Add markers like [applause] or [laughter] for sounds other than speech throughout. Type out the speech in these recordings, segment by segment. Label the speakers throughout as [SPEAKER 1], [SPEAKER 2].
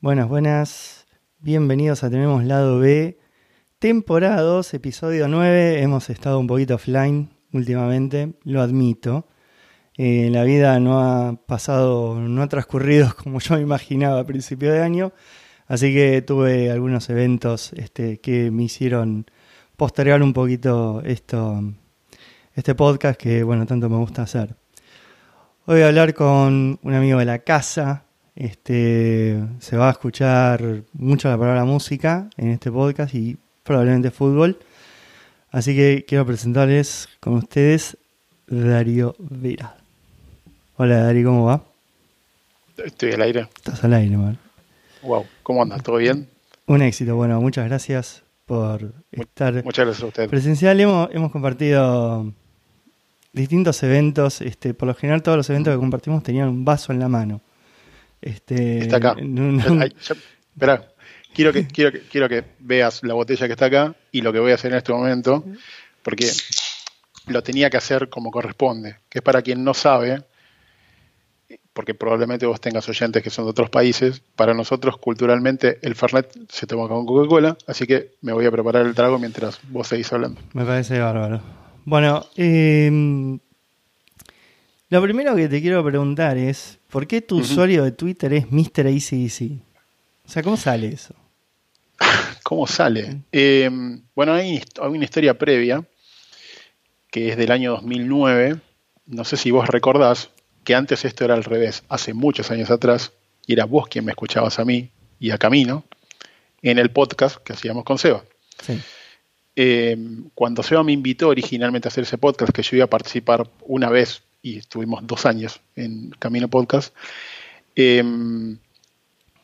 [SPEAKER 1] Buenas, buenas. Bienvenidos a Tenemos Lado B. Temporada 2, episodio 9. Hemos estado un poquito offline últimamente, lo admito. Eh, la vida no ha pasado, no ha transcurrido [laughs] como yo imaginaba a principio de año. Así que tuve algunos eventos este, que me hicieron postergar un poquito esto, este podcast que, bueno, tanto me gusta hacer. Hoy voy a hablar con un amigo de la casa, este, se va a escuchar mucho la palabra música en este podcast y probablemente fútbol. Así que quiero presentarles con ustedes Darío Vera. Hola Darío, ¿cómo va?
[SPEAKER 2] Estoy al aire.
[SPEAKER 1] Estás al aire, man.
[SPEAKER 2] Wow, ¿cómo andas? ¿Todo bien?
[SPEAKER 1] Un éxito, bueno, muchas gracias por estar
[SPEAKER 2] Muchas gracias a usted.
[SPEAKER 1] presencial. Hemos, hemos compartido distintos eventos. Este, por lo general, todos los eventos que compartimos tenían un vaso en la mano. Este,
[SPEAKER 2] Está acá.
[SPEAKER 1] no-
[SPEAKER 2] quiero que, quiero, que, quiero que veas la botella que está acá y lo que voy a hacer en este momento, porque lo tenía que hacer como corresponde, que es para quien no sabe, porque probablemente vos tengas oyentes que son de otros países, para nosotros culturalmente el Fernet se toma con Coca-Cola, así que me voy a preparar el trago mientras vos seguís hablando.
[SPEAKER 1] Me parece bárbaro. Bueno, eh, lo primero que te quiero preguntar es, ¿por qué tu usuario de Twitter es Mr. ACDC? O sea, ¿cómo sale eso? [laughs]
[SPEAKER 2] ¿Cómo sale? Eh, bueno, hay, hay una historia previa que es del año 2009. No sé si vos recordás que antes esto era al revés, hace muchos años atrás, y era vos quien me escuchabas a mí y a Camino en el podcast que hacíamos con Seba.
[SPEAKER 1] Sí.
[SPEAKER 2] Eh, cuando Seba me invitó originalmente a hacer ese podcast, que yo iba a participar una vez y estuvimos dos años en Camino Podcast, eh,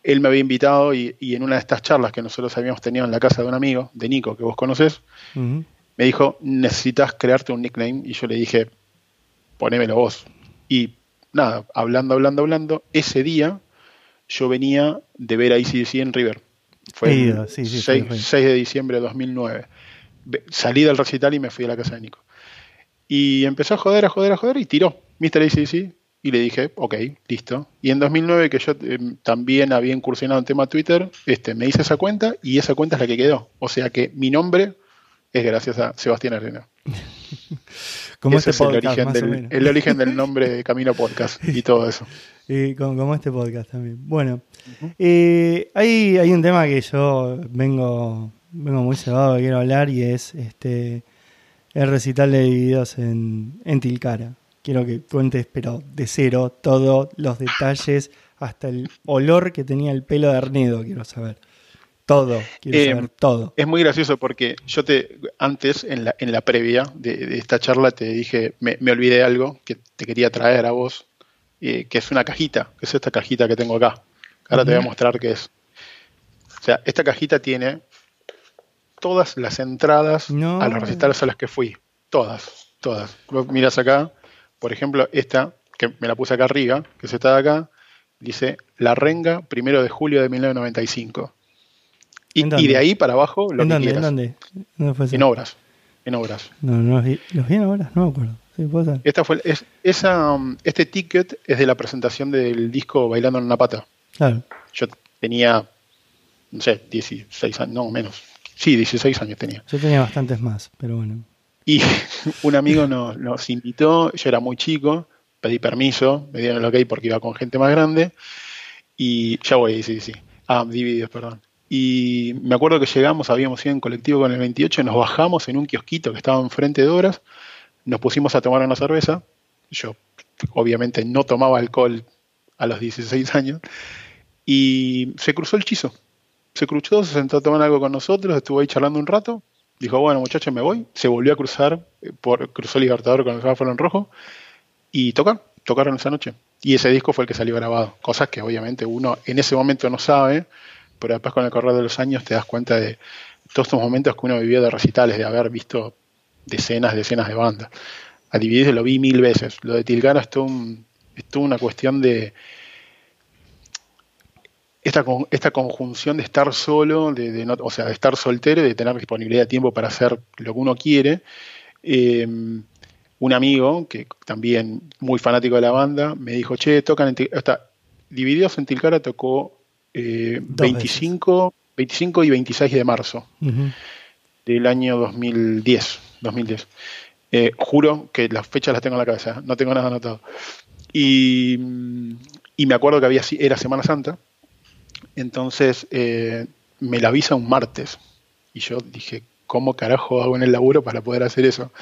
[SPEAKER 2] él me había invitado y, y en una de estas charlas que nosotros habíamos tenido en la casa de un amigo, de Nico, que vos conocés,
[SPEAKER 1] Ujú.
[SPEAKER 2] me dijo, necesitas crearte un nickname. Y yo le dije, ponémelo vos. Y nada, hablando, hablando, hablando, ese día yo venía de ver a ICDC en River. Fue el
[SPEAKER 1] ido, sí, sí,
[SPEAKER 2] 6,
[SPEAKER 1] fue, fue.
[SPEAKER 2] 6 de diciembre de 2009. Ve- Salí del recital y me fui a la casa de Nico. Y empezó a joder, a joder, a joder y tiró Mr. ACDC. Y le dije, ok, listo. Y en 2009, que yo eh, también había incursionado en tema Twitter, este, me hice esa cuenta y esa cuenta es la que quedó. O sea que mi nombre es gracias a Sebastián Arena. [laughs]
[SPEAKER 1] Como
[SPEAKER 2] Ese
[SPEAKER 1] este
[SPEAKER 2] es el origen, del,
[SPEAKER 1] menos.
[SPEAKER 2] el origen del [laughs] nombre de Camino Podcast y todo eso. [laughs]
[SPEAKER 1] Y como, como este podcast también. Bueno, eh, hay, hay un tema que yo vengo, vengo muy cebado que quiero hablar y es este el recital de Divididos en, en Tilcara. Quiero que cuentes, pero de cero, todos los detalles, hasta el olor que tenía el pelo de Arnedo, quiero saber. Todo, quiero
[SPEAKER 2] Eh,
[SPEAKER 1] saber todo.
[SPEAKER 2] Es muy gracioso porque yo te antes en la, en la previa de, de esta charla te dije, me, me olvidé algo que te quería traer a vos, eh, que es una cajita, que es esta cajita que tengo acá. Ahora te voy a mostrar qué es. O sea, esta cajita tiene todas las entradas
[SPEAKER 1] No.
[SPEAKER 2] a los recitales a los que fui. Todas, todas. Miras acá, por ejemplo, esta, que me la puse acá arriba, que es esta de acá, dice La Renga, primero de julio de 1995. Y, de ahí para abajo lo
[SPEAKER 1] ¿En
[SPEAKER 2] que
[SPEAKER 1] dónde? ¿En dónde? ¿Dónde fue?
[SPEAKER 2] En obras. En obras.
[SPEAKER 1] No, no los vi, ¿los vi en ahora, no me acuerdo. Sí.
[SPEAKER 2] Esta fue, es, esa, um, este ticket es de la presentación del disco Bailando en una pata.
[SPEAKER 1] Claro.
[SPEAKER 2] Yo tenía, no sé, 16 años, no menos. Sí, 16 años tenía.
[SPEAKER 1] Yo tenía bastantes más, pero bueno.
[SPEAKER 2] Y [laughs] un amigo nos, nos invitó, yo era muy chico, pedí permiso, me dieron el ok porque iba con gente más grande. Y ya voy, sí, sí. Ah, divididos, perdón. Y me acuerdo que llegamos, habíamos ido en colectivo con el 28, nos bajamos en un kiosquito que estaba enfrente de obras, nos pusimos a tomar una cerveza. Yo, obviamente, no tomaba alcohol a los 16 años. Y se cruzó el chizo. Se cruzó, se sentó a tomar algo con nosotros, estuvo ahí charlando un rato. Dijo, bueno, muchachos, me voy. Se volvió a cruzar, eh, por, cruzó Libertador con el semáforo en rojo. Y tocar, tocaron esa noche. Y ese disco fue el que salió grabado. Cosas que obviamente uno en ese momento no sabe, pero después con el correr de los años te das cuenta de todos estos momentos que uno vivió de recitales, de haber visto decenas, decenas de bandas. A Divididos lo vi mil veces. Lo de Tilgara es un, una cuestión de esta, esta conjunción de estar solo, de, no, o sea, de estar soltero y de tener disponibilidad de tiempo para hacer lo que uno quiere. Eh, un amigo, que también muy fanático de la banda, me dijo, che, tocan en Tilcara. Divididos en Tilcara tocó 25, eh, 25 y 26 de marzo del año 2010. 2010. Eh, juro que las fechas las tengo en la cabeza, no tengo nada anotado. Y, me acuerdo que había, era Semana Santa, entonces eh, me la avisa un martes. Y yo dije, ¿cómo carajo hago en el laburo para poder hacer eso?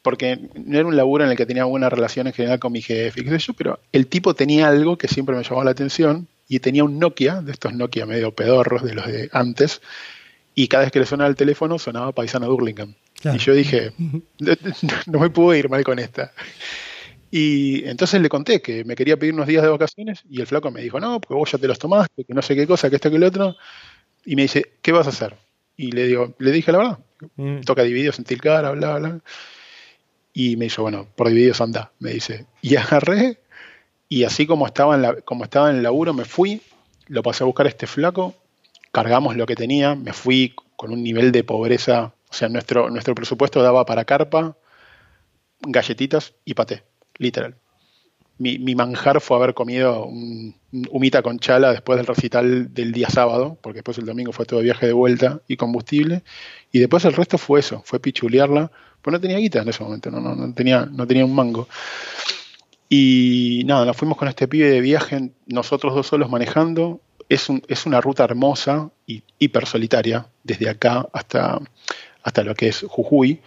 [SPEAKER 2] Porque no era un laburo en el que tenía buena relación en general con mi jefe, qué sé yo, pero el tipo tenía algo que siempre me llamó la atención y tenía un Nokia, de estos Nokia medio pedorros, de los de antes, y cada vez que le sonaba el teléfono sonaba Paisana Durlingham. Y yo dije, [laughs] no me puedo ir mal con esta. Y entonces le conté que me quería pedir unos días de vacaciones y el flaco me dijo, no, porque vos ya te los tomaste, que no sé qué cosa, que esto, que el otro. Y me dice, ¿qué vas a hacer? Y le digo, le dije la verdad, mm. toca divididos en Tilcara, bla, bla. Y me dijo, bueno, por divididos anda, me dice. Y agarré, y así como estaba en, la, como estaba en el laburo, me fui, lo pasé a buscar este flaco, cargamos lo que tenía, me fui con un nivel de pobreza o sea, nuestro, nuestro presupuesto daba para carpa, galletitas y paté, literal. Mi, manjar fue haber comido humita con chala después del recital del día sábado, porque después el domingo fue todo viaje de vuelta y combustible. Y después el resto fue eso, fue pichulearla. Pues no tenía guita en ese momento, no, no, tenía, no tenía un mango. Y nada, nos fuimos con este pibe de viaje, nosotros dos solos manejando. Es, un, es una ruta hermosa y hiper solitaria, desde acá hasta hasta lo que es Jujuy.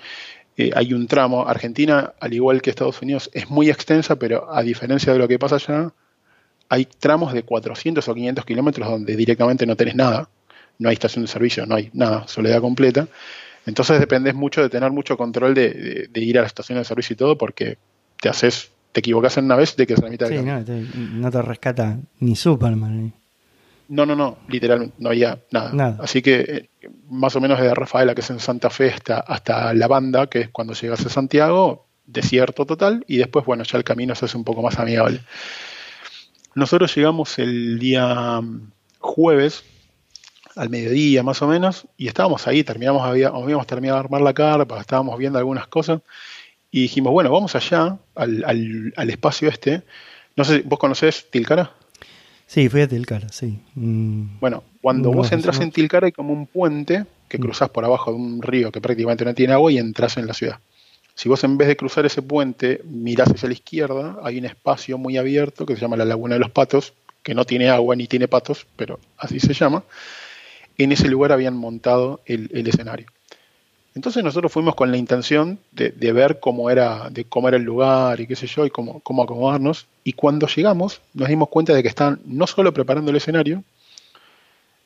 [SPEAKER 2] Eh, hay un tramo, Argentina, al igual que Estados Unidos, es muy extensa, pero a diferencia de lo que pasa allá, hay tramos de 400 o 500 kilómetros donde directamente no tenés nada, no hay estación de servicio, no hay nada, soledad completa. Entonces dependes mucho de tener mucho control de, ir a la estación de servicio y todo, porque te haces, te equivocas en una vez y te quedas en la mitad
[SPEAKER 1] de no, te, no te rescata ni Superman.
[SPEAKER 2] No, no, no, literalmente no había nada. Así que eh, más o menos desde Rafaela, que es en Santa Fe, hasta, hasta La Banda, que es cuando llegas a Santiago, desierto total, y después, bueno, ya el camino se hace un poco más amigable. Nosotros llegamos el día mm, jueves, al mediodía más o menos, y estábamos ahí, terminamos, habíamos terminado de armar la carpa, estábamos viendo algunas cosas, y dijimos, bueno, vamos allá, al, al, al espacio este. No sé, ¿vos conocés Tilcara?
[SPEAKER 1] Sí, fui a Tilcara, sí.
[SPEAKER 2] Mm. Bueno, cuando vos entras en Tilcara hay como un puente que mm. cruzas por abajo de un río que prácticamente no tiene agua y entras en la ciudad. Si vos en vez de cruzar ese puente mirás hacia la izquierda, hay un espacio muy abierto que se llama la Laguna de los Patos, que no tiene agua ni tiene patos, pero así se llama. En ese lugar habían montado el escenario. Entonces nosotros fuimos con la intención de, ver cómo era, de cómo era el lugar y qué sé yo, y cómo, cómo acomodarnos. Y cuando llegamos nos dimos cuenta de que estaban no solo preparando el escenario,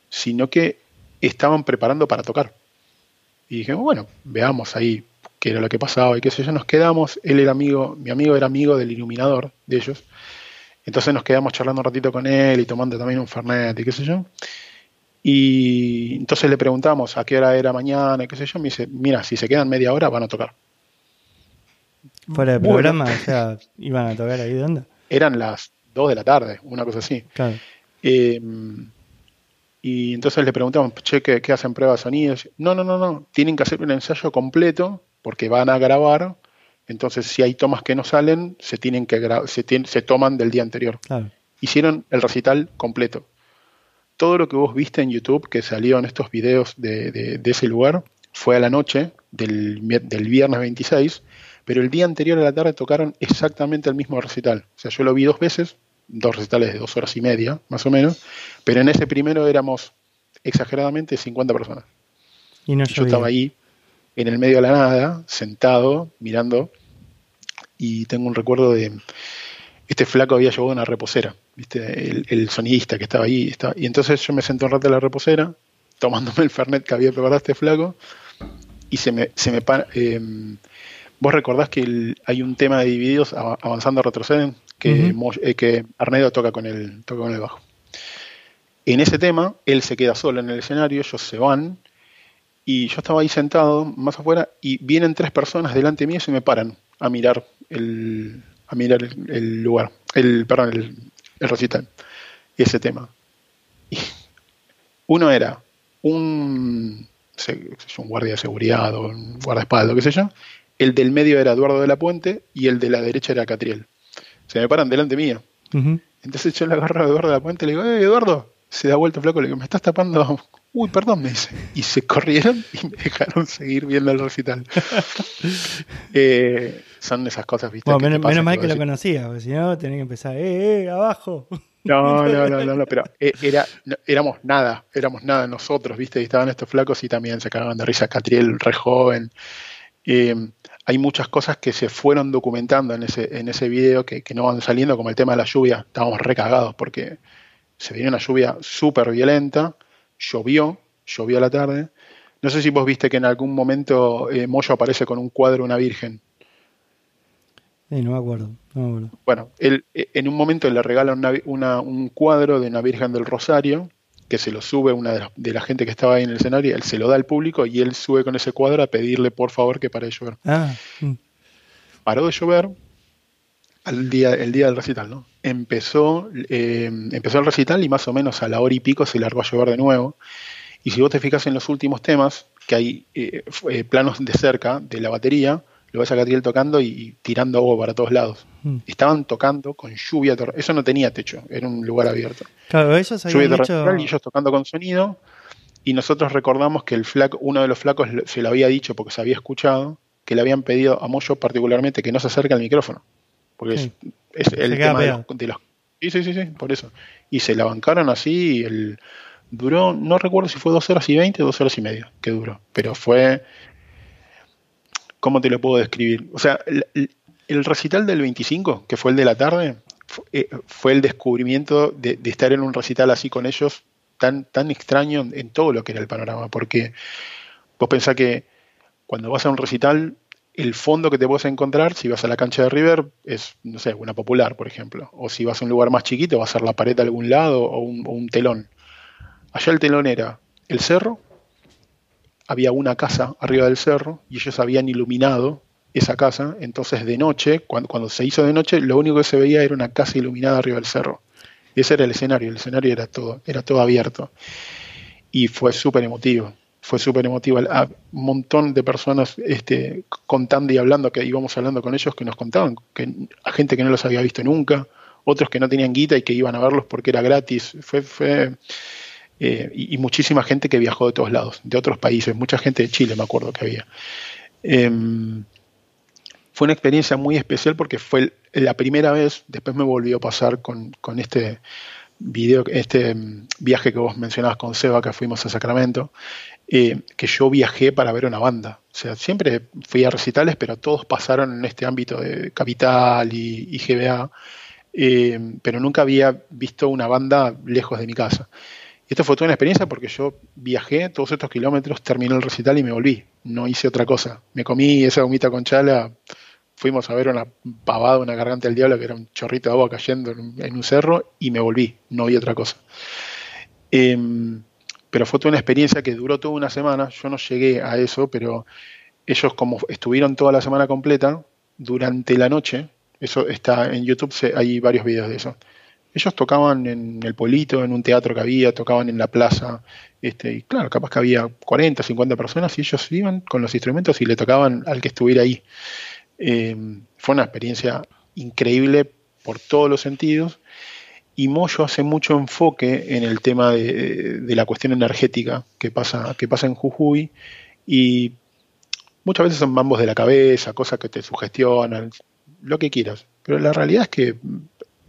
[SPEAKER 2] sino que estaban preparando para tocar. Y dijimos, bueno, veamos ahí qué era lo que pasaba y qué sé yo. Nos quedamos, él era amigo, mi amigo era amigo del iluminador de ellos. Entonces nos quedamos charlando un ratito con él y tomando también un fernet y qué sé yo. Y entonces le preguntamos a qué hora era mañana y qué sé yo. Me dice, mira, si se quedan media hora van a tocar.
[SPEAKER 1] Fuera de programa, o sea, iban a tocar ahí de onda.
[SPEAKER 2] Eran las 2 de la tarde, una cosa así. Eh, y entonces le preguntamos, che, ¿qué, hacen pruebas de sonidos? No, no, no, no. Tienen que hacer un ensayo completo porque van a grabar. Entonces, si hay tomas que no salen, se tienen que se, se toman del día anterior. Hicieron el recital completo todo lo que vos viste en YouTube que salió en estos videos de, ese lugar fue a la noche del, viernes 26, pero el día anterior a la tarde tocaron exactamente el mismo recital. O sea, yo lo vi dos veces, dos recitales de dos horas y media, más o menos, pero en ese primero éramos exageradamente 50 personas. Y yo estaba ahí, en el medio de la nada, sentado, mirando, y tengo un recuerdo de este flaco había llevado una reposera, ¿viste? El, sonidista que estaba ahí. Estaba, y entonces yo me senté un rato en la reposera, tomándome el Fernet que había preparado este flaco, y se me, se me eh, Vos recordás que hay un tema de divididos avanzando retroceden que, eh, que Arnedo toca con, el, toca con el bajo. En ese tema, él se queda solo en el escenario, ellos se van, y yo estaba ahí sentado, más afuera, y vienen tres personas delante mío y se me paran a mirar el, a mirar el, lugar, el, perdón, el, el recital, ese tema. Y uno era un, un guardia de seguridad o un guardaespaldas, qué sé yo. El del medio era Eduardo de la Puente y el de la derecha era Catriel. Se me paran delante mío. Entonces yo le agarro a Eduardo de la Puente y le digo, eh, Eduardo, se da vuelta flaco, le digo, me estás tapando. Uy, perdón, me dice. Y se corrieron y me dejaron seguir viendo el recital. [laughs] eh, son esas cosas, ¿viste?
[SPEAKER 1] Bueno, menos, mal que lo conocía, porque si no tenía que empezar, eh, eh, abajo.
[SPEAKER 2] No, no, no, no, pero eh, era, éramos nada, éramos nada nosotros, ¿viste? Y estaban estos flacos y también se cagaban de risa. Catriel, re joven. Eh, hay muchas cosas que se fueron documentando en ese, en ese video que, no van saliendo, como el tema de la lluvia. Estábamos recagados porque se vino una lluvia súper violenta, llovió, llovió a la tarde. No sé si vos viste que en algún momento eh, Moyo aparece con un cuadro de una virgen.
[SPEAKER 1] no me acuerdo.
[SPEAKER 2] Bueno, él, eh, en un momento le regala un cuadro de una Virgen del Rosario, que se lo sube una de la, gente que estaba ahí en el escenario, él se lo da al público y él sube con ese cuadro a pedirle por favor que pare de llover. Ah, mm. Paró de llover al día, el día del recital, ¿no? Empezó, eh, empezó el recital y más o menos a la hora y pico se largó a llover de nuevo. Y si vos te fijas en los últimos temas, que hay eh, planos de cerca de la batería, lo ves a Catriel tocando y, tirando agua para todos lados. Mm. Estaban tocando con lluvia Eso no tenía techo, era un lugar abierto.
[SPEAKER 1] Claro, ellos lluvia
[SPEAKER 2] y ellos tocando con sonido. Y nosotros recordamos que el flaco, uno de los flacos se lo había dicho porque se había escuchado, que le habían pedido a Moyo particularmente que no se acerque al micrófono. Porque es, el tema de los, Sí, sí, sí, sí, por eso. Y se la bancaron así y el, duró, no recuerdo si fue dos horas y veinte o dos horas y media que duró, pero fue ¿cómo te lo puedo describir? O sea, el, recital del 25, que fue el de la tarde, eh, fue, el descubrimiento de, estar en un recital así con ellos tan, tan extraño en, todo lo que era el panorama, porque vos pensás que cuando vas a un recital, el fondo que te puedes encontrar, si vas a la cancha de River, es, no sé, una popular, por ejemplo. O si vas a un lugar más chiquito, va a ser la pared de algún lado o un, telón. Allá el telón era el cerro había una casa arriba del cerro y ellos habían iluminado esa casa, entonces de noche, cuando, se hizo de noche, lo único que se veía era una casa iluminada arriba del cerro. Y ese era el escenario, el escenario era todo, era todo abierto. Y fue súper emotivo, fue súper emotivo. Un montón de personas este, contando y hablando, que íbamos hablando con ellos, que nos contaban, que a gente que no los había visto nunca, otros que no tenían guita y que iban a verlos porque era gratis. Fue, fue eh, y, muchísima gente que viajó de todos lados, de otros países, mucha gente de Chile me acuerdo que había. Em, fue una experiencia muy especial porque fue la primera vez, después me volvió a pasar con, este video, este em, viaje que vos mencionabas con Seba, que fuimos a Sacramento, eh, que yo viajé para ver una banda. O sea, siempre fui a recitales, pero todos pasaron en este ámbito de Capital y, GBA, em, pero nunca había visto una banda lejos de mi casa. Esto fue toda una experiencia porque yo viajé todos estos kilómetros, terminé el recital y me volví. No hice otra cosa. Me comí esa gomita con chala, fuimos a ver una pavada, una garganta del diablo que era un chorrito de agua cayendo en un, cerro y me volví. No vi otra cosa. Em, pero fue toda una experiencia que duró toda una semana. Yo no llegué a eso, pero ellos como estuvieron toda la semana completa, durante la noche, eso está en YouTube, hay varios videos de eso ellos tocaban en el Polito, en un teatro que había, tocaban en la plaza, este, y claro, capaz que había 40, 50 personas y ellos iban con los instrumentos y le tocaban al que estuviera ahí. Em, fue una experiencia increíble por todos los sentidos. Y Moyo hace mucho enfoque en el tema de, la cuestión energética que pasa, que pasa en Jujuy. Y muchas veces son mambos de la cabeza, cosas que te sugestionan, lo que quieras. Pero la realidad es que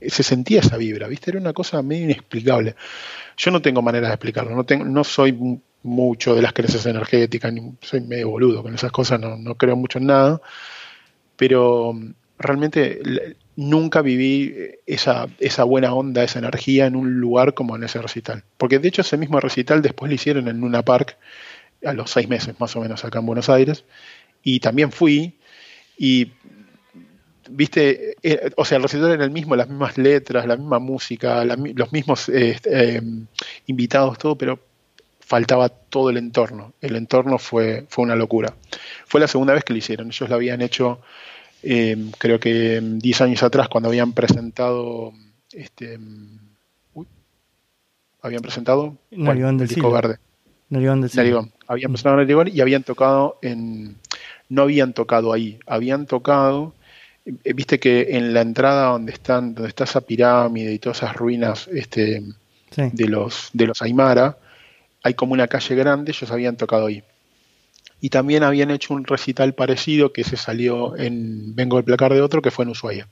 [SPEAKER 2] se sentía esa vibra, ¿viste? Era una cosa medio inexplicable. Yo no tengo manera de explicarlo, no, tengo, no soy mucho de las creencias energéticas, soy medio boludo con esas cosas, no, no creo mucho en nada, pero realmente nunca viví esa, esa buena onda, esa energía en un lugar como en ese recital. Porque de hecho ese mismo recital después lo hicieron en una park a los seis meses más o menos acá en Buenos Aires, y también fui, y viste, eh, o sea, el recital era el mismo, las mismas letras, la misma música, los mismos este, em, invitados, todo, pero faltaba todo el entorno. El entorno fue, fue una locura. Fue la segunda vez que lo hicieron. Ellos lo habían hecho eh, creo que 10 años atrás, cuando habían presentado este, uy, habían presentado
[SPEAKER 1] Narigón del
[SPEAKER 2] el disco verde.
[SPEAKER 1] Narigón del.
[SPEAKER 2] Narigón. Habían presentado Narigón y habían tocado en. No habían tocado ahí, habían tocado. eh, Viste que en la entrada donde están, donde está esa pirámide y todas esas ruinas este,
[SPEAKER 1] Sí.
[SPEAKER 2] de los de los Aymara, hay como una calle grande, ellos habían tocado ahí. Y también habían hecho un recital parecido que se salió en Vengo del placar de otro, que fue en Ushuaia.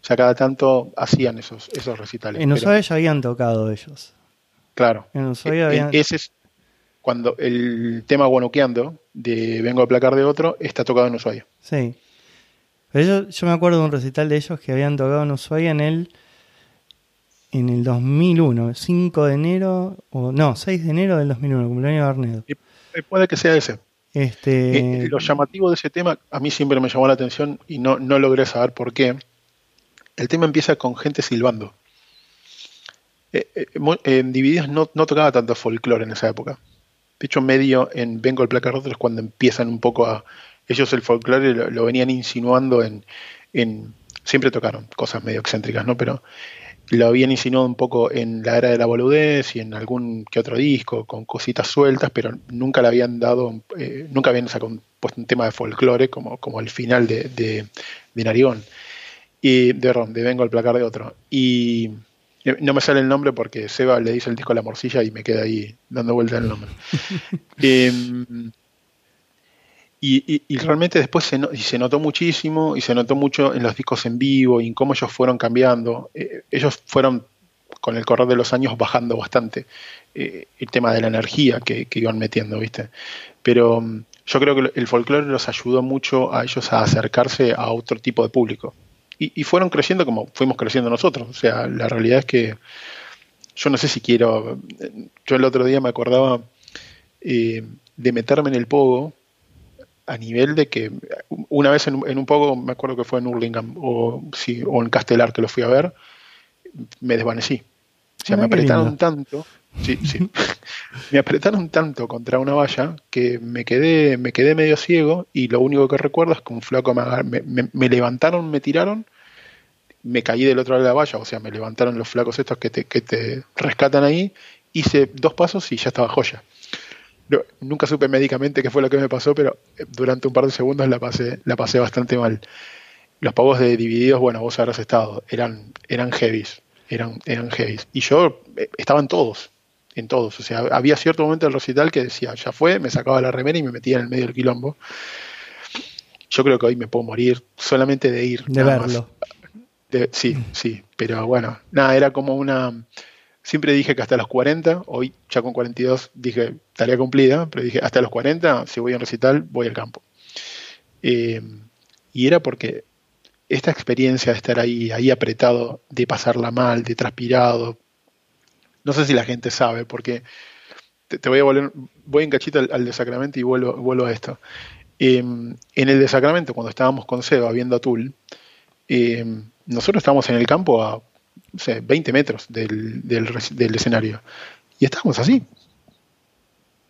[SPEAKER 2] O sea, cada tanto hacían esos, esos recitales.
[SPEAKER 1] En Ushuaia ya habían tocado ellos.
[SPEAKER 2] Claro.
[SPEAKER 1] En Ushuaia
[SPEAKER 2] Eh,
[SPEAKER 1] habían...
[SPEAKER 2] Ese es cuando el tema Guanoqueando de Vengo a placar de otro está tocado en Ushuaia.
[SPEAKER 1] Sí. Pero yo, yo me acuerdo de un recital de ellos que habían tocado en Ushuaia en el, en el 2001, 5 de enero, o no, 6 de enero del 2001, cumpleaños de Arnedo.
[SPEAKER 2] Eh, Puede que sea ese.
[SPEAKER 1] Este,
[SPEAKER 2] Eh, lo llamativo de ese tema, a mí siempre me llamó la atención y no, no logré saber por qué. El tema empieza con gente silbando. Eh, eh, en Divididos no, tocaba tanto folclore en esa época. De hecho, medio en Vengo al placar de otro es cuando empiezan un poco a. Ellos el folclore lo, lo venían insinuando en, en. Siempre tocaron cosas medio excéntricas, ¿no? Pero lo habían insinuado un poco en la era de la boludez y en algún que otro disco con cositas sueltas, pero nunca le habían dado, eh, nunca habían sacado un, puesto un tema de folclore como, como el final de, de, de Narigón. Y de, perdón, de Vengo al placar de otro. Y eh, no me sale el nombre porque Seba le dice el disco a la morcilla y me queda ahí dando vuelta el nombre. [laughs] Em, y, y- y realmente después se, no- y se notó muchísimo y se notó mucho en los discos en vivo y en cómo ellos fueron cambiando. Eh, ellos fueron con el correr de los años bajando bastante eh, el tema de la energía que, iban metiendo, ¿viste? Pero mm, yo creo que el folclore los ayudó mucho a ellos a acercarse a otro tipo de público. Y, fueron creciendo como fuimos creciendo nosotros. O sea, la realidad es que yo no sé si quiero. Yo el otro día me acordaba eh, de meterme en el pogo a nivel de que una vez en, un- en un poco, me acuerdo que fue en Hurlingham o, sí, o en Castelar que lo fui a ver, me desvanecí. O sea, me apretaron tanto, sí, sí, [laughs] me apretaron tanto contra una valla que me quedé, me quedé medio ciego y lo único que recuerdo es que un flaco me, me- me levantaron, me tiraron, me caí del otro lado de la valla, o sea, me levantaron los flacos estos que te, que te rescatan ahí, hice dos pasos y ya estaba joya. No, nunca supe médicamente qué fue lo que me pasó, pero eh, durante un par de segundos la pasé, la pasé bastante mal. Los pagos de divididos, bueno, vos habrás estado, eran, eran heavies, eran, eran heavies. Y yo eh, estaba en todos, en todos. O sea, había cierto momento del recital que decía, ya fue, me sacaba la remera y me metía en el medio del quilombo. Yo creo que hoy me puedo morir solamente de ir.
[SPEAKER 1] de
[SPEAKER 2] nada más.
[SPEAKER 1] verlo.
[SPEAKER 2] De- sí, sí, pero bueno, nada, era como una... Siempre dije que hasta los 40, hoy ya con 42 dije tarea cumplida, pero dije hasta los 40, si voy a un recital, voy al campo. Eh, y era porque esta experiencia de estar ahí, ahí apretado, de pasarla mal, de transpirado, no sé si la gente sabe, porque te, voy a volver, voy en cachito al, al de Sacramento y vuelvo, vuelvo a esto. Eh, en el de Sacramento, cuando estábamos con Seba viendo a Tool, eh, nosotros estábamos en el campo a sé, 20 metros del, escenario. Y estábamos así.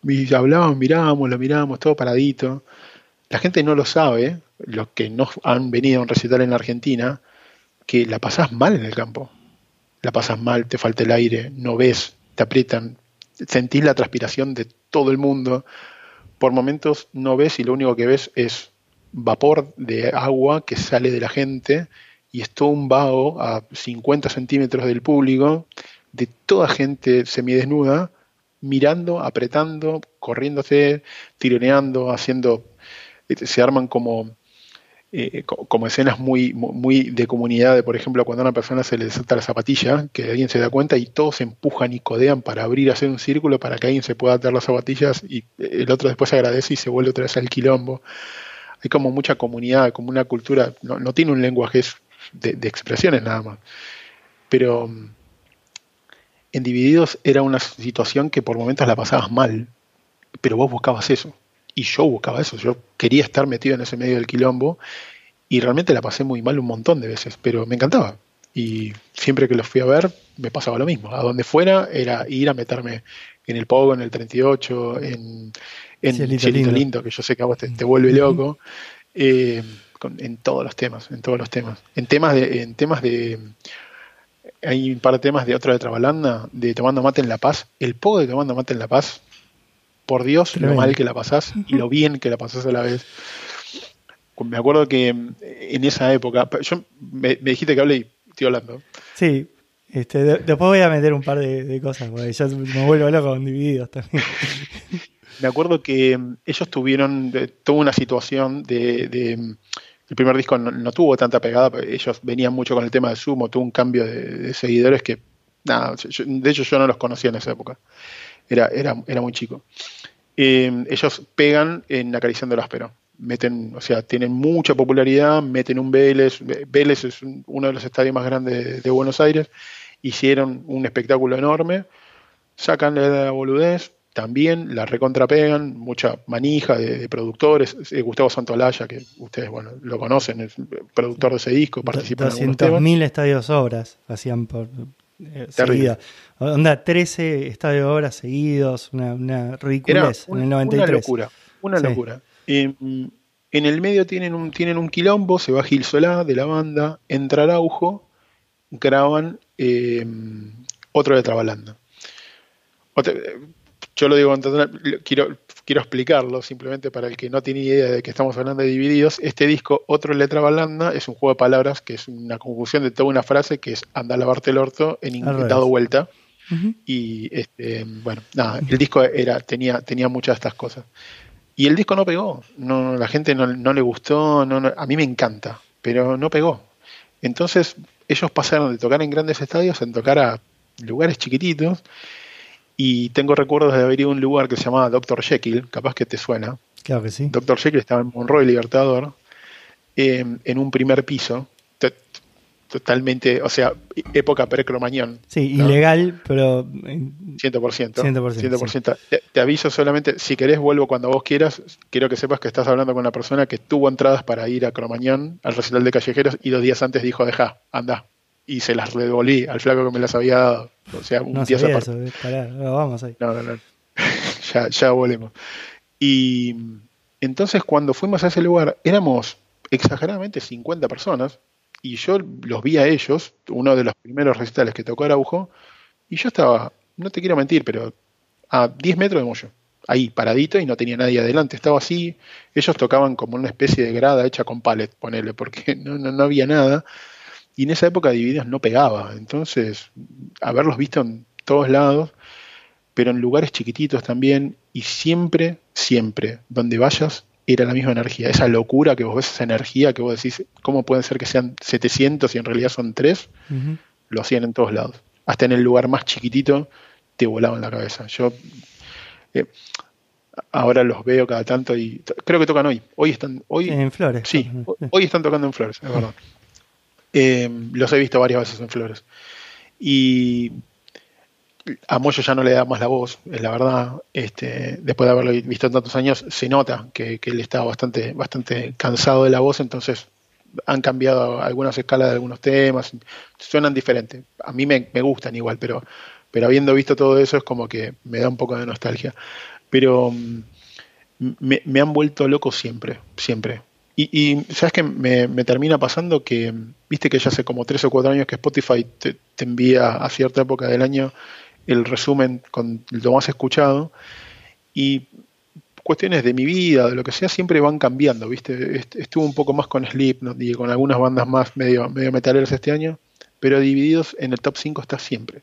[SPEAKER 2] Y hablábamos, mirábamos, lo mirábamos, todo paradito. La gente no lo sabe, los que no han venido a un recital en Argentina, que la pasás mal en el campo. La pasás mal, te falta el aire, no ves, te aprietan, sentís la transpiración de todo el mundo. Por momentos no ves y lo único que ves es vapor de agua que sale de la gente y es todo un vago a 50 centímetros del público, de toda gente semidesnuda, mirando, apretando, corriéndose, tironeando, haciendo, se arman como, eh, co- como escenas muy, mu- muy de comunidad, de, por ejemplo, cuando a una persona se le salta la zapatilla, que alguien se da cuenta y todos se empujan y codean para abrir, hacer un círculo para que alguien se pueda atar las zapatillas y el otro después agradece y se vuelve otra vez al quilombo. Hay como mucha comunidad, como una cultura, no, no tiene un lenguaje de, de expresiones nada más. Pero mm, en Divididos era una situación que por momentos la pasabas mal, pero vos buscabas eso. Y yo buscaba eso, yo quería estar metido en ese medio del quilombo y realmente la pasé muy mal un montón de veces, pero me encantaba. Y siempre que los fui a ver me pasaba lo mismo. A donde fuera era ir a meterme en el Pogo, en el 38, en, en
[SPEAKER 1] Cielito
[SPEAKER 2] Cielito,
[SPEAKER 1] Lindo.
[SPEAKER 2] Lindo. que yo sé que a vos te, te vuelve [laughs] loco. Eh, en todos los temas, en todos los temas. En temas de, en temas de hay un par de temas de otra de Trabalanda, de Tomando Mate en La Paz. El poco de Tomando Mate en La Paz, por Dios, lo mal que la pasás y lo bien que la pasás a la vez. Me acuerdo que en esa época, yo me, dijiste que hablé y estoy hablando.
[SPEAKER 1] Sí, este, después voy a meter un par de, cosas, porque ya me vuelvo loco con divididos también. [laughs]
[SPEAKER 2] Me acuerdo que ellos tuvieron toda una situación de el primer disco no, tuvo tanta pegada, ellos venían mucho con el tema de Sumo, tuvo un cambio de, seguidores que, nada, de hecho yo no los conocía en esa época, era, muy chico. Eh, ellos pegan en Acariciando el Áspero, meten, o sea, tienen mucha popularidad, meten un Vélez, Vélez es uno de los estadios más grandes de, Buenos Aires, hicieron un espectáculo enorme, sacan la boludez, también la recontrapegan, mucha manija de, productores. Eh, Gustavo Santolaya, que ustedes bueno lo conocen, es productor de ese disco, participa en
[SPEAKER 1] mil estadios obras hacían por eh, seguida. Onda, 13 estadios obras seguidos, una, una ridiculez en el 93.
[SPEAKER 2] Una locura, una locura. en el medio tienen un, tienen un quilombo, se va Gil Solá de la banda, entra Araujo, graban eh, otro de Trabalanda yo lo digo, quiero, quiero explicarlo simplemente para el que no tiene idea de que estamos hablando de divididos. Este disco, Otro Letra Balanda, es un juego de palabras que es una conjunción de toda una frase que es anda a lavarte el orto en dado vuelta. Y este, bueno, nada, el disco era, tenía, tenía muchas de estas cosas. Y el disco no pegó, no, la gente no, le gustó, no, a mí me encanta, pero no pegó. Entonces ellos pasaron de tocar en grandes estadios a tocar a lugares chiquititos y tengo recuerdos de haber ido a un lugar que se llamaba Dr. Jekyll, capaz que te suena.
[SPEAKER 1] Claro que sí.
[SPEAKER 2] Dr. Jekyll estaba en Monroe Libertador, em, en un primer piso, totalmente, o sea, época pre-cromañón.
[SPEAKER 1] Sí, ilegal, pero...
[SPEAKER 2] 100%. 100%. Te, aviso solamente, si querés vuelvo cuando vos quieras, quiero que sepas que estás hablando con una persona que tuvo entradas para ir a Cromañón, al recital de callejeros, y dos días antes dijo, deja, anda, y se las devolví al flaco que me las había dado. O sea, un
[SPEAKER 1] no día eso, vamos ahí.
[SPEAKER 2] No, no, no. [laughs] ya, ya volvemos. Y entonces cuando fuimos a ese lugar, éramos exageradamente 50 personas, y yo los vi a ellos, uno de los primeros recitales que tocó Araujo, y yo estaba, no te quiero mentir, pero a 10 metros de Moyo, ahí paradito y no tenía nadie adelante, estaba así, ellos tocaban como una especie de grada hecha con palet, ponele, porque [laughs] no, no, no había nada, y en esa época Divididos no pegaba. Entonces, haberlos visto en todos lados, pero en lugares chiquititos también, y siempre, siempre, donde vayas, era la misma energía. Esa locura que vos ves, esa energía que vos decís, ¿cómo pueden ser que sean 700 y en realidad son 3? Lo hacían en todos lados. Hasta en el lugar más chiquitito te volaban la cabeza. Yo eh, ahora los veo cada tanto y creo que tocan hoy. Hoy están. Hoy,
[SPEAKER 1] en Flores.
[SPEAKER 2] Sí, hoy están tocando en Flores, es verdad. Eh, los he visto varias veces en Flores. Y a Moyo ya no le da más la voz, la verdad. Este, después de haberlo visto tantos años, se nota que, él está bastante, bastante cansado de la voz, entonces han cambiado algunas escalas de algunos temas, suenan diferentes. A mí me, gustan igual, pero, pero habiendo visto todo eso es como que me da un poco de nostalgia. Pero mm, me, me han vuelto loco siempre, siempre. Y, sabes que me, termina pasando que, viste que ya hace como tres o cuatro años que Spotify te, envía a cierta época del año el resumen con lo más escuchado. Y cuestiones de mi vida, de lo que sea, siempre van cambiando, ¿viste? Estuve un poco más con Slipknot y con algunas bandas más medio, medio este año, pero Divididos en el top 5 está siempre.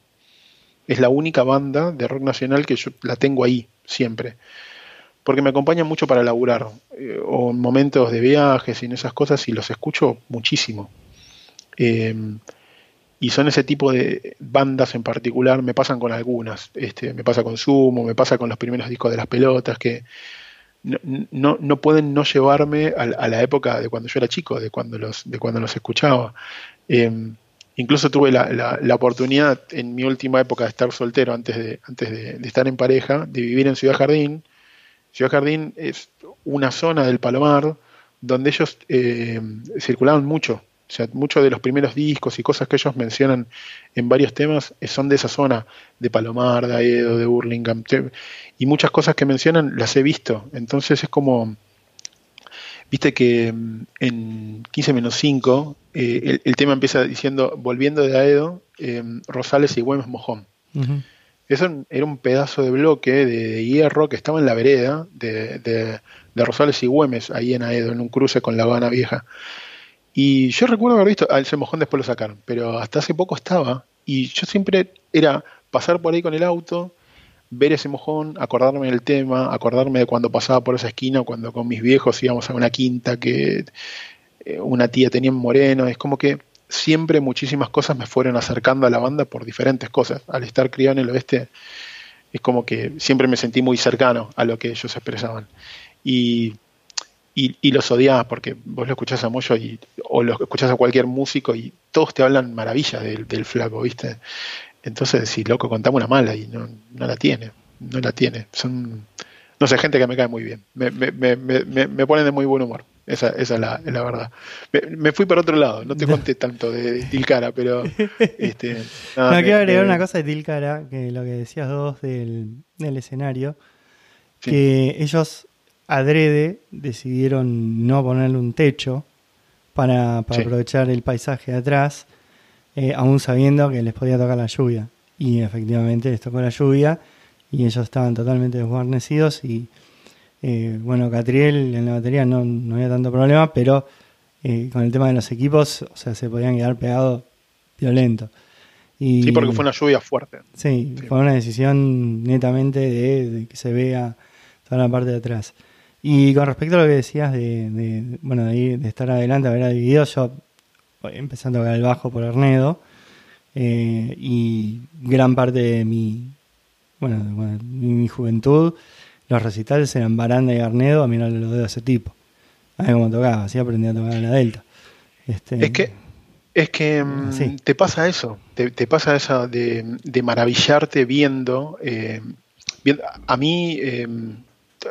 [SPEAKER 2] Es la única banda de rock nacional que yo la tengo ahí, siempre porque me acompañan mucho para laburar, eh, o en momentos de viajes y en esas cosas, y los escucho muchísimo. Em, y son ese tipo de bandas en particular, me pasan con algunas, este, me pasa con Sumo, me pasa con los primeros discos de las pelotas, que no, no, pueden no llevarme a, la época de cuando yo era chico, de cuando los, de cuando los escuchaba. Em, incluso tuve la, la, oportunidad en mi última época de estar soltero, antes de, antes de, de estar en pareja, de vivir en Ciudad Jardín, Ciudad Jardín es una zona del Palomar donde ellos eh, circulaban mucho. O sea, muchos de los primeros discos y cosas que ellos mencionan en varios temas son de esa zona, de Palomar, de Aedo, de Burlingame. Y muchas cosas que mencionan las he visto. Entonces es como. Viste que mm, en 15 menos 5 eh, el, tema empieza diciendo, volviendo de Aedo, eh, Rosales y Güemes Mojón. Eso era un pedazo de bloque de, hierro que estaba en la vereda de, Rosales y Güemes, ahí en Aedo, en un cruce con la Habana Vieja. Y yo recuerdo haber visto, ese mojón después lo sacaron, pero hasta hace poco estaba. Y yo siempre era pasar por ahí con el auto, ver ese mojón, acordarme del tema, acordarme de cuando pasaba por esa esquina, cuando con mis viejos íbamos a una quinta que eh, una tía tenía en Moreno. Es como que siempre muchísimas cosas me fueron acercando a la banda por diferentes cosas. Al estar criado en el oeste, es como que siempre me sentí muy cercano a lo que ellos expresaban. Y, y, los odiabas porque vos lo escuchás a Moyo y, o lo escuchás a cualquier músico y todos te hablan maravilla del, del flaco, ¿viste? Entonces, si loco, contame una mala y no, no la tiene, no la tiene. Son, no sé, gente que me cae muy bien. Me, me, me, me ponen de muy buen humor. Esa, esa es, la, la verdad. Me, fui por otro lado, no te [laughs] conté tanto de, Tilcara, pero. Este, [laughs]
[SPEAKER 1] no, quiero agregar una cosa de Tilcara, que lo que decías dos del, del escenario, que ellos adrede decidieron no ponerle un techo para, para aprovechar el paisaje de atrás, eh, aún sabiendo que les podía tocar la lluvia. Y efectivamente les tocó la lluvia y ellos estaban totalmente desguarnecidos y eh, bueno, Catriel en la batería no, había tanto problema, pero eh, con el tema de los equipos, o sea, se podían quedar pegados violento.
[SPEAKER 2] Y, sí, porque fue una lluvia fuerte.
[SPEAKER 1] Sí, fue una decisión netamente de, que se vea toda la parte de atrás. Y con respecto a lo que decías de, bueno, de, estar adelante, haber dividido, yo empecé a tocar el bajo por Arnedo eh, y gran parte de mi, bueno, de mi juventud los recitales eran Baranda y Arnedo a mirarle los dedos a ese tipo. A ver cómo tocaba, así aprendí a tocar en la Delta.
[SPEAKER 2] Este, es que, es que mm, te pasa eso, te, pasa eso de, maravillarte viendo, eh, A mí eh,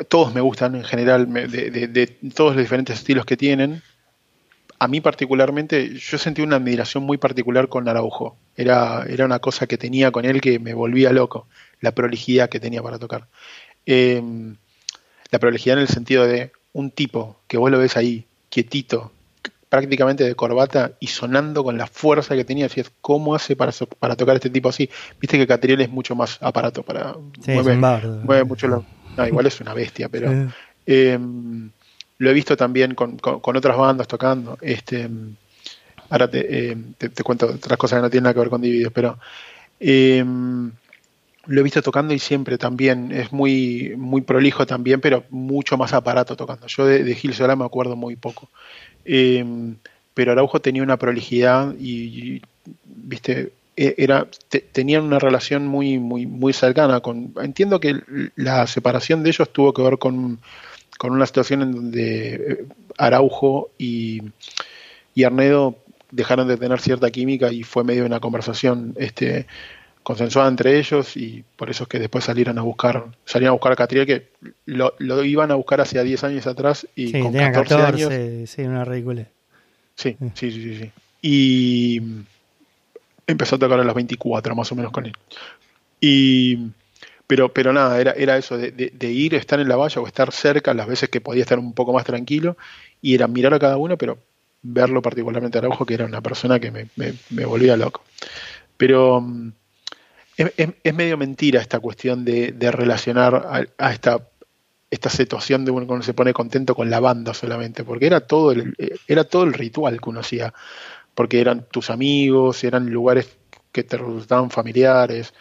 [SPEAKER 2] todos me gustan en general, de, todos los diferentes estilos que tienen. A mí particularmente, yo sentí una admiración muy particular con Araujo. Era, era una cosa que tenía con él que me volvía loco, la prolijidad que tenía para tocar. Em, la prolijidad en el sentido de un tipo que vos lo ves ahí, quietito, prácticamente de corbata y sonando con la fuerza que tenía. es ¿Cómo hace para, para tocar este tipo así? Viste que Catriel es mucho más aparato para. mueve, mucho no, igual es una bestia, pero. Em, lo he visto también con, con, otras bandas tocando. Este, ahora te, em, te, te, cuento otras cosas que no tienen nada que ver con Divididos, pero lo he visto tocando y siempre también es muy, muy prolijo también, pero mucho más aparato tocando. Yo de, Gil Solá me acuerdo muy poco. Em, pero Araujo tenía una prolijidad y, viste, e, era, tenían una relación muy, muy, muy cercana. Con, entiendo que la separación de ellos tuvo que ver con, con una situación en donde eh, Araujo y, y Arnedo dejaron de tener cierta química y fue medio de una conversación este, consensuada entre ellos y por eso es que después salieron a buscar, salieron a buscar a Catriel que lo, iban a buscar hacia 10 años atrás y con 14, años.
[SPEAKER 1] Sí, una ridícula.
[SPEAKER 2] Sí, sí, sí, sí, Y empezó a tocar a los 24 más o menos con él. Y pero, pero nada, era, era eso de, de, ir, estar en la valla o estar cerca las veces que podía estar un poco más tranquilo y era mirar a cada uno, pero verlo particularmente a Araujo, que era una persona que me, me volvía loco. Pero es, medio mentira esta cuestión de, relacionar a, esta, esta situación de uno cuando se pone contento con la banda solamente, porque era todo el, era todo el ritual que uno hacía, porque eran tus amigos, eran lugares que te resultaban familiares.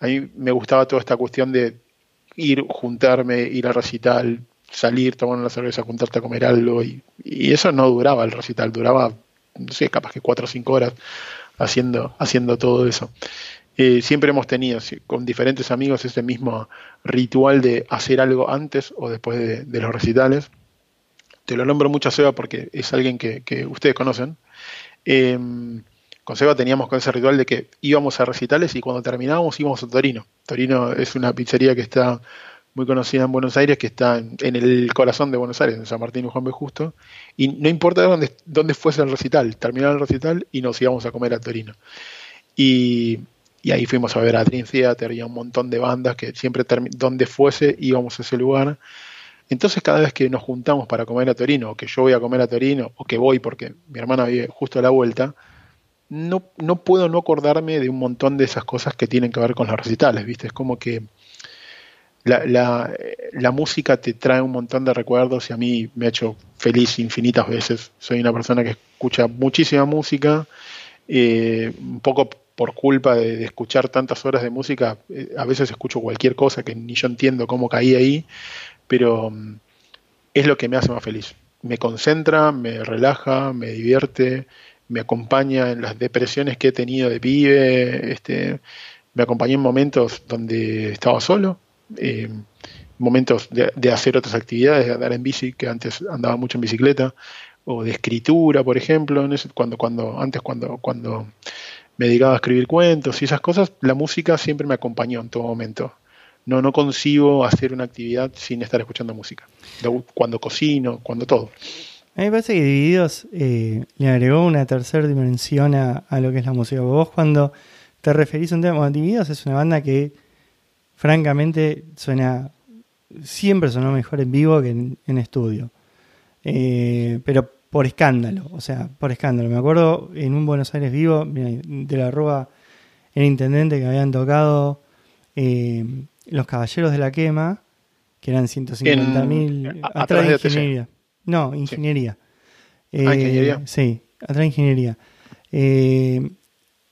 [SPEAKER 2] A mí me gustaba toda esta cuestión de ir, juntarme, ir a recital, salir, tomar una cerveza, juntarte a comer algo, y, y eso no duraba el recital, duraba, no sé, capaz que cuatro o cinco horas haciendo, haciendo todo eso. Eh, siempre hemos tenido con diferentes amigos ese mismo ritual de hacer algo antes o después de, los recitales. Te lo nombro mucho a Seba porque es alguien que, ustedes conocen. Em, con Seba teníamos con ese ritual de que íbamos a recitales y cuando terminábamos íbamos a Torino. Torino es una pizzería que está muy conocida en Buenos Aires, que está en, el corazón de Buenos Aires, en San Martín y Juan B. Justo, y no importa dónde, dónde fuese el recital, terminaba el recital y nos íbamos a comer a Torino. Y y ahí fuimos a ver a Dream Theater y a un montón de bandas que siempre, donde fuese, íbamos a ese lugar. Entonces cada vez que nos juntamos para comer a Torino, o que yo voy a comer a Torino, o que voy porque mi hermana vive justo a la vuelta, no, no puedo no acordarme de un montón de esas cosas que tienen que ver con los recitales, ¿viste? Es como que la, la, música te trae un montón de recuerdos y a mí me ha hecho feliz infinitas veces. Soy una persona que escucha muchísima música, eh, un poco por culpa de, escuchar tantas horas de música, eh, a veces escucho cualquier cosa que ni yo entiendo cómo caí ahí, pero um, es lo que me hace más feliz. Me concentra, me relaja, me divierte, me acompaña en las depresiones que he tenido de pibe, este, me acompañó en momentos donde estaba solo, eh, momentos de, hacer otras actividades, de andar en bici, que antes andaba mucho en bicicleta, o de escritura, por ejemplo, en cuando, cuando, antes cuando, cuando me dedicaba a escribir cuentos y esas cosas, la música siempre me acompañó en todo momento. No, no concibo hacer una actividad sin estar escuchando música. Cuando cocino, cuando todo.
[SPEAKER 1] A mí me parece que Divididos eh, le agregó una tercera dimensión a, a, lo que es la música. Vos cuando te referís a un tema, bueno, Divididos es una banda que francamente suena, siempre sonó mejor en vivo que en, en estudio. Eh, pero por escándalo, o sea, por escándalo. Me acuerdo en un Buenos Aires vivo, de la Rúa, el intendente que habían tocado eh, Los Caballeros de la Quema, que eran 150 mil.
[SPEAKER 2] Atrás de ingeniería.
[SPEAKER 1] No, ingeniería.
[SPEAKER 2] Sí. Ah, ingeniería.
[SPEAKER 1] Sí, atrás de ingeniería. Eh,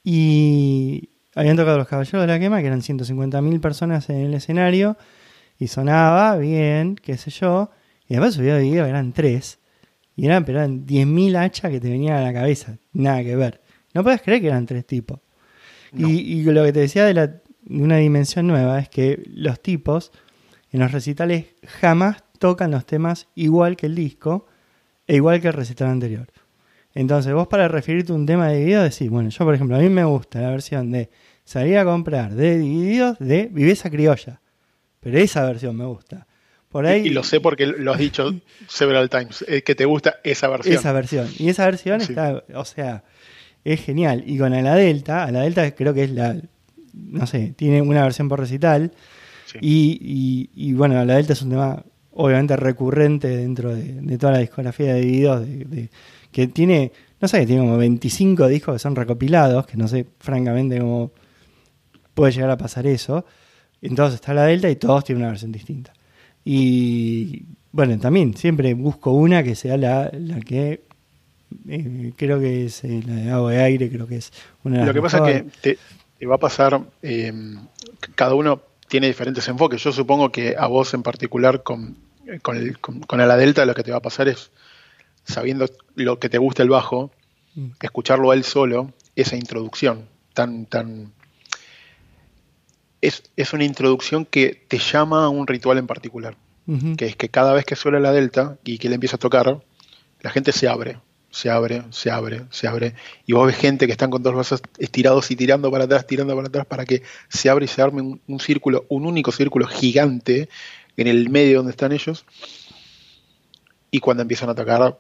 [SPEAKER 1] y habían tocado Los Caballeros de la Quema, que eran 150 mil personas en el escenario, y sonaba bien, qué sé yo. Y después subió de video, eran tres. Y eran, pero eran 10.000 hachas que te venían a la cabeza. Nada que ver. No puedes creer que eran tres tipos. No. Y, y, lo que te decía de, la, de una dimensión nueva es que los tipos en los recitales jamás tocan los temas igual que el disco e igual que el recital anterior. Entonces vos para referirte a un tema de Divididos decís, bueno, yo por ejemplo, a mí me gusta la versión de salir a comprar de Divididos de Viveza Criolla. Pero esa versión me gusta. Por ahí,
[SPEAKER 2] y lo sé porque lo has dicho [laughs] several times, eh, que te gusta esa versión.
[SPEAKER 1] Esa versión. Y esa versión sí. está, o sea, es genial. Y con a la Delta, a la Delta creo que es la, no sé, tiene una versión por recital. Sí. Y, y, y, bueno, la Delta es un tema obviamente recurrente dentro de, de toda la discografía de Divididos, de, de, que tiene, no sé, tiene como 25 discos que son recopilados, que no sé francamente cómo puede llegar a pasar eso. Entonces está la Delta y todos tienen una versión distinta. Y bueno, también siempre busco una que sea la, la que eh, creo que es eh, la de agua de aire, creo que es una de
[SPEAKER 2] Lo que pasa es que te, te, va a pasar, eh, cada uno tiene diferentes enfoques. Yo supongo que a vos en particular con, con, el, con, con la Delta lo que te va a pasar es, sabiendo lo que te gusta el bajo, mm. escucharlo a él solo, esa introducción tan, tan, es, es, una introducción que te llama a un ritual en particular, uh -huh. que es que cada vez que suena la delta y que le empieza a tocar, la gente se abre, se abre, se abre, se abre, y vos ves gente que están con dos brazos estirados y tirando para atrás, tirando para atrás, para que se abre y se arme un, un círculo, un único círculo gigante en el medio donde están ellos, y cuando empiezan a tocar,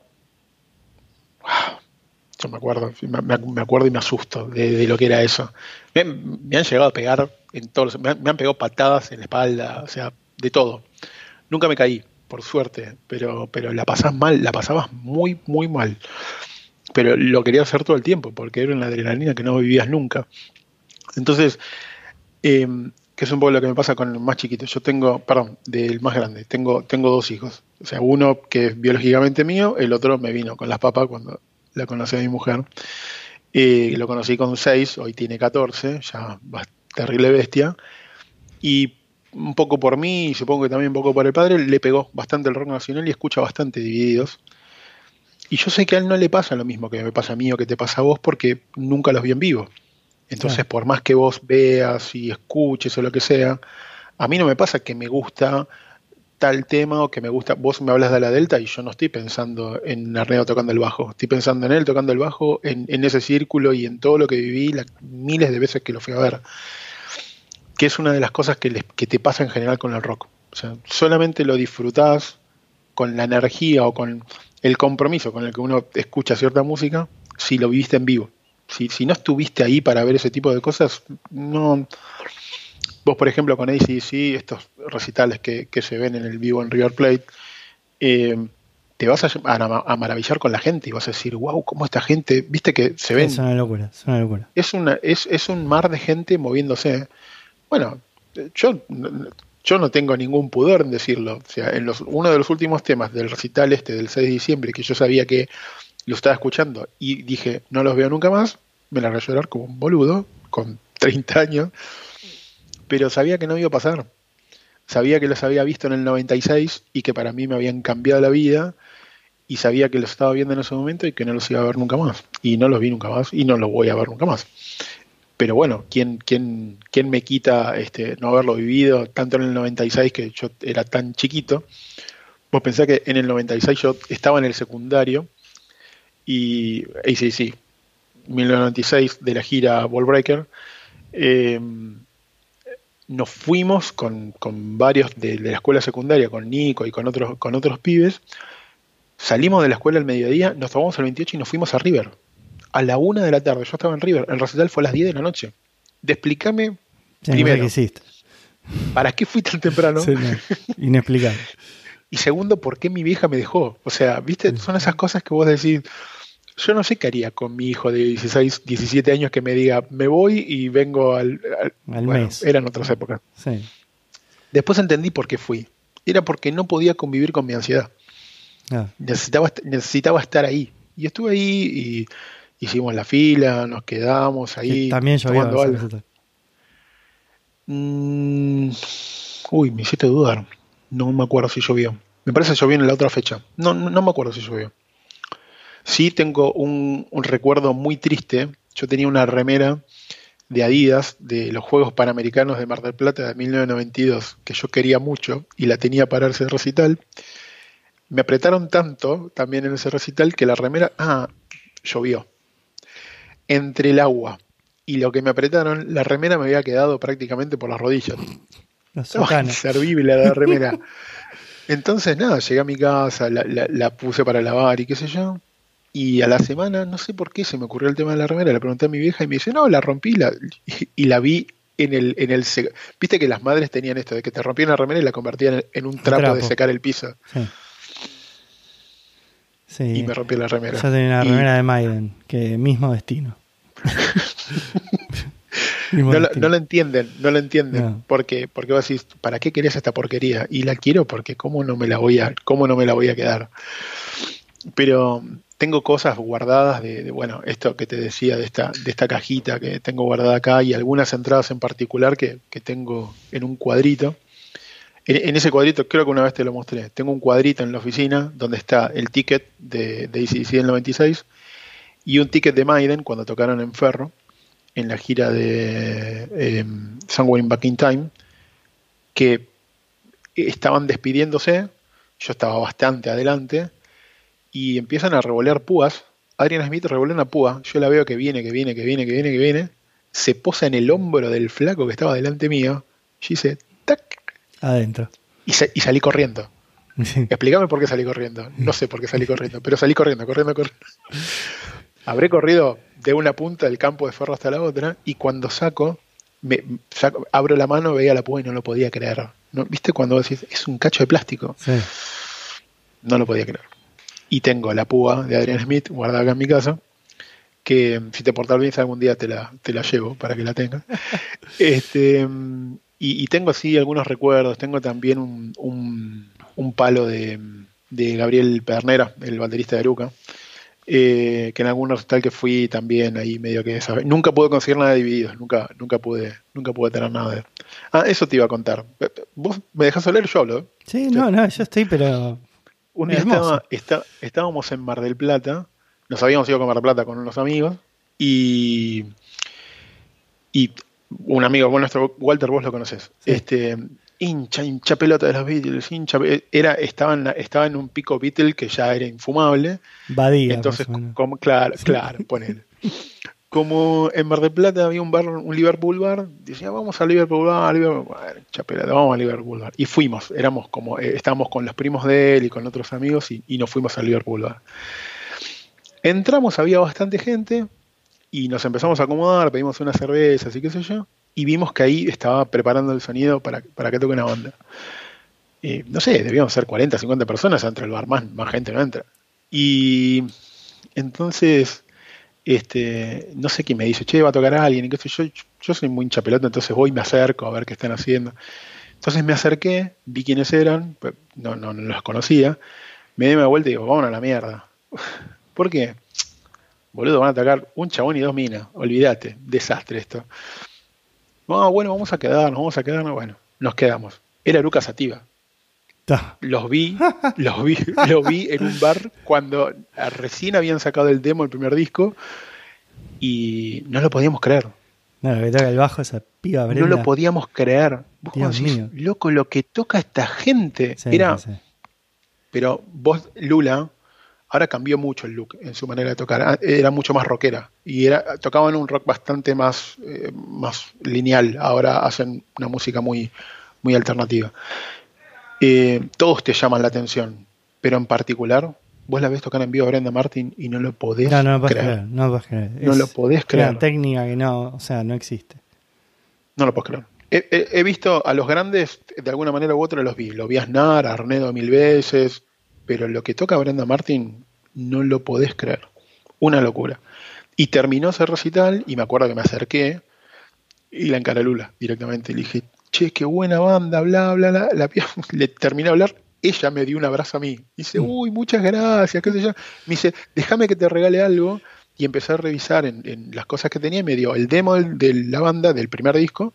[SPEAKER 2] yo me acuerdo, me, me, acuerdo y me asusto de, de lo que era eso. Me, me, han llegado a pegar en me han, pegado patadas en la espalda, o sea, de todo. Nunca me caí, por suerte, pero, pero la pasás mal, la pasabas muy, muy mal. Pero lo quería hacer todo el tiempo, porque era una adrenalina que no vivías nunca. Entonces, eh, que es un poco lo que me pasa con el más chiquito. Yo tengo, perdón, del más grande, tengo, tengo dos hijos. O sea, uno que es biológicamente mío, el otro me vino con las papas cuando la conocí a mi mujer. Eh, lo conocí con 6, hoy tiene 14, ya terrible bestia. Y un poco por mí, y supongo que también un poco por el padre, le pegó bastante el rock nacional y escucha bastante divididos. Y yo sé que a él no le pasa lo mismo que me pasa a mí o que te pasa a vos porque nunca los vi en vivo. Entonces, por más que vos veas y escuches o lo que sea, a mí no me pasa que me gusta tal tema o que me gusta, vos me hablas de la Delta y yo no estoy pensando en Arneo tocando el bajo, estoy pensando en él tocando el bajo, en, en ese círculo y en todo lo que viví las miles de veces que lo fui a ver, que es una de las cosas que, les, que te pasa en general con el rock. O sea, solamente lo disfrutás con la energía o con el compromiso con el que uno escucha cierta música si lo viviste en vivo. Si, si no estuviste ahí para ver ese tipo de cosas, no, Vos, por ejemplo, con ACDC, estos recitales que, que, se ven en el vivo en River Plate, eh, te vas a, a, maravillar con la gente y vas a decir, wow, cómo esta gente, viste que se ven.
[SPEAKER 1] Es una locura, es una locura.
[SPEAKER 2] Es, una, es, es un mar de gente moviéndose. Bueno, yo, yo no tengo ningún pudor en decirlo. O sea, en los, uno de los últimos temas del recital este del 6 de diciembre, que yo sabía que lo estaba escuchando y dije, no los veo nunca más, me la a llorar como un boludo, con 30 años, pero sabía que no iba a pasar. Sabía que los había visto en el 96 y que para mí me habían cambiado la vida y sabía que los estaba viendo en ese momento y que no los iba a ver nunca más. Y no los vi nunca más y no los voy a ver nunca más. Pero bueno, ¿quién, quién, quién me quita este, no haberlo vivido tanto en el 96 que yo era tan chiquito? Vos pensás que en el 96 yo estaba en el secundario y ACC, 1996 de la gira Ballbreaker, eh, nos fuimos con, varios de, la escuela secundaria, con Nico y con otros, con otros pibes, salimos de la escuela al mediodía, nos tomamos el 28 y nos fuimos a River. A la una de la tarde, yo estaba en River, el recital fue a las 10 de la noche. De explícame primero, ¿para qué fui tan temprano?
[SPEAKER 1] inexplicable. [laughs]
[SPEAKER 2] y segundo, ¿por qué mi vieja me dejó? O sea, viste, son esas cosas que vos decís, yo no sé qué haría con mi hijo de 16, 17 años que me diga, me voy y vengo al,
[SPEAKER 1] mes.
[SPEAKER 2] Eran otras épocas.
[SPEAKER 1] Sí.
[SPEAKER 2] Después entendí por qué fui. Era porque no podía convivir con mi ansiedad. Ah. Necesitaba, necesitaba estar ahí. Y estuve ahí y hicimos la fila, nos quedamos ahí.
[SPEAKER 1] también llovió.
[SPEAKER 2] Mm, uy, me hiciste dudar. No me acuerdo si llovió. Me parece que llovió en la otra fecha. No, no, no me acuerdo si llovió. Sí tengo un, recuerdo muy triste. Yo tenía una remera de Adidas de los Juegos Panamericanos de Mar del Plata de 1992 que yo quería mucho y la tenía para ese recital. Me apretaron tanto también en ese recital que la remera, ah, llovió. Entre el agua y lo que me apretaron, la remera me había quedado prácticamente por las rodillas.
[SPEAKER 1] Estaba
[SPEAKER 2] inservible la [laughs] remera. Entonces, nada, llegué a mi casa, la puse para lavar y qué sé yo. Y a la semana, no sé por qué se me ocurrió el tema de la remera, le pregunté a mi vieja y me dice, no, la rompí la, y, la vi en el, en el... Viste que las madres tenían esto, de que te rompían la remera y la convertían en, un trapo, de secar el piso.
[SPEAKER 1] Sí.
[SPEAKER 2] Y me rompió la remera.
[SPEAKER 1] Yo tenía una remera de Maiden, que mismo destino. [laughs]
[SPEAKER 2] no, lo, entienden, no lo entienden. Porque, porque vos decís, ¿para qué querés esta porquería? Y la quiero porque cómo no me la voy a, cómo no me la voy a quedar. Pero tengo cosas guardadas de, bueno, esto que te decía de esta, de esta cajita que tengo guardada acá y algunas entradas en particular que, tengo en un cuadrito. En, ese cuadrito, creo que una vez te lo mostré, tengo un cuadrito en la oficina donde está el ticket de, de ACDC del 96 y un ticket de Maiden cuando tocaron en Ferro en la gira de eh, Somewhere in Back in Time que estaban despidiéndose, yo estaba bastante adelante y empiezan a revolear púas. Adrian Smith revolea una púa, yo la veo que viene, que viene, que viene, que viene, que viene, se posa en el hombro del flaco que estaba delante mío, y dice, ¡tac!
[SPEAKER 1] Adentro.
[SPEAKER 2] Y, y salí corriendo. [laughs] Explícame por qué salí corriendo. No [laughs] sé por qué salí corriendo, pero salí corriendo, corriendo, corriendo. Habré corrido de una punta del campo de ferro hasta la otra y cuando saco, me, abro la mano, veía la púa y no lo podía creer. ¿No? ¿Viste cuando decís, es un cacho de plástico?
[SPEAKER 1] Sí.
[SPEAKER 2] No lo podía creer y tengo la púa de Adrian Smith guardada acá en mi casa, que si te portas bien algún día te la, te la llevo para que la tengas. [laughs] este, y, tengo así algunos recuerdos, tengo también un, un, palo de, de, Gabriel Pernera, el baterista de Aruca, eh, que en algún recital que fui también ahí medio que sabe. Nunca pude conseguir nada de divididos, nunca, nunca pude, nunca pude tener nada de. Ah, eso te iba a contar. Vos me dejas leer, yo hablo. ¿eh?
[SPEAKER 1] Sí, no, no, yo estoy, pero
[SPEAKER 2] un día estábamos en Mar del Plata, nos habíamos ido a Mar del Plata con unos amigos y, y un amigo, bueno, nuestro Walter, vos lo conoces, este, hincha, hincha pelota de los Beatles, hincha, era, estaba, en, estaba en un pico Beatle que ya era infumable.
[SPEAKER 1] Badía.
[SPEAKER 2] Entonces, como, claro, claro, poner como en Mar del Plata había un bar, un Liverpool bar, decía, vamos a Liverpool bar, Liverpool, bueno, chapelada, vamos a Liverpool bar. Y fuimos, éramos como, eh, estábamos con los primos de él y con otros amigos y, nos fuimos a Liverpool bar. Entramos, había bastante gente y nos empezamos a acomodar, pedimos unas cervezas y qué sé yo, y vimos que ahí estaba preparando el sonido para, para que toque una banda. eh, no sé, debíamos ser 40, 50 personas, entre el bar, más, gente no entra. Y entonces, este, no sé quién me dice, che, va a tocar a alguien, y qué yo, yo soy muy hincha entonces voy y me acerco a ver qué están haciendo. Entonces me acerqué, vi quiénes eran, pues, no, no, no los conocía, me di una vuelta y digo, vamos a la mierda. [laughs] ¿Por qué? Boludo, van a atacar un chabón y dos minas, olvídate, desastre esto. No, bueno, vamos a quedarnos, vamos a quedarnos, bueno, nos quedamos. Era Lucas Sativa. Los vi, los vi, [laughs] los vi en un bar cuando recién habían sacado el demo el primer disco y no lo podíamos creer.
[SPEAKER 1] No, lo que toca el bajo esa piba
[SPEAKER 2] No lo podíamos creer. Vos loco, lo que toca esta gente. era. Pero vos, Lula, ahora cambió mucho el look en su manera de tocar. Ah, era mucho más rockera. Y era, tocaban un rock bastante más, eh, más lineal. Ahora hacen una música muy, muy alternativa. Eh, todos te llaman la atención. Pero en particular, vos la ves tocar en vivo a Brenda Martin y no lo podés no, no creer.
[SPEAKER 1] No lo podés creer.
[SPEAKER 2] No lo podés creer.
[SPEAKER 1] Una técnica que no, o sea, no existe.
[SPEAKER 2] No lo podés creer. He, visto a los grandes, de alguna manera u otra los vi. Lo vi a Snar, a Arnedo mil veces, pero lo que toca Brenda Martin no lo podés creer. Una locura. Y terminó ese recital y me acuerdo que me acerqué y la encaré Lula directamente. Le dije, che, qué buena banda, bla, bla, bla. La, [laughs] le terminé a hablar ella me dio un abrazo a mí. Dice, mm. uy, muchas gracias, qué sé yo. Me dice, déjame que te regale algo. Y empecé a revisar en, las cosas que tenía y me dio el demo de la banda del primer disco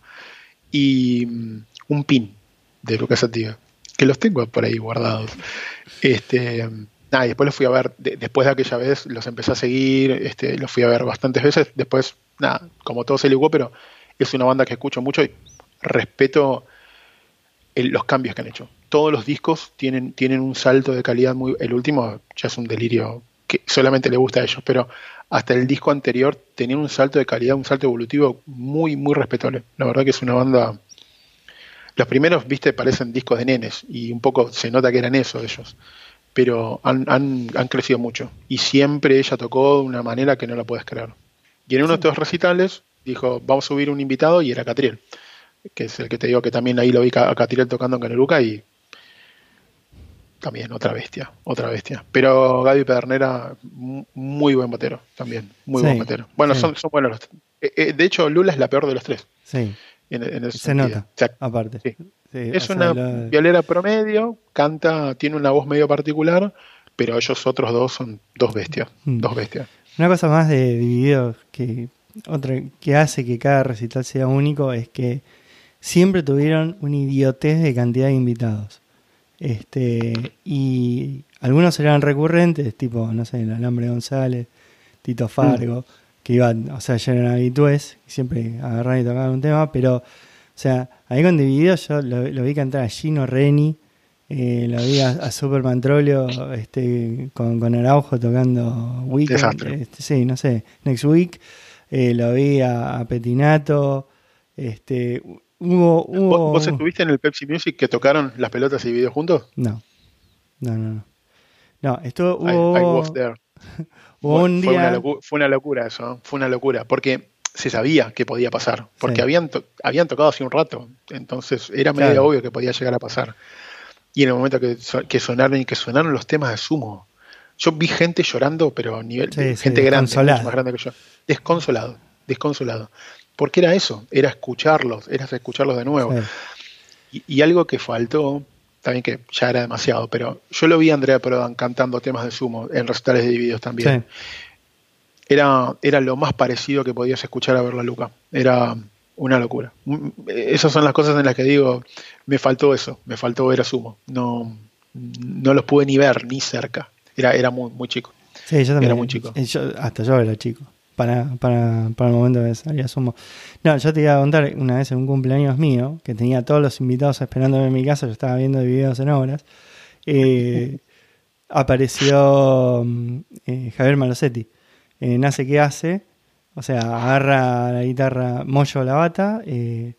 [SPEAKER 2] y mm, un pin de Lucas Sativa, que los tengo por ahí guardados. Este, nada, y después los fui a ver, después de aquella vez los empecé a seguir, este, los fui a ver bastantes veces. Después, nada, como todo se ligó, pero es una banda que escucho mucho y respeto los cambios que han hecho. Todos los discos tienen, tienen un salto de calidad muy. El último ya es un delirio que solamente le gusta a ellos, pero hasta el disco anterior tenían un salto de calidad, un salto evolutivo muy, muy respetable. La verdad que es una banda. Los primeros, viste, parecen discos de nenes y un poco se nota que eran eso ellos. Pero han, han, han crecido mucho y siempre ella tocó de una manera que no la puedes creer. Y en uno de estos recitales dijo: Vamos a subir un invitado y era Catriel que es el que te digo que también ahí lo vi a Catirel tocando en Caneluca y también otra bestia, otra bestia. Pero Gaby Pedernera, muy buen batero también, muy buen batero. Bueno, son, son buenos los eh, eh, De hecho, Lula es la peor de los tres.
[SPEAKER 1] Sí. Se nota, aparte.
[SPEAKER 2] es una violera promedio, canta, tiene una voz medio particular, pero ellos otros dos son dos bestias, hmm. dos bestias.
[SPEAKER 1] Una cosa más de Divididos que otra que hace que cada recital sea único es que siempre tuvieron una idiotez de cantidad de invitados. Este, y algunos eran recurrentes, tipo, no sé, el Alambre González, Tito Fargo, mm. Que iban, o sea, ya eran habitués, siempre agarraban y tocaban un tema, pero, o sea, ahí con Divididos yo lo, vi cantar a Gino Reni, eh, lo vi a, Superman Trolio este, con, con Araujo tocando Weekend, este, sí, no sé, Next Week, eh, lo vi a, a Petinato, este,
[SPEAKER 2] ¿Vos, estuviste en el Pepsi Music que tocaron las pelotas y videos juntos?
[SPEAKER 1] No. No, no, no. No, esto hubo. [laughs] un
[SPEAKER 2] fue, día... fue, una locura, eso, fue una locura, porque se sabía que podía pasar, porque habían, habían tocado hace un rato, entonces era medio obvio que podía llegar a pasar. Y en el momento que, que sonaron y que sonaron los temas de sumo, yo vi gente llorando, pero a nivel, gente grande, más grande que yo, desconsolado, desconsolado. Porque era eso, era escucharlos, era escucharlos de nuevo. Y, algo que faltó, también que ya era demasiado, pero yo lo vi a Andrea Prodan cantando temas de sumo en recitales de vídeos también. Era, era lo más parecido que podías escuchar a verla Luca. Era una locura. Mm, esas son las cosas en las que digo, me faltó eso, me faltó ver a sumo. No, no los pude ni ver, ni cerca. Era, era muy, muy chico.
[SPEAKER 1] Sí, yo también. Era muy chico. hasta yo era chico para, para, para el momento de salir a sumo. No, yo te iba a contar una vez en un cumpleaños mío, que tenía todos los invitados esperándome en mi casa, yo estaba viendo videos en obras, eh, apareció mm, eh, Javier Malosetti. Eh, nace que hace, o sea, agarra la guitarra Moyo la bata, eh,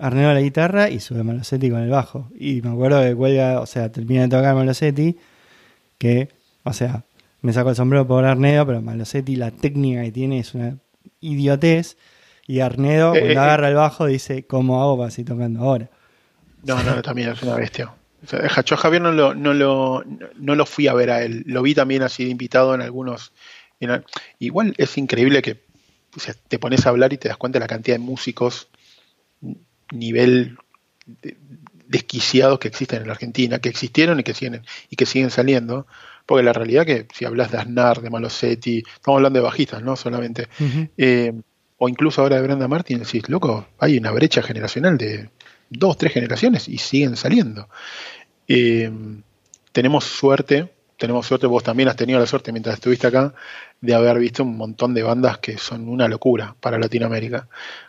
[SPEAKER 1] Arneo la guitarra y sube Malosetti con el bajo. Y me acuerdo que cuelga, o sea, termina de tocar Malosetti, que, o sea, me saco el sombrero por Arnedo, pero Malosetti la técnica que tiene es una idiotez. Y Arnedo, eh, cuando eh, agarra el bajo, dice, ¿cómo hago para seguir tocando ahora?
[SPEAKER 2] No, no, también es una bestia. yo a Javier no lo, no, lo, no lo fui a ver a él. Lo vi también así de invitado en algunos. igual es increíble que te pones a hablar y te das cuenta de la cantidad de músicos nivel desquiciados que existen en la Argentina, que existieron y que siguen, y que siguen saliendo. Porque la realidad que si hablas de Aznar, de Malosetti, estamos hablando de bajistas, ¿no? Solamente. Eh, o incluso ahora de Brenda Martin, decís, loco, hay una brecha generacional de dos, tres generaciones y siguen saliendo. Eh, tenemos suerte, tenemos suerte, vos también has tenido la suerte mientras estuviste acá, de haber visto un montón de bandas que son una locura para Latinoamérica.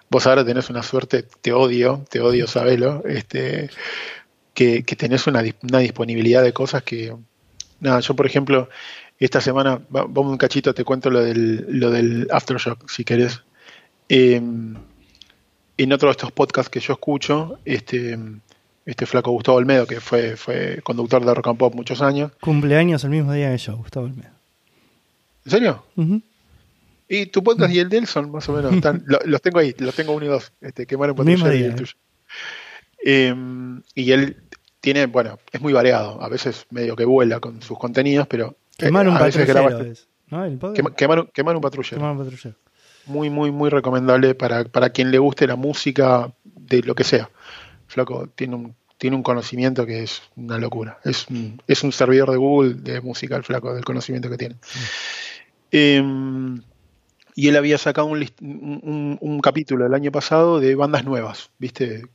[SPEAKER 2] Vos ahora tenés una suerte, te odio, te odio, sabelo, este, que, que tenés una, una disponibilidad de cosas que, nada, yo por ejemplo, esta semana, vamos un cachito, te cuento lo del, lo del Aftershock, si querés. Em, en otro de estos podcasts que yo escucho, este, este flaco Gustavo Olmedo, que fue, fue conductor de Rock and Pop muchos años.
[SPEAKER 1] Cumpleaños el mismo día que yo, Gustavo Olmedo.
[SPEAKER 2] ¿En serio? Y tu podcast y el de él son más o menos, están, [laughs] los tengo ahí, los tengo uno y dos, este, quemaron
[SPEAKER 1] patrullero y el
[SPEAKER 2] tuyo. Em, y él tiene, bueno, es muy variado, a veces medio que vuela con sus contenidos, pero...
[SPEAKER 1] Quemar un patrullero
[SPEAKER 2] quemar, un patrullero. Muy, muy, muy recomendable para, para quien le guste la música de lo que sea. Flaco tiene un, tiene un conocimiento que es una locura. Es un, es un servidor de Google de música, el flaco, del conocimiento que tiene. Em, y él había sacado un, un, capítulo el año pasado de bandas nuevas, ¿viste?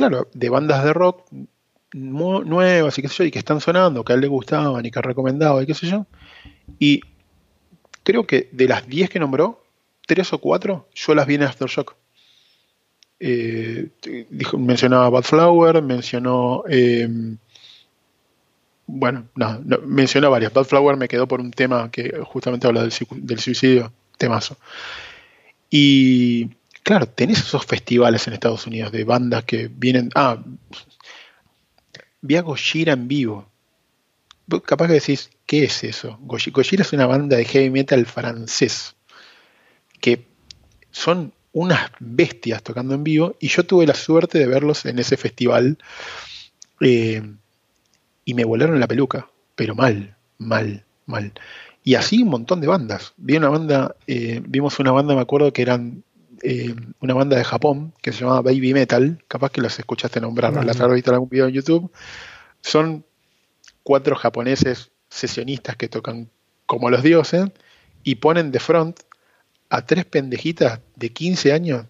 [SPEAKER 2] Claro, de bandas de rock nuevas y qué sé yo, y que están sonando, que a él le gustaban y que recomendaba y qué sé yo. Y creo que de las 10 que nombró, 3 o 4 yo las vi en Aftershock. Eh, dijo, mencionaba Bad Flower, mencionó. Em, bueno, no, mencionó varias. Bad Flower me quedó por un tema que justamente habla del, del suicidio, temazo. Y claro, tenés esos festivales en Estados Unidos de bandas que vienen. Ah, vi a Gojira en vivo. Capaz que decís, ¿qué es eso? Gojira es una banda de heavy metal francés que son unas bestias tocando en vivo y yo tuve la suerte de verlos en ese festival eh, y me volaron la peluca, pero mal, mal, mal. Y así un montón de bandas. Vi una banda, eh, vimos una banda, me acuerdo que eran eh, una banda de Japón que se llamaba Baby Metal, capaz que los escuchaste nombrar, las has visto en algún video en YouTube. Son cuatro japoneses sesionistas que tocan como los dioses y ponen de front a tres pendejitas de 15 años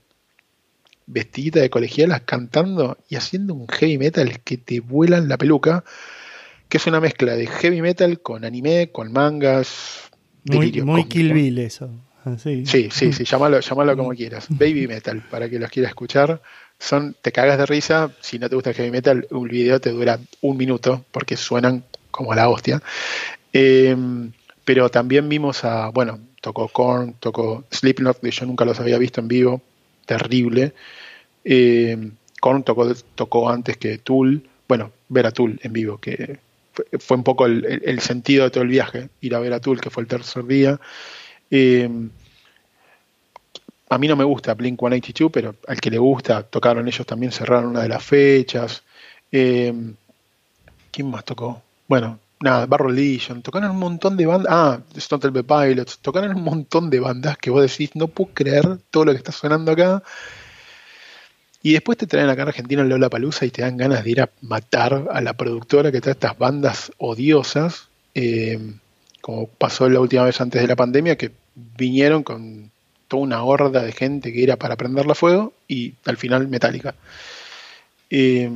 [SPEAKER 2] vestiditas de colegialas cantando y haciendo un heavy metal que te vuelan la peluca, que es una mezcla de heavy metal con anime, con mangas.
[SPEAKER 1] Muy, muy Kill Bill eso.
[SPEAKER 2] Ah, sí, sí, sí, sí [laughs] llámalo, como quieras. [laughs] Baby Metal, para que los quiera escuchar. Son, te cagas de risa. Si no te gusta el heavy metal, un video te dura un minuto porque suenan como la hostia. Em, pero también vimos a, bueno, tocó Korn, tocó Slipknot, que yo nunca los había visto en vivo, terrible. Em, Korn tocó, tocó antes que Tool, bueno, ver a Tool en vivo, que fue, un poco el, sentido de todo el viaje, ir a ver a Tool, que fue el tercer día. Em, a mí no me gusta Blink 182, pero al que le gusta, tocaron ellos también, cerraron una de las fechas. Eh, ¿Quién más tocó? Bueno, nada, Barrow Legion, tocaron un montón de bandas. Ah, Stone Temple Pilots, tocaron un montón de bandas que vos decís, no puedo creer todo lo que está sonando acá. Y después te traen acá en Argentina Lola Palusa y te dan ganas de ir a matar a la productora que trae estas bandas odiosas. Eh, como pasó la última vez antes de la pandemia, que vinieron con toda una horda de gente que era para prenderla fuego y al final Metallica. Eh,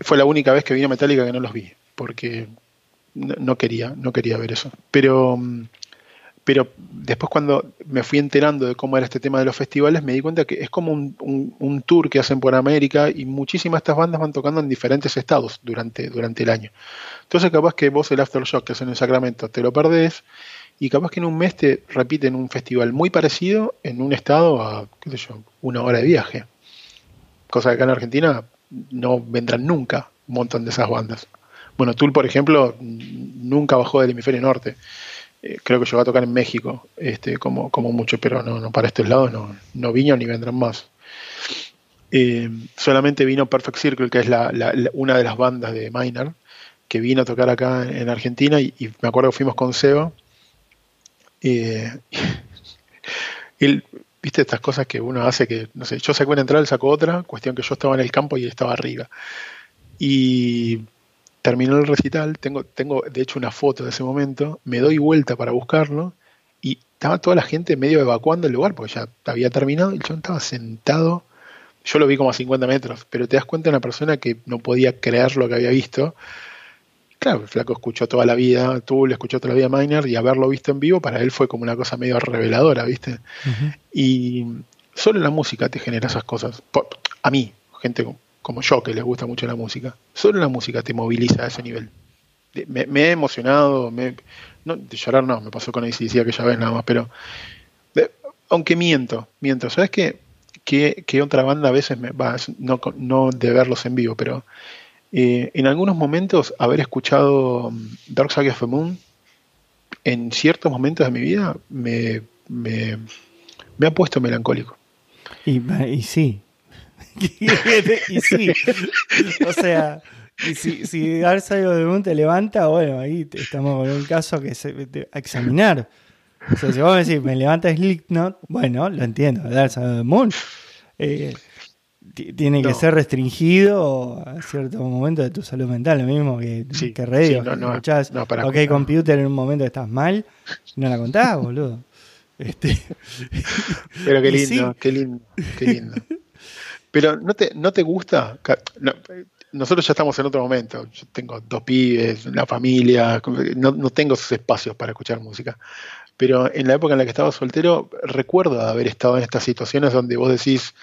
[SPEAKER 2] fue la única vez que vino Metallica que no los vi, porque no, quería, no quería ver eso. Pero mm, pero después cuando me fui enterando de cómo era este tema de los festivales, me di cuenta que es como un, tour que hacen por América y muchísimas de estas bandas van tocando en diferentes estados durante, durante el año. Entonces capaz que vos el Aftershock que hacen en Sacramento te lo perdés y capaz que en un mes te repiten un festival muy parecido en un estado a, qué sé yo, una hora de viaje. Cosa que acá en Argentina no vendrán nunca un montón de esas bandas. Bueno, Tool, por ejemplo, nunca bajó del hemisferio norte. Eh, creo que llegó a tocar en México, este, como, mucho, pero no, no para estos lados no, no ni vendrán más. Eh, solamente vino Perfect Circle, que es una de las bandas de Minor, que vino a tocar acá en, Argentina y, me acuerdo que fuimos con Seba. Eh, él, viste estas cosas que uno hace que, no sé, yo saco una entrada, él sacó otra, cuestión que yo estaba en el campo y él estaba arriba. Y terminó el recital, tengo, tengo de hecho una foto de ese momento, me doy vuelta para buscarlo y estaba toda la gente medio evacuando el lugar porque ya había terminado y yo estaba sentado, yo lo vi como a 50 metros, pero te das cuenta de una persona que no podía creer lo que había visto. Claro, el flaco escuchó toda la vida, tú le escuchó toda la vida Miner y haberlo visto en vivo para él fue como una cosa medio reveladora, ¿viste? Y solo la música te genera esas cosas. A mí, gente como yo, que les gusta mucho la música, solo la música te moviliza a ese nivel. Me, he emocionado, me, no, de llorar no, me pasó con decía que ya ves nada más, pero aunque miento, miento, ¿sabes qué? Que, otra banda a veces me va, no, no de verlos en vivo, pero eh, en algunos momentos haber escuchado um, Dark Side of the Moon en ciertos momentos de mi vida me, me, ha puesto melancólico.
[SPEAKER 1] Y, sí, [laughs] y sí, o sea, y si, si algo de Moon te levanta, bueno, ahí estamos con un caso que se, a examinar. O sea, si vos me decís, me levanta Slipknot, bueno, lo entiendo, Dark Side Moon. Eh, tiene que ser restringido a cierto momento de tu salud mental, lo mismo que, que radio. ok, computer en un momento estás mal, no la contás, [laughs] boludo. Este...
[SPEAKER 2] Pero qué lindo, qué lindo, qué lindo. Pero ¿no te, no te gusta? nosotros ya estamos en otro momento. Yo tengo dos pibes, una familia, no, no, tengo esos espacios para escuchar música. Pero en la época en la que estaba soltero, recuerdo haber estado en estas situaciones donde vos decís,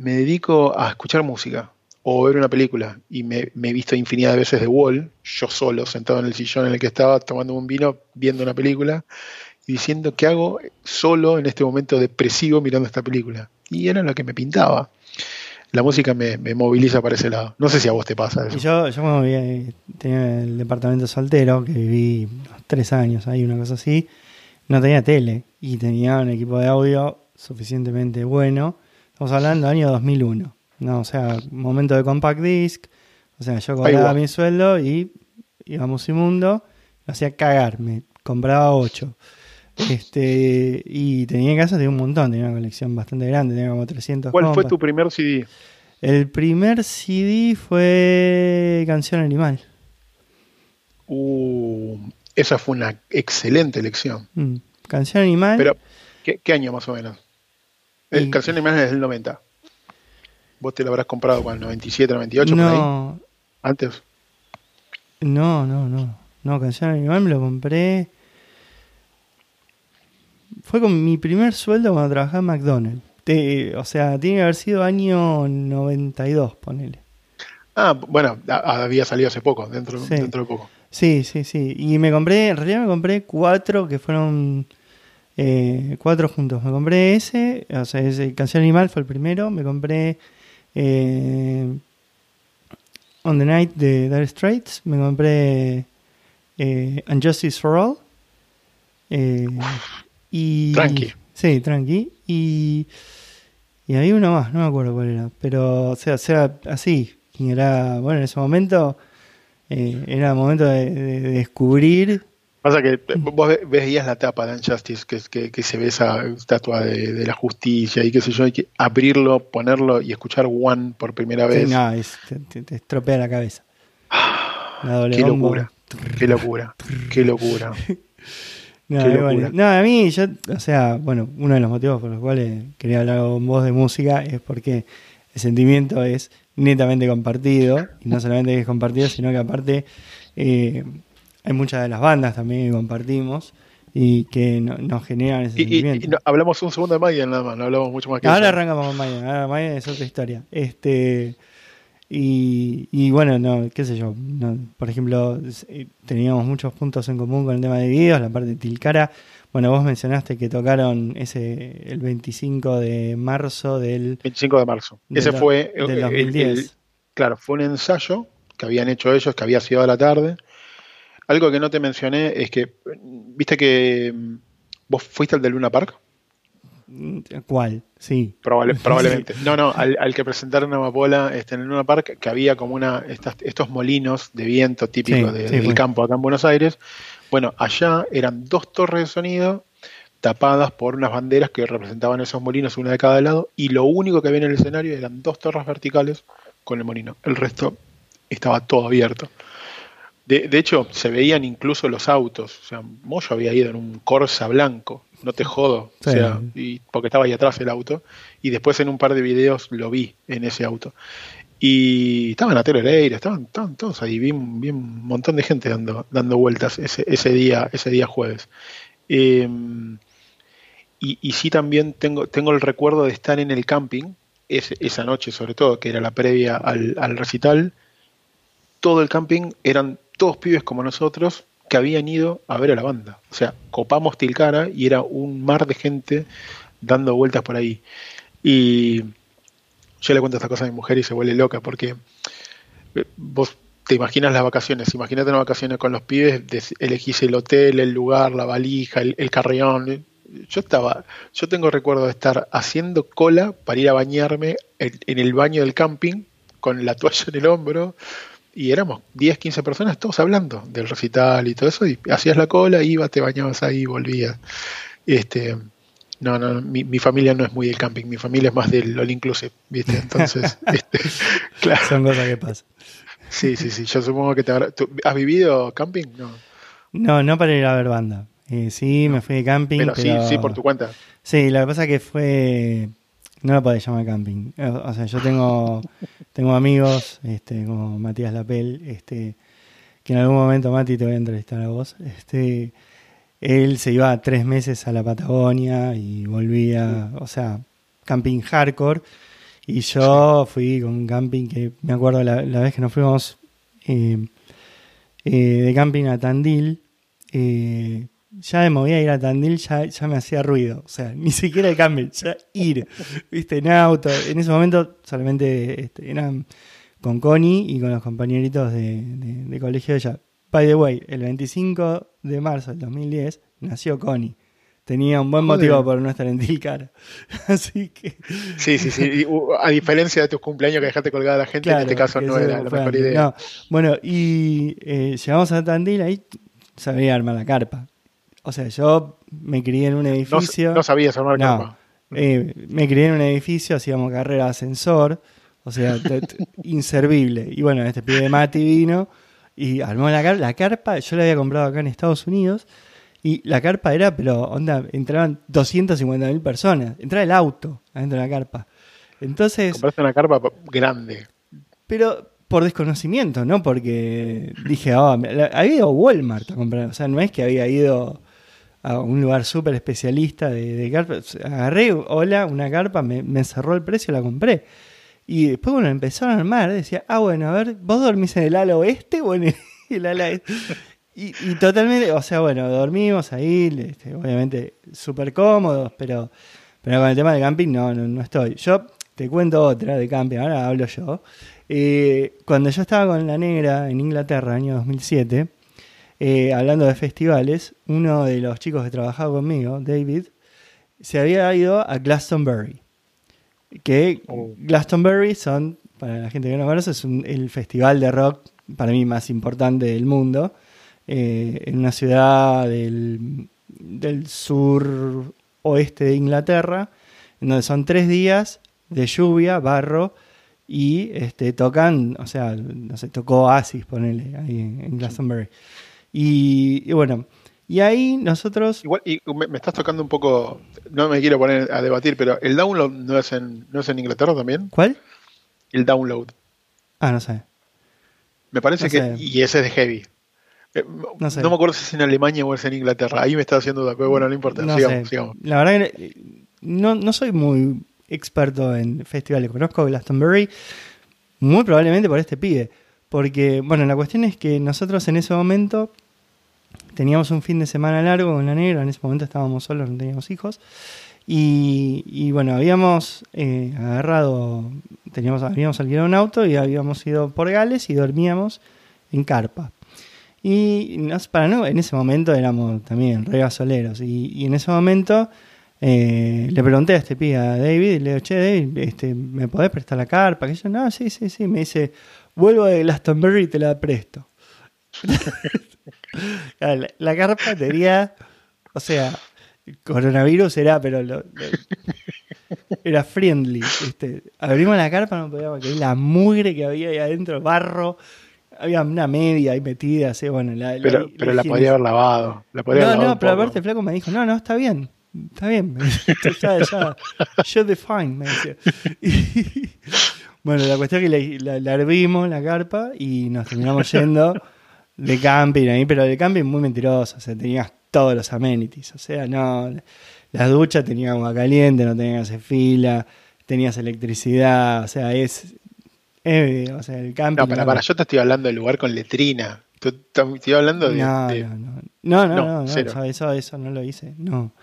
[SPEAKER 2] me dedico a escuchar música o ver una película y me, me, he visto infinidad de veces de Wall, yo solo, sentado en el sillón en el que estaba tomando un vino, viendo una película y diciendo qué hago solo en este momento depresivo mirando esta película y era lo que me pintaba. La música me, moviliza para ese lado. No sé si a vos te pasa eso.
[SPEAKER 1] yo, yo cuando tenía el departamento soltero, que viví tres años ahí, una cosa así, no tenía tele y tenía un equipo de audio suficientemente bueno. Estamos hablando del año 2001. ¿no? O sea, momento de compact disc. O sea, yo cobraba mi sueldo y íbamos inmundo. Me hacía cagar. Me compraba ocho. Este, y tenía en casa tenía un montón, tenía una colección bastante grande, tenía como 300
[SPEAKER 2] ¿Cuál fue tu primer CD?
[SPEAKER 1] El primer CD fue Canción Animal.
[SPEAKER 2] Uh, esa fue una excelente elección.
[SPEAKER 1] Mm, Canción Animal.
[SPEAKER 2] Pero, ¿qué, año más o menos? El Canción Animal es del 90. ¿Vos te lo habrás comprado con el 97, 98? No. ¿Antes?
[SPEAKER 1] No, no, no. No, Canción Animal me lo compré fue con mi primer sueldo cuando trabajaba en McDonald's. o sea, tiene que haber sido año 92, ponele.
[SPEAKER 2] Ah, bueno, había salido hace poco, dentro, dentro de poco.
[SPEAKER 1] Sí, sí, sí. Y me compré, en realidad me compré cuatro que fueron eh, cuatro juntos. Me compré ese, o sea, ese Canción Animal fue el primero. Me compré eh, On the Night de Dire Straits. Me compré eh, Unjustice for All. Eh, y,
[SPEAKER 2] tranqui.
[SPEAKER 1] Sí, tranqui. Y, y había uno más, no me acuerdo cuál era. Pero, o sea, sea así. Era, bueno, en ese momento eh, era momento de, descubrir.
[SPEAKER 2] Pasa que vos veías la tapa de Unjustice, que, que, se ve esa estatua de, la justicia y qué sé yo, hay que abrirlo, ponerlo y escuchar One por primera vez.
[SPEAKER 1] Sí, no, te, te, estropea la cabeza.
[SPEAKER 2] qué locura, qué locura, [laughs] qué locura.
[SPEAKER 1] No, a mí, yo, o sea, bueno, uno de los motivos por los cuales quería hablar con vos de música es porque el sentimiento es netamente compartido, y no solamente es compartido, sino que aparte eh, hay muchas de las bandas también que compartimos y que nos generan ese sentimiento.
[SPEAKER 2] hablamos un segundo de Mayan nada más, no hablamos mucho más que
[SPEAKER 1] Ahora arrancamos con Mayan, ahora Mayan es otra historia. Este y, bueno, no, qué sé yo, por ejemplo, eh, teníamos muchos puntos en común con el tema de videos, la parte de Tilcara. Bueno, vos mencionaste que tocaron ese el 25 de marzo del
[SPEAKER 2] 25 de marzo. ese fue
[SPEAKER 1] del 2010.
[SPEAKER 2] claro, fue un ensayo que habían hecho ellos, que había sido a la tarde. Algo que no te mencioné es que, viste que mm, vos fuiste al de Luna Park.
[SPEAKER 1] ¿Cuál? Sí. [laughs]
[SPEAKER 2] probablemente. No, no, al, que presentaron Amapola este, en una parque que había como una estos molinos de viento típicos del campo acá en Buenos Aires. Bueno, allá eran dos torres de sonido tapadas por unas banderas que representaban esos molinos, una de cada lado, y lo único que había en el escenario eran dos torres verticales con el molino. El resto estaba todo abierto. De, hecho, se veían incluso los autos. O sea, Moyo había ido en un Corsa blanco, no te jodo, o sea, y, porque estaba ahí atrás el auto. Y después en un par de videos lo vi en ese auto. Y estaban a Leira, estaban, estaban todos ahí, vi, un montón de gente dando, dando vueltas ese, ese, día, ese día jueves. Em, y, y, sí también tengo, tengo el recuerdo de estar en el camping, esa noche sobre todo, que era la previa al, al recital, todo el camping eran todos pibes como nosotros que habían ido a ver a la banda. O sea, copamos Tilcara y era un mar de gente dando vueltas por ahí. Y yo le cuento esta cosa a mi mujer y se vuelve loca porque eh, vos te imaginas las vacaciones, imagínate unas vacaciones con los pibes, elegís el hotel, el lugar, la valija, el, carreón. Yo estaba, yo tengo recuerdo de estar haciendo cola para ir a bañarme en el baño del camping con la toalla en el hombro, y éramos 10, 15 personas todos hablando del recital y todo eso, y hacías la cola, ibas, te bañabas ahí, volvías. Este, no, no, mi, familia no es muy del camping, mi familia es más del all inclusive, ¿viste? Entonces, [laughs] este,
[SPEAKER 1] claro. Son cosas que pasan.
[SPEAKER 2] Sí, sí, sí, yo supongo que te ¿Has vivido camping? No.
[SPEAKER 1] No, no para ir a ver banda. Eh, sí, me fui de camping. Pero,
[SPEAKER 2] sí, sí, por tu cuenta.
[SPEAKER 1] Sí, lo que pasa que fue no lo podés llamar camping. O sea, yo tengo, [laughs] tengo amigos, este, como Matías Lapel, este, que en algún momento, Mati, te voy a entrevistar a vos. Este, él se iba tres meses a la Patagonia y volvía, o sea, camping hardcore. Y yo fui con un camping que me acuerdo la, vez que nos fuimos eh, eh, de camping a Tandil. Eh, ya me movía a ir a Tandil, ya, ya me hacía ruido. O sea, ni siquiera el cambio, ya ir, viste, en auto. En ese momento solamente este, eran con Connie y con los compañeritos de, colegio de ella. By the way, el 25 de marzo del 2010 nació Connie. Tenía un buen motivo por no estar en Tilcara. [laughs] Así que.
[SPEAKER 2] Sí, sí, sí. a diferencia de tus cumpleaños que dejaste colgada a la gente, en este caso no era la mejor idea.
[SPEAKER 1] Bueno, y eh, llegamos a Tandil, ahí sabía armar la carpa. O sea, yo me crié en un edificio.
[SPEAKER 2] No, sabía armar no,
[SPEAKER 1] eh, me crié en un edificio, hacíamos carrera de ascensor. O sea, [laughs] inservible. Y bueno, este pibe de Mati vino y armó la carpa. La carpa yo la había comprado acá en Estados Unidos. Y la carpa era, pero onda, entraban 250 mil personas. Entraba el auto adentro de la carpa. Entonces.
[SPEAKER 2] Compraste una carpa grande.
[SPEAKER 1] Pero por desconocimiento, ¿no? Porque dije, oh, había ido a Walmart a comprar. O sea, no es que había ido a un lugar súper especialista de, de carpas. Agarré, hola, una carpa, me, me cerró el precio, la compré. Y después, bueno, empezaron a armar, decía, ah, bueno, a ver, ¿vos dormís en el ala oeste o en el, [laughs] ala este? Y, y, totalmente, o sea, bueno, dormimos ahí, este, obviamente súper cómodos, pero, pero con el tema del camping no, no, no estoy. Yo te cuento otra de camping, ahora hablo yo. Eh, cuando yo estaba con la negra en Inglaterra, año 2007, eh, hablando de festivales, uno de los chicos que trabajaba conmigo, David, se había ido a Glastonbury. Que oh. Glastonbury son, para la gente que no conoce, es el festival de rock para mí más importante del mundo. Eh, en una ciudad del, del sur oeste de Inglaterra, en donde son tres días de lluvia, barro, y este, tocan, o sea, no sé, tocó Oasis, ponele, ahí en Glastonbury. Y, bueno, y ahí nosotros...
[SPEAKER 2] Igual, y me, estás tocando un poco, no me quiero poner a debatir, pero ¿el download no es en, no es en Inglaterra también?
[SPEAKER 1] ¿Cuál?
[SPEAKER 2] El download.
[SPEAKER 1] Ah, no sé.
[SPEAKER 2] Me parece que... Y ese es de heavy. Eh, no, sé. no, me acuerdo si es en Alemania o es en Inglaterra. Ahí me está haciendo duda, pero bueno, no importa. sigamos, sigamos.
[SPEAKER 1] La verdad que no, no soy muy experto en festivales. Conozco Glastonbury muy probablemente por este pibe. Porque, bueno, la cuestión es que nosotros en ese momento teníamos un fin de semana largo con la negra, en ese momento estábamos solos, no teníamos hijos. Y, bueno, habíamos eh, agarrado, teníamos, habíamos alquilado un auto y habíamos ido por Gales y dormíamos en carpa. Y para no, en ese momento éramos también re gasoleros. Y, y en ese momento eh, le pregunté a este pibe, a David, y le digo, che, David, este, ¿me podés prestar la carpa? Que yo, no, sí, sí, sí. Me dice, vuelvo de Glastonbury y te la presto. [laughs] la, la carpa tenía, o sea, coronavirus era, pero lo, lo, era friendly. ¿viste? Abrimos la carpa, no podíamos creer la mugre que había ahí adentro, barro. Había una media ahí metida, así, bueno. La,
[SPEAKER 2] pero la, pero la podía haber lavado. La podía
[SPEAKER 1] no,
[SPEAKER 2] haber lavado
[SPEAKER 1] no, pero aparte Flaco me dijo, no, no, está bien. Está bien. [laughs] ya, ya, yo define, me decía. Y, [laughs] bueno, la cuestión es que la, la, la hervimos, la carpa, y nos terminamos yendo de camping ahí, pero de camping muy mentiroso. O sea, tenías todos los amenities. O sea, no. La ducha tenía agua caliente, no tenías que hacer fila, tenías electricidad. O sea, es. es o sea, el camping.
[SPEAKER 2] No, para, para, yo te estoy hablando del lugar con letrina. Estoy hablando de.
[SPEAKER 1] No,
[SPEAKER 2] de...
[SPEAKER 1] no, no. No, no, no, no, no eso, eso no lo hice. No.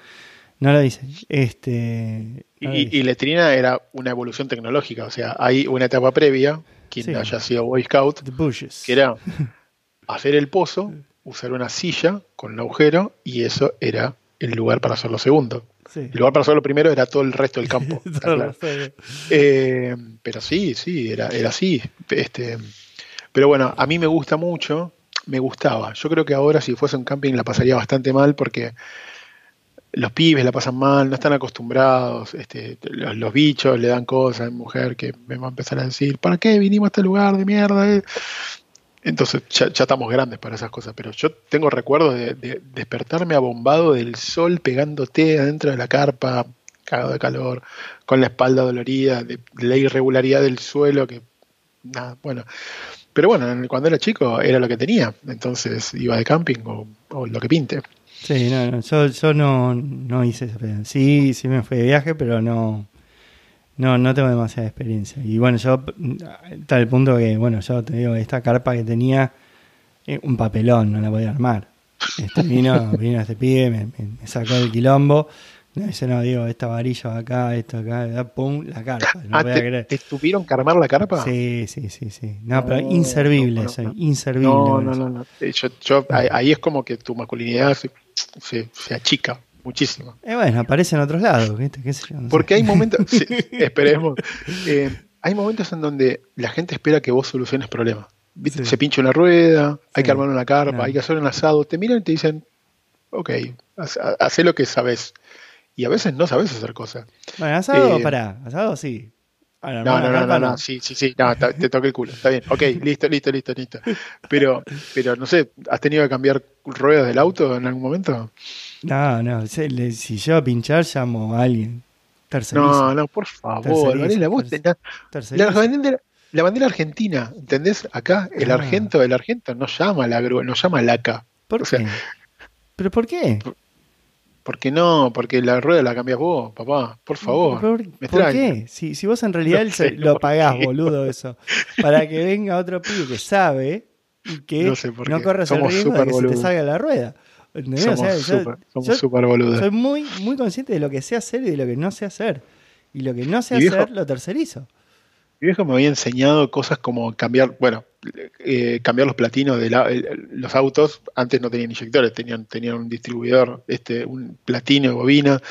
[SPEAKER 1] No lo hice. Este,
[SPEAKER 2] no y, y, letrina era una evolución tecnológica. O sea, hay una etapa previa, quien sí. haya sido Boy Scout, que era [laughs] hacer el pozo, usar una silla con un agujero y eso era el lugar para hacer lo segundo. Sí. El lugar para hacer lo primero era todo el resto del campo. [laughs] claro. eh, pero sí, sí, era, era así. Este, pero bueno, a mí me gusta mucho, me gustaba. Yo creo que ahora si fuese un camping la pasaría bastante mal porque los pibes la pasan mal, no están acostumbrados, este, los, bichos le dan cosas mujer que me va a empezar a decir, ¿para qué vinimos a este lugar de mierda? Entonces ya, estamos grandes para esas cosas, pero yo tengo recuerdos de, de, despertarme abombado del sol pegándote adentro de la carpa, cagado de calor, con la espalda dolorida, de, de la irregularidad del suelo, que nada, bueno. Pero bueno, cuando era chico era lo que tenía, entonces iba de camping o, o lo que pinte.
[SPEAKER 1] Sí, no, no yo, yo no, no hice eso. Sí, sí me fui de viaje, pero no, no, no tengo demasiada experiencia. Y bueno, yo, tal el punto que, bueno, yo te digo, esta carpa que tenía, eh, un papelón, no la podía armar. Este, vino, [laughs] vino este pibe, me, me sacó del quilombo. Dice, no, digo, esta varilla acá, esto acá, pum, la carpa. No
[SPEAKER 2] ah, te, creer. ¿Te tuvieron que armar la carpa?
[SPEAKER 1] Sí, sí, sí, sí. No, pero inservible, no, no, inservible.
[SPEAKER 2] No, no, no, no. Yo, yo, ahí es como que tu masculinidad se, achica muchísimo.
[SPEAKER 1] Eh, bueno, aparece en otros lados, ¿viste? ¿Qué sé yo? No
[SPEAKER 2] Porque
[SPEAKER 1] sé.
[SPEAKER 2] hay momentos, sí, [laughs] esperemos, eh, hay momentos en donde la gente espera que vos soluciones problemas. Sí. Se pincha una rueda, hay sí. que armar una carpa, hay que hacer un asado, te miran y te dicen, ok, haz, haz lo que sabes. Y a veces no sabes hacer cosas.
[SPEAKER 1] Bueno, asado, eh, pará, asado sí.
[SPEAKER 2] No, no, no, no, no, sí, sí, sí, no, te, toqué el culo, está bien, ok, listo, listo, listo, listo. Pero, pero no sé, ¿has tenido que cambiar ruedas del auto en algún momento?
[SPEAKER 1] No, no, si yo a pinchar llamo a alguien. Tercerizo.
[SPEAKER 2] No, no, por favor, Varela, vos tenés, la, bandera, la bandera argentina, ¿entendés? Acá el ah. argento, el argento no llama la grúa, no llama la AK.
[SPEAKER 1] ¿Por o qué? Sea, ¿Pero por qué?
[SPEAKER 2] Por, porque no, porque la rueda la cambias vos, papá, por favor.
[SPEAKER 1] ¿Por, ¿por qué? Si, si, vos en realidad no sé, lo pagás, qué. boludo, eso. Para que venga otro pibe que sabe y que no, sé no corres el riesgo de que boludo. se te salga la rueda.
[SPEAKER 2] ¿Entendés? Somos o sea, super, yo, somos súper boludos.
[SPEAKER 1] Soy muy, muy consciente de lo que sé hacer y de lo que no sé hacer. Y lo que no sé hacer viejo, lo tercerizo.
[SPEAKER 2] Mi viejo me había enseñado cosas como cambiar, bueno, eh, cambiar los platinos de la, los autos. Antes no tenían inyectores, tenían, tenían un distribuidor, este, un platino de bobina.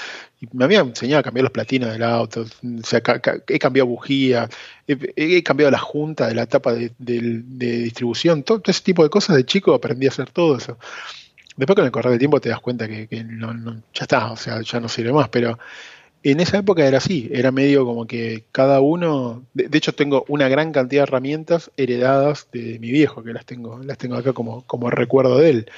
[SPEAKER 2] Y me había enseñado a cambiar los platinos del auto. O sea, he cambiado bujías, he, cambiado la junta de la tapa de, distribución. Todo, ese tipo de cosas de chico aprendí a hacer todo eso. Después con el correr del tiempo te das cuenta que, ya está, o sea, ya no sirve más, pero en esa época era así, era medio como que cada uno, de, hecho tengo una gran cantidad de herramientas heredadas de mi viejo, que las tengo, las tengo acá como, como recuerdo de él.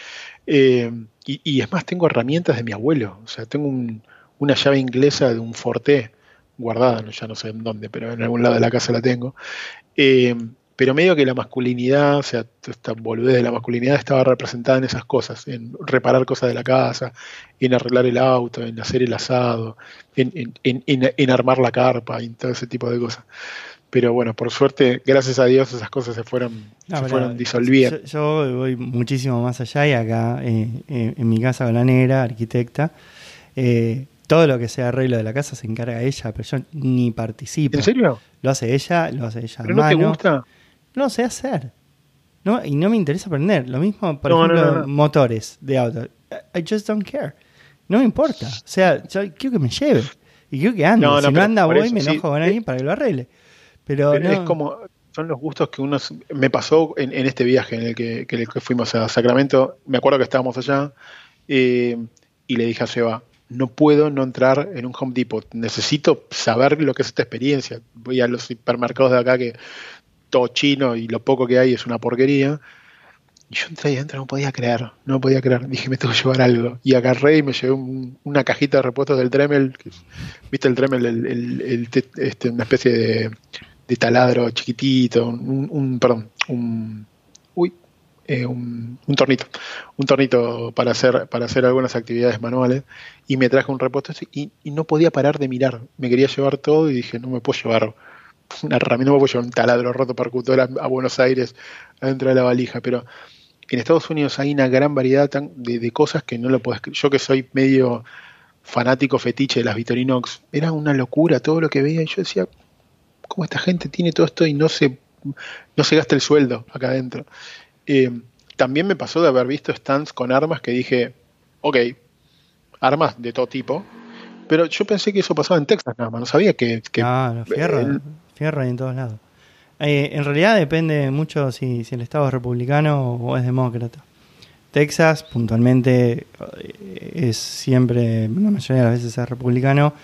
[SPEAKER 2] Eh, y, y, es más, tengo herramientas de mi abuelo, o sea, tengo un, una llave inglesa de un Forte guardada, ya no sé en dónde, pero en algún lado de la casa la tengo. Eh, pero medio que la masculinidad, o sea, esta boludez de la masculinidad estaba representada en esas cosas, en reparar cosas de la casa, en arreglar el auto, en hacer el asado, en, en, en, en armar la carpa y todo ese tipo de cosas. Pero bueno, por suerte, gracias a Dios, esas cosas se fueron, no, se fueron disolviendo.
[SPEAKER 1] Yo, yo, voy muchísimo más allá y acá, eh, eh, en mi casa negra, arquitecta, eh, todo lo que sea arreglo de la casa se encarga ella, pero yo ni participo.
[SPEAKER 2] ¿En serio?
[SPEAKER 1] Lo hace ella, lo hace ella.
[SPEAKER 2] ¿Pero no mano. te gusta?
[SPEAKER 1] No sé hacer. No, y no me interesa aprender. Lo mismo, por no, ejemplo, no, motores de auto. I just don't care. no me importa. O sea, yo quiero que me lleve. Y quiero que ande. Si no anda, voy y me
[SPEAKER 2] sí.
[SPEAKER 1] enojo con alguien para que lo arregle. Pero,
[SPEAKER 2] es como, son los gustos que uno... Me pasó en, en este viaje en el que, que- que fuimos a Sacramento, me acuerdo que estábamos allá, eh, y le dije a Seba, no puedo no entrar en un Home Depot, necesito saber lo que es esta experiencia. Voy a los hipermercados de acá que todo chino y lo poco que hay es una porquería. Y yo entré ahí adentro, no podía creer, no podía creer. Dije, me tengo que llevar algo. Y agarré y me llevé un- una cajita de repuestos del Dremel. que ¿Viste el Dremel? El, el- el te- este, una especie de, taladro chiquitito, un, perdón, un, uy, eh, un, un tornito, un tornito para hacer, para hacer algunas actividades manuales. Y me traje un repuesto y, y no podía parar de mirar. Me quería llevar todo y dije, no me puedo llevar una herramienta, no me puedo llevar un taladro roto percutor a, a Buenos Aires adentro de la valija, pero en Estados Unidos hay una gran variedad de, de cosas que no lo puedes Yo que soy medio fanático fetiche de las Victorinox, era una locura todo lo que veía y yo decía, ¿cómo esta gente tiene todo esto y no se, no se gasta el sueldo acá adentro? Eh, también me pasó de haber visto stands con armas que dije, ok, armas de todo tipo, pero yo pensé que eso pasaba en Texas nada más, no sabía que... que
[SPEAKER 1] los fierros,
[SPEAKER 2] el-
[SPEAKER 1] fierros hay en todos lados. Eh, en realidad depende mucho si, el Estado es republicano o es demócrata. Texas, puntualmente, eh, es siempre, la mayoría de las veces es republicano,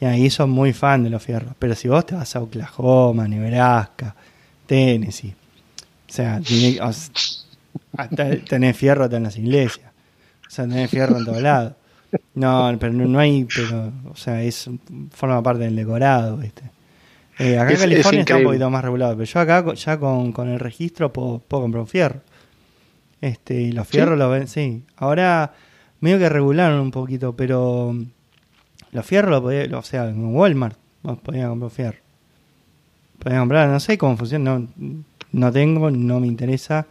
[SPEAKER 1] y ahí son muy fan de los fierros. Pero si vos te vas a Oklahoma, Nebraska, Tennessee, o sea, tiene- hasta tenés fierro hasta en las iglesias. O sea, tenés fierro en todos lados. No, pero no, no hay, pero, o sea, es forma parte del decorado, ¿viste? Eh, acá
[SPEAKER 2] Es-
[SPEAKER 1] en
[SPEAKER 2] es
[SPEAKER 1] California está un poquito más regulado, pero yo acá ya con, con el registro puedo, puedo comprar un fierro. Este, y los fierros los ven, sí. Ahora medio que regularon un poquito, pero los fierros los podía, o sea, en Walmart vos podías comprar un fierro. Podías comprar, no sé cómo funciona, no, no tengo, no me interesa,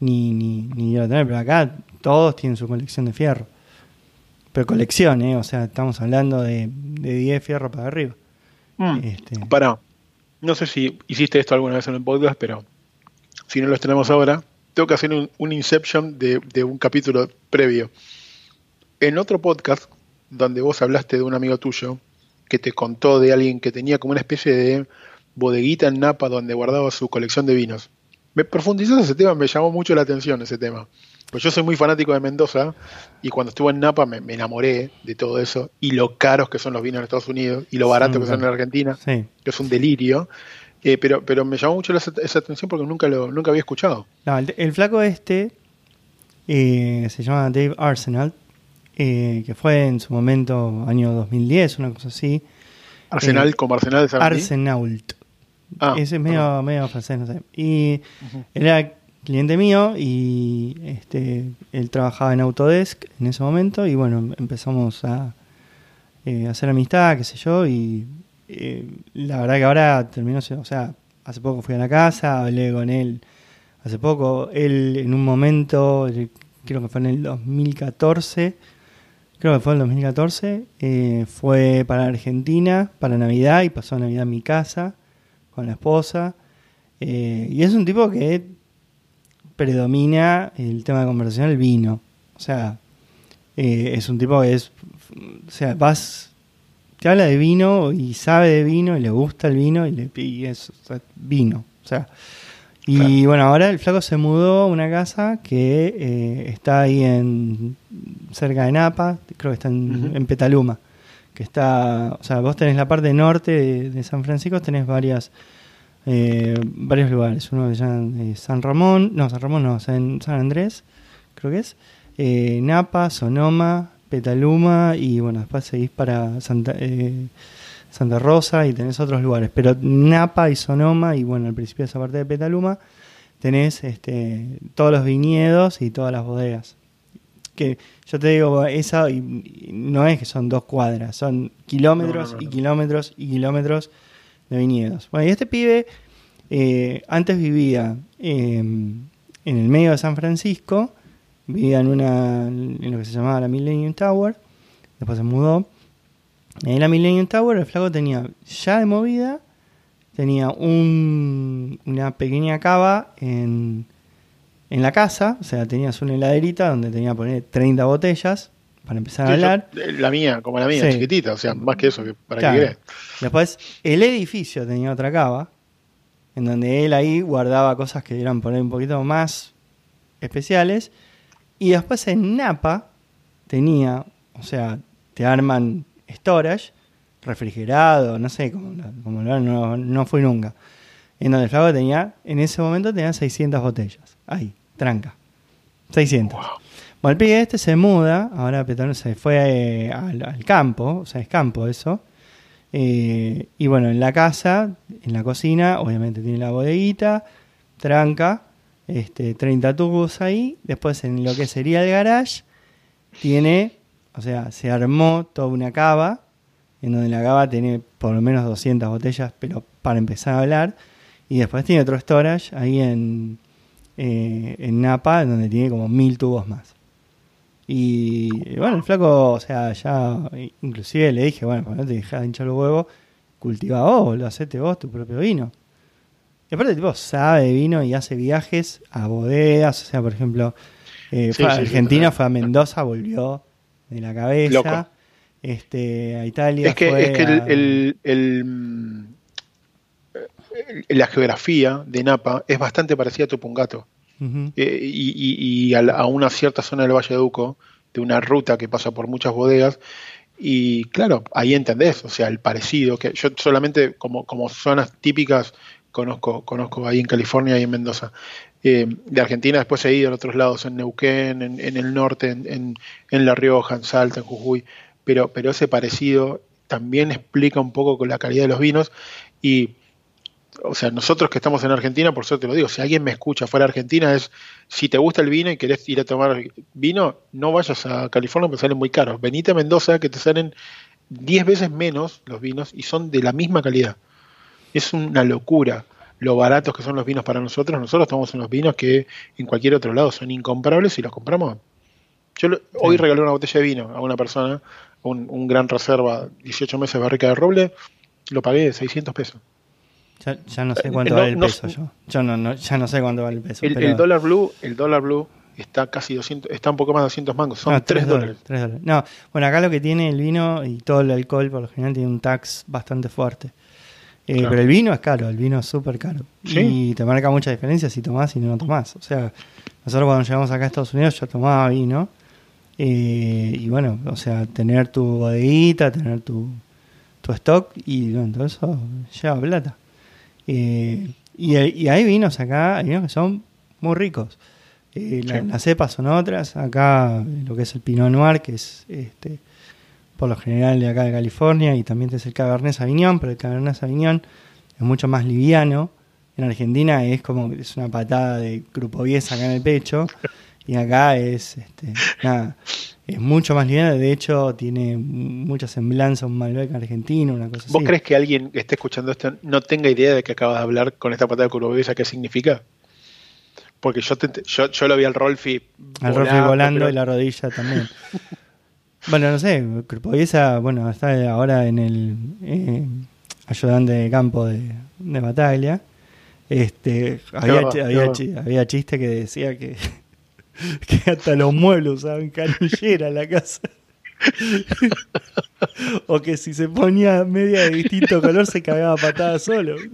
[SPEAKER 1] ni, ni, ni quiero tener, pero acá todos tienen su colección de fierro. Pero colección, ¿eh? O sea, estamos hablando de, de 10 fierros para arriba.
[SPEAKER 2] Mm.
[SPEAKER 1] Este,
[SPEAKER 2] Para, no sé si hiciste esto alguna vez en el podcast, pero si no lo tenemos ahora, tengo que hacer un, un inception de, de un capítulo previo. En otro podcast, donde vos hablaste de un amigo tuyo que te contó de alguien que tenía como una especie de bodeguita en Napa donde guardaba su colección de vinos. Me profundizaste ese tema, me llamó mucho la atención ese tema. Pues yo soy muy fanático de Mendoza y cuando estuve en Napa me, me enamoré de todo eso y lo caros que son los vinos en Estados Unidos y lo baratos que son en Argentina
[SPEAKER 1] sí.
[SPEAKER 2] que es un delirio, eh, pero, pero me llamó mucho esa, esa atención porque nunca lo nunca había escuchado.
[SPEAKER 1] No, el, el flaco este eh, se llama Dave Arsenal, eh, que fue en su momento año 2010, una cosa así.
[SPEAKER 2] Arsenal como Arsenal de Sarandí.
[SPEAKER 1] Arsenault.
[SPEAKER 2] Ah,
[SPEAKER 1] Ese es medio, medio francés, no sé. Y era cliente mío y este, él trabajaba en Autodesk en ese momento y bueno, empezamos a eh, hacer amistad, qué sé yo, y eh, la verdad que ahora terminó, o sea, hace poco fui a la casa, hablé con él hace poco, él en un momento, eh, creo que fue en el 2014, creo que fue en el 2014, eh, fue para Argentina, para Navidad, y pasó Navidad en mi casa con la esposa. y es un tipo que predomina el tema de conversación, el vino. O sea, eh, es un tipo que es. O sea, vas. Te habla de vino y sabe de vino y le gusta el vino y, le, y es o sea, vino. O sea. Y
[SPEAKER 2] Claro.
[SPEAKER 1] bueno, ahora el flaco se mudó a una casa que eh, está ahí en cerca de Napa, creo que está en, en Petaluma, que está, o sea, vos tenés la parte norte de, de San Francisco, tenés varias eh, varios lugares, uno se llama eh, San Ramón, no, San Ramón no, San, San Andrés, creo que es, eh, Napa, Sonoma, Petaluma y bueno, después seguís para Santa, Santa Rosa y tenés otros lugares, pero Napa y Sonoma y bueno, al principio de esa parte de Petaluma tenés este, todos los viñedos y todas las bodegas. Que yo te digo, esa y- y no es que son dos cuadras, son kilómetros
[SPEAKER 2] No, no, no,
[SPEAKER 1] y kilómetros y kilómetros de viñedos. Bueno, y este pibe eh, antes vivía eh, en el medio de San Francisco, vivía en una en lo que se llamaba la Millennium Tower, después se mudó. En la Millennium Tower el flaco tenía ya de movida, tenía un, una pequeña cava en, en la casa, o sea, tenías una heladerita donde tenía poner 30 botellas para empezar a hablar.
[SPEAKER 2] Eh, la mía, como la mía, chiquitita, o sea, más que eso, que para que querés.
[SPEAKER 1] Después, el edificio tenía otra cava, en donde él ahí guardaba cosas que eran por ahí un poquito más especiales. Y después en Napa tenía, o sea, te arman storage, refrigerado, no sé, como, como no, no fui nunca. En donde el flaco tenía, en ese momento tenía 600 botellas. Ahí, tranca. 600. Bueno, el pibe este se muda, ahora Petón se fue eh, al, campo, o sea, es campo eso. Eh, y bueno, en la casa, en la cocina, obviamente tiene la bodeguita, tranca, este, 30 tubos ahí. Después en lo que sería el garage, tiene, o sea, se armó toda una cava, en donde la cava tiene por lo menos 200 botellas, pero para empezar a hablar. Y después tiene otro storage ahí en, eh, en Napa, donde tiene como mil tubos más. Y bueno, el flaco, o sea, ya inclusive le dije, bueno, cuando te dejas de hinchar los huevos, cultiva vos, lo hacete vos tu propio vino. Y aparte el tipo sabe vino y hace viajes a bodegas, o sea, por ejemplo, eh, fue a Argentina, fue a Mendoza, volvió de la cabeza. Este, a Italia.
[SPEAKER 2] Es que, es que el, el, la geografía de Napa es bastante parecida a Tupungato. Eh, y, a, una cierta zona del Valle de Uco, de una ruta que pasa por muchas bodegas. Y claro, ahí entendés, o sea, el parecido, que yo solamente como, como zonas típicas conozco, conozco ahí en California y en Mendoza. Eh, de Argentina después he ido a otros lados, en Neuquén, en, el norte, en, en, La Rioja, en Salta, en Jujuy, pero, pero ese parecido también explica un poco con la calidad de los vinos y o sea, nosotros que estamos en Argentina, por eso te lo digo, si alguien me escucha fuera de Argentina, es si te gusta el vino y querés ir a tomar vino, no vayas a California porque salen muy caros. Venite a Mendoza que te salen 10 veces menos los vinos y son de la misma calidad. Es una locura lo baratos que son los vinos para nosotros. Nosotros estamos en los vinos que en cualquier otro lado son incomprables y los compramos. Yo hoy regalé una botella de vino a una persona, un, gran reserva, 18 meses barrica de roble, lo pagué 600 pesos.
[SPEAKER 1] Ya, no sé eh, cuánto vale el peso yo. Yo no, ya no sé cuánto vale el peso.
[SPEAKER 2] El, dólar blue, el dólar blue está casi 200, está un poco más de 200 mangos, son 3, dólares,
[SPEAKER 1] No, bueno, acá lo que tiene el vino y todo el alcohol por lo general tiene un tax bastante fuerte. Eh, pero el vino es caro, el vino es súper caro. Y te marca mucha diferencia si tomás y no tomás. O sea, nosotros cuando llegamos acá a Estados Unidos yo tomaba vino. Eh, y bueno, o sea, tener tu bodeguita, tener tu, tu stock y bueno, todo eso lleva plata. Eh, y, hay vinos acá, hay vinos que son muy ricos. Eh, las cepas son otras. Acá lo que es el Pinot Noir, que es este, por lo general de acá de California, y también es el Cabernet Sauvignon, pero el Cabernet Sauvignon es mucho más liviano. En Argentina es como es una patada de grupo 10 acá en el pecho, y acá es este, nada, es mucho más liviana, de hecho tiene mucha semblanza un Malbec argentino, una cosa
[SPEAKER 2] ¿Vos crees que alguien que esté escuchando esto no tenga idea de que acabas de hablar con esta patada de curvobesa qué significa? Porque yo, yo, lo vi al Rolfi
[SPEAKER 1] Al Rolfi volando y la rodilla también. [laughs] bueno, no sé, Curvovesa, bueno, está ahora en el eh, ayudante de campo de, de batalla. Este, había, había, había chiste que decía que [laughs] que hasta los muebles usaban canillera en la casa. [laughs] o que si se ponía media de distinto color se cagaba patada solo. [laughs]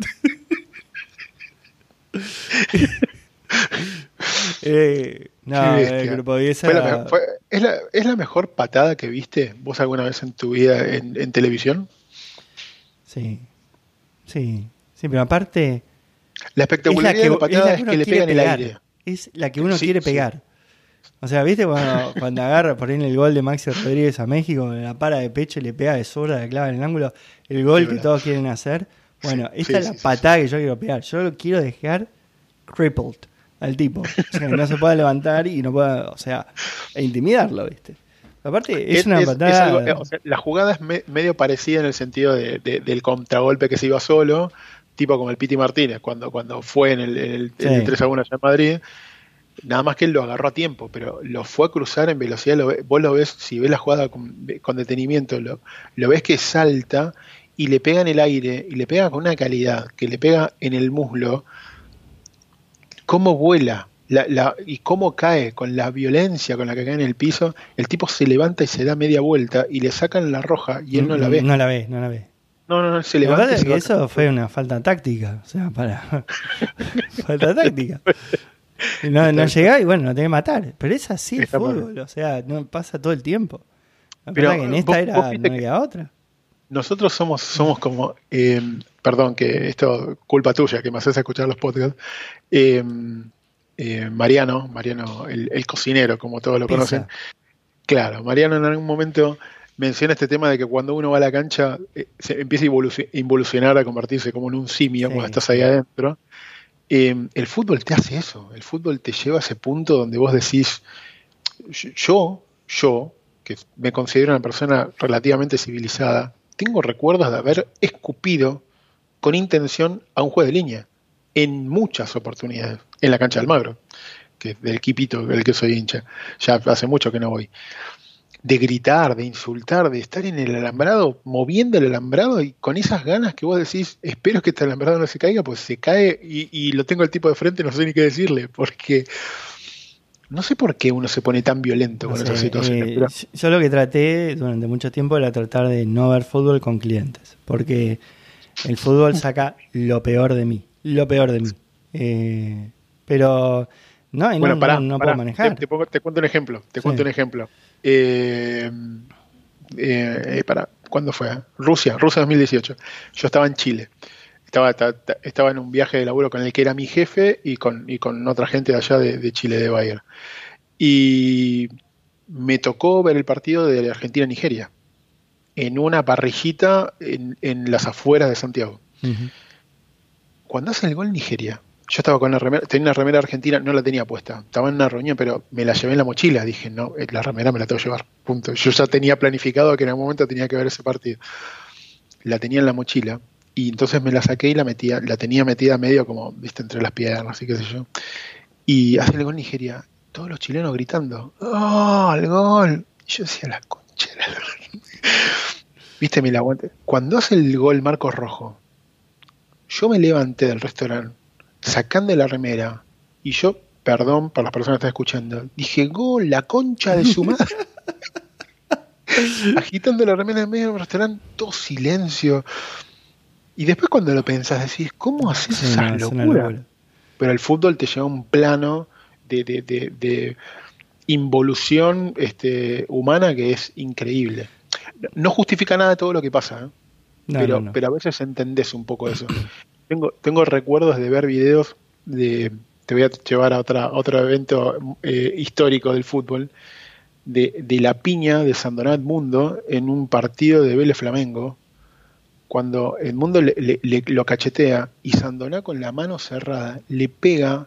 [SPEAKER 1] eh, no, el grupo
[SPEAKER 2] es, la, mejor patada que viste vos alguna vez en tu vida en, televisión?
[SPEAKER 1] Sí, sí, sí, pero aparte...
[SPEAKER 2] La espectacularidad de la patada es, que, le pegan el aire.
[SPEAKER 1] Es la que uno quiere pegar. O sea, ¿viste cuando, cuando agarra por ahí en el gol de Maxi Rodríguez a México, la para de pecho y le pega de zurda, de clava en el ángulo, el gol que todos quieren hacer? Bueno, esta es la patada que yo quiero pegar. Yo lo quiero dejar crippled al tipo. O sea, que no se pueda levantar y no pueda, o sea, e intimidarlo, ¿viste? Aparte, es, una patada.
[SPEAKER 2] Eh, la jugada es medio parecida en el sentido de, del contragolpe que se iba solo, tipo como el Piti Martínez, cuando, cuando fue en el, el, 3 a 1 allá en Madrid Nada más que él lo agarró a tiempo, pero lo fue a cruzar en velocidad. Lo, vos lo ves, si ves la jugada con, detenimiento, lo, lo, ves que salta y le pega en el aire y le pega con una calidad que le pega en el muslo. ¿Cómo vuela? y cómo cae, con la violencia con la que cae en el piso, el tipo se levanta y se da media vuelta y le sacan la roja y él no la ve.
[SPEAKER 1] No la ve, no la ve.
[SPEAKER 2] No, no, no, se levanta.
[SPEAKER 1] que eso fue una falta táctica, o sea, para. [laughs] falta táctica. [laughs] No, no llega y bueno, no tiene que matar. Pero es así el fútbol, o sea, no pasa todo el tiempo. pero que en esta era no había otra.
[SPEAKER 2] Nosotros somos, somos como, eh, perdón, que esto culpa tuya, que me haces escuchar los podcasts. Eh, eh, Mariano, Mariano, el, cocinero, como todos lo conocen. Claro, Mariano en algún momento menciona este tema de que cuando uno va a la cancha eh, se empieza a involucionar, a convertirse como en un simio cuando estás ahí adentro. Em, el fútbol te hace eso, el fútbol te lleva a ese punto donde vos decís, yo, yo, que me considero una persona relativamente civilizada, tengo recuerdos de haber escupido con intención a un juez de línea en muchas oportunidades en la cancha del Magro, que es del equipito del que soy hincha. Ya hace mucho que no voy. De gritar, de insultar, de estar en el alambrado, moviendo el alambrado y con esas ganas que vos decís, espero que este alambrado no se caiga, pues se cae y, lo tengo el tipo de frente, no sé ni qué decirle, porque no sé por qué uno se pone tan violento con esas situaciones.
[SPEAKER 1] Eh, yo lo que traté durante mucho tiempo era tratar de no ver fútbol con clientes, porque el fútbol saca lo peor de mí lo peor de mí. Eh, pero no, no, puedo manejar.
[SPEAKER 2] Te, cuento un ejemplo. Te cuento un ejemplo. Eh, eh, para, ¿Cuándo fue? Rusia, Rusia 2018. Yo estaba en Chile. Estaba, estaba en un viaje de laburo con el que era mi jefe y con, y con otra gente de allá de, Chile, de Bayer. Y me tocó ver el partido de Argentina-Nigeria en una parrillita en, en, las afueras de Santiago cuando hace el gol Nigeria, yo estaba con la remera, tenía una remera argentina, no la tenía puesta, estaba en una reunión, pero me la llevé en la mochila, dije, no, eh, la remera me la tengo que llevar, punto. Yo ya tenía planificado que en algún momento tenía que ver ese partido. La tenía en la mochila y entonces me la saqué y la metía, la tenía metida medio como, viste, entre las piernas y qué sé yo. Y hace el gol Nigeria, todos los chilenos gritando, ¡oh, el gol! Y yo decía, la conchera. [laughs] viste, me la aguante. Cuando hace el gol Marcos Rojo, yo me levanté del restaurante sacando la remera y yo, perdón para las personas que están escuchando, dije, gol, la concha de su madre. [laughs] Agitando la remera en medio del restaurante, todo silencio. Y después cuando lo pensás, decís, ¿cómo haces esa locura? Pero el fútbol te lleva a un plano de, involución este, humana que es increíble. No justifica nada de todo lo que pasa, ¿eh? pero, pero a veces entendés un poco eso. Tengo, tengo recuerdos de ver videos de. Te voy a llevar a otra, otro evento eh, histórico del fútbol. De, de, la piña de Sandonat Mundo en un partido de Vélez Flamengo, cuando el mundo le, lo cachetea y Sandoná con la mano cerrada le pega,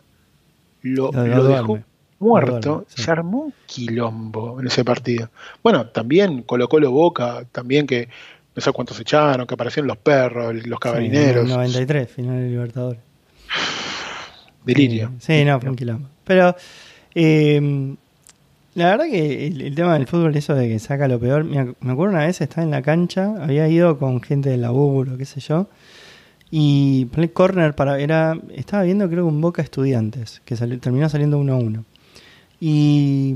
[SPEAKER 2] lo, lo, dejó muerto, se armó un quilombo en ese partido. Bueno, también colocó lo Boca, también que no sé cuántos echaron, que aparecieron los perros, los cabarineros.
[SPEAKER 1] Sí, 93, final de Libertadores. [sighs]
[SPEAKER 2] Delirio.
[SPEAKER 1] Sí, no, fue un quilombo. Pero eh, la verdad que el, tema del fútbol, eso de que saca lo peor, me, acuerdo una vez estaba en la cancha, había ido con gente del laburo, qué sé yo, y el corner para, era, estaba viendo creo que un Boca Estudiantes, que terminó saliendo uno a uno. Y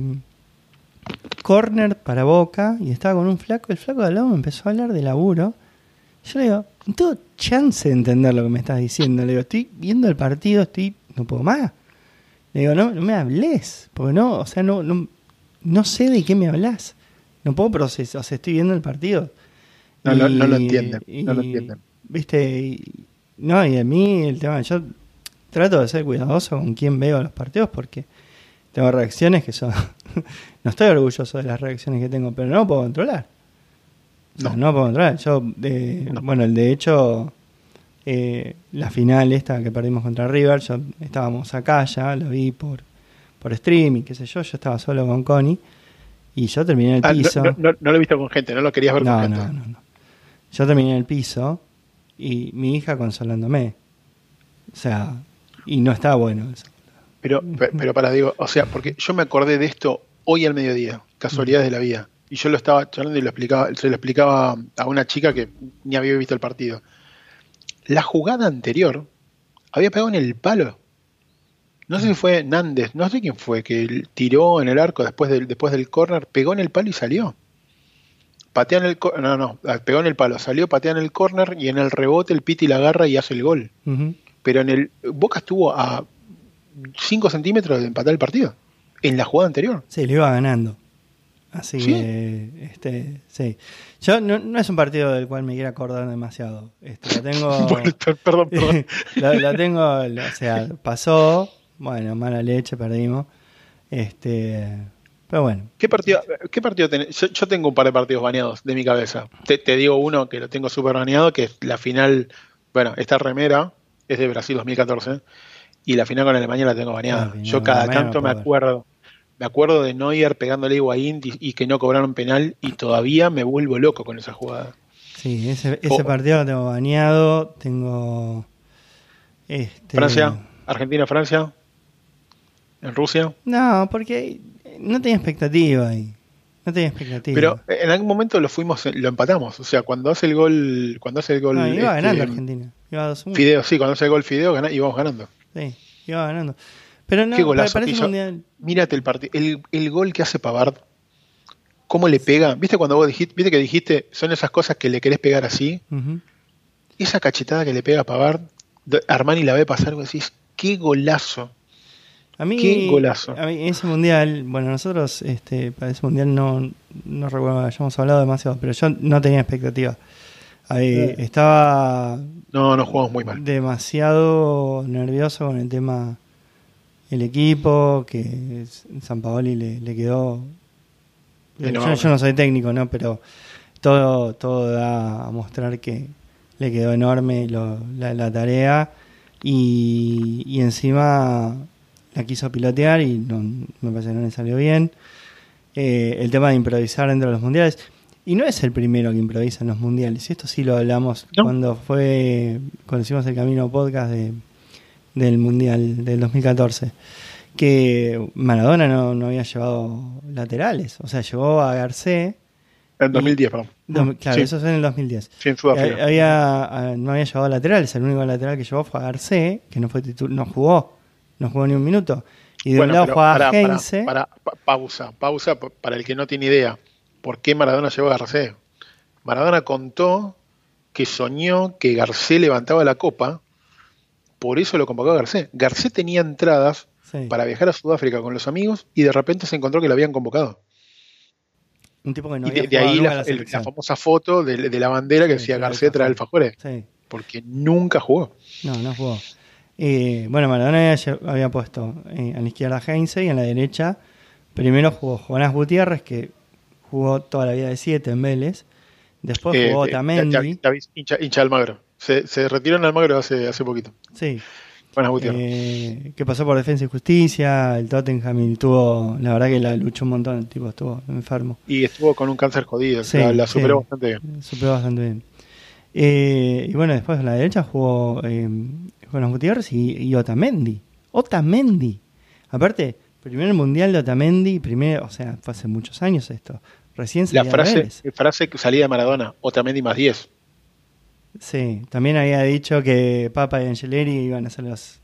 [SPEAKER 1] corner para Boca y estaba con un flaco. El flaco de al lado me empezó a hablar de laburo. Yo le digo, no tengo chance de entender lo que me estás diciendo. Le digo, estoy viendo el partido, estoy, no puedo más. Le digo, no, no me hables, porque no, o sea, no, no, sé de qué me hablas. No puedo procesar, o sea, estoy viendo el partido.
[SPEAKER 2] No, no, lo entienden, no lo entienden.
[SPEAKER 1] Viste, no, y a mí el tema, yo trato de ser cuidadoso con quién veo los partidos porque tengo reacciones que son [laughs] no estoy orgulloso de las reacciones que tengo, pero no puedo controlar. No, no puedo controlar. Yo, bueno, el de hecho, eh, la final esta que perdimos contra River, yo estábamos acá ya, lo vi por, por streaming, qué sé yo, yo estaba solo con Connie y yo terminé en el ah, piso.
[SPEAKER 2] No, lo he visto con gente, no lo querías ver con gente. No, no, no.
[SPEAKER 1] Yo terminé en el piso y mi hija consolándome. O sea, y no está bueno eso.
[SPEAKER 2] Pero, pero para digo, o sea, porque yo me acordé de esto hoy al mediodía, casualidades de la vida. Y yo lo estaba charlando y lo explicaba, se lo explicaba a una chica que ni había visto el partido. La jugada anterior había pegado en el palo. No sé si fue Nández, no sé quién fue, que tiró en el arco después del, después del córner, pegó en el palo y salió. Patea en el no, no, pegó en el palo, salió, patea en el córner y en el rebote el Piti la agarra y hace el gol. Pero en el Boca estuvo a 5 centímetros de empatar el partido. En la jugada anterior.
[SPEAKER 1] Sí, lo iba ganando. Así que, este, sí. Yo no, es un partido del cual me quiera acordar demasiado. Este, lo tengo. [laughs]
[SPEAKER 2] perdón, perdón. [laughs]
[SPEAKER 1] lo, tengo, o sea, pasó. Bueno, mala leche, perdimos. Este, pero bueno.
[SPEAKER 2] ¿Qué partido, qué partido tenés? Yo, tengo un par de partidos baneados de mi cabeza. Te, digo uno que lo tengo súper baneado, que es la final. Bueno, esta remera es de Brasil 2014. Y la final con Alemania la tengo baneada. Ah, yo cada tanto me acuerdo me acuerdo de Neuer pegándole a Higuaín y, que no cobraron penal y todavía me vuelvo loco con esa jugada.
[SPEAKER 1] Sí, ese, ese partido lo tengo baneado, tengo... Este...
[SPEAKER 2] Francia, Argentina, Francia, en Rusia.
[SPEAKER 1] No, porque no tenía expectativa ahí. No tenía expectativa.
[SPEAKER 2] Pero en algún momento lo fuimos, lo empatamos. O sea, cuando hace el gol, cuando hace el gol.
[SPEAKER 1] No, iba ganando este, Argentina. Iba 2
[SPEAKER 2] Fideo, sí, cuando hace el gol Fideo, íbamos ganando.
[SPEAKER 1] Sí, iba ganando. Pero no,
[SPEAKER 2] Qué golazo Mírate el partido. El, gol que hace Pavard. ¿Cómo le pega? ¿Viste cuando vos dijiste, viste que dijiste, son esas cosas que le querés pegar así? Esa cachetada que le pega a Pavard, Armani la ve pasar y decís, qué golazo.
[SPEAKER 1] A mí, qué golazo. A mí, ese mundial, bueno, nosotros este, para ese mundial no, no recuerdo, hayamos hablado demasiado, pero yo no tenía expectativa. Ahí, estaba.
[SPEAKER 2] No, no jugamos muy mal.
[SPEAKER 1] Demasiado nervioso con el tema el equipo, que San Paoli le, quedó... Yo, no soy técnico, ¿no? Pero todo, todo da a mostrar que le quedó enorme la, tarea y, encima la quiso pilotear y no, me parece que no le salió bien. Eh, el tema de improvisar dentro de los mundiales. Y no es el primero que improvisa en los mundiales. Esto sí lo hablamos cuando fue, cuando hicimos el Camino Podcast de, del Mundial del 2014, que Maradona no, había llevado laterales, o sea, llevó a Garcés.
[SPEAKER 2] En 2010, perdón.
[SPEAKER 1] claro, eso es en el 2010.
[SPEAKER 2] Sí, en Sudáfrica.
[SPEAKER 1] Eh, había, ah, no había llevado laterales, el único lateral que llevó fue a Garcés, que no fue no jugó, no jugó ni un minuto. Y de un lado jugaba a Heinze.
[SPEAKER 2] Para, pausa, pausa para el que no tiene idea. ¿Por qué Maradona llevó a Garcés? Maradona contó que soñó que Garcés levantaba la copa por eso lo convocó a Garcés. Garcés tenía entradas para viajar a Sudáfrica con los amigos y de repente se encontró que lo habían convocado.
[SPEAKER 1] Un tipo que no
[SPEAKER 2] y de, ahí la, famosa foto de, la bandera que decía Garcés trae Alfajores. Sí. Porque nunca jugó.
[SPEAKER 1] No, no jugó. Eh, bueno, Maradona había, puesto eh, a la izquierda a Heinze y a la derecha primero jugó Jonás Gutiérrez, que jugó toda la vida de 7 en Vélez. Después eh, jugó Tamendi.
[SPEAKER 2] hincha, hincha Almagro. Se, se retiró en Almagro hace, hace poquito.
[SPEAKER 1] Sí. Eh, que pasó por Defensa y Justicia, el Tottenham y tuvo, la verdad que la luchó un montón, el tipo estuvo enfermo.
[SPEAKER 2] Y estuvo con un cáncer jodido, la, superó bastante bien.
[SPEAKER 1] Superó bastante bien. Eh, y bueno, después a la derecha jugó eh, los Gutiérrez y, Otamendi. Otamendi. Aparte, primer mundial de Otamendi, primero, o sea, fue hace muchos años esto. Recién
[SPEAKER 2] La frase, frase que salía de Maradona, Otamendi más 10.
[SPEAKER 1] Sí, también había dicho que Papa y Angeleri iban a hacer los.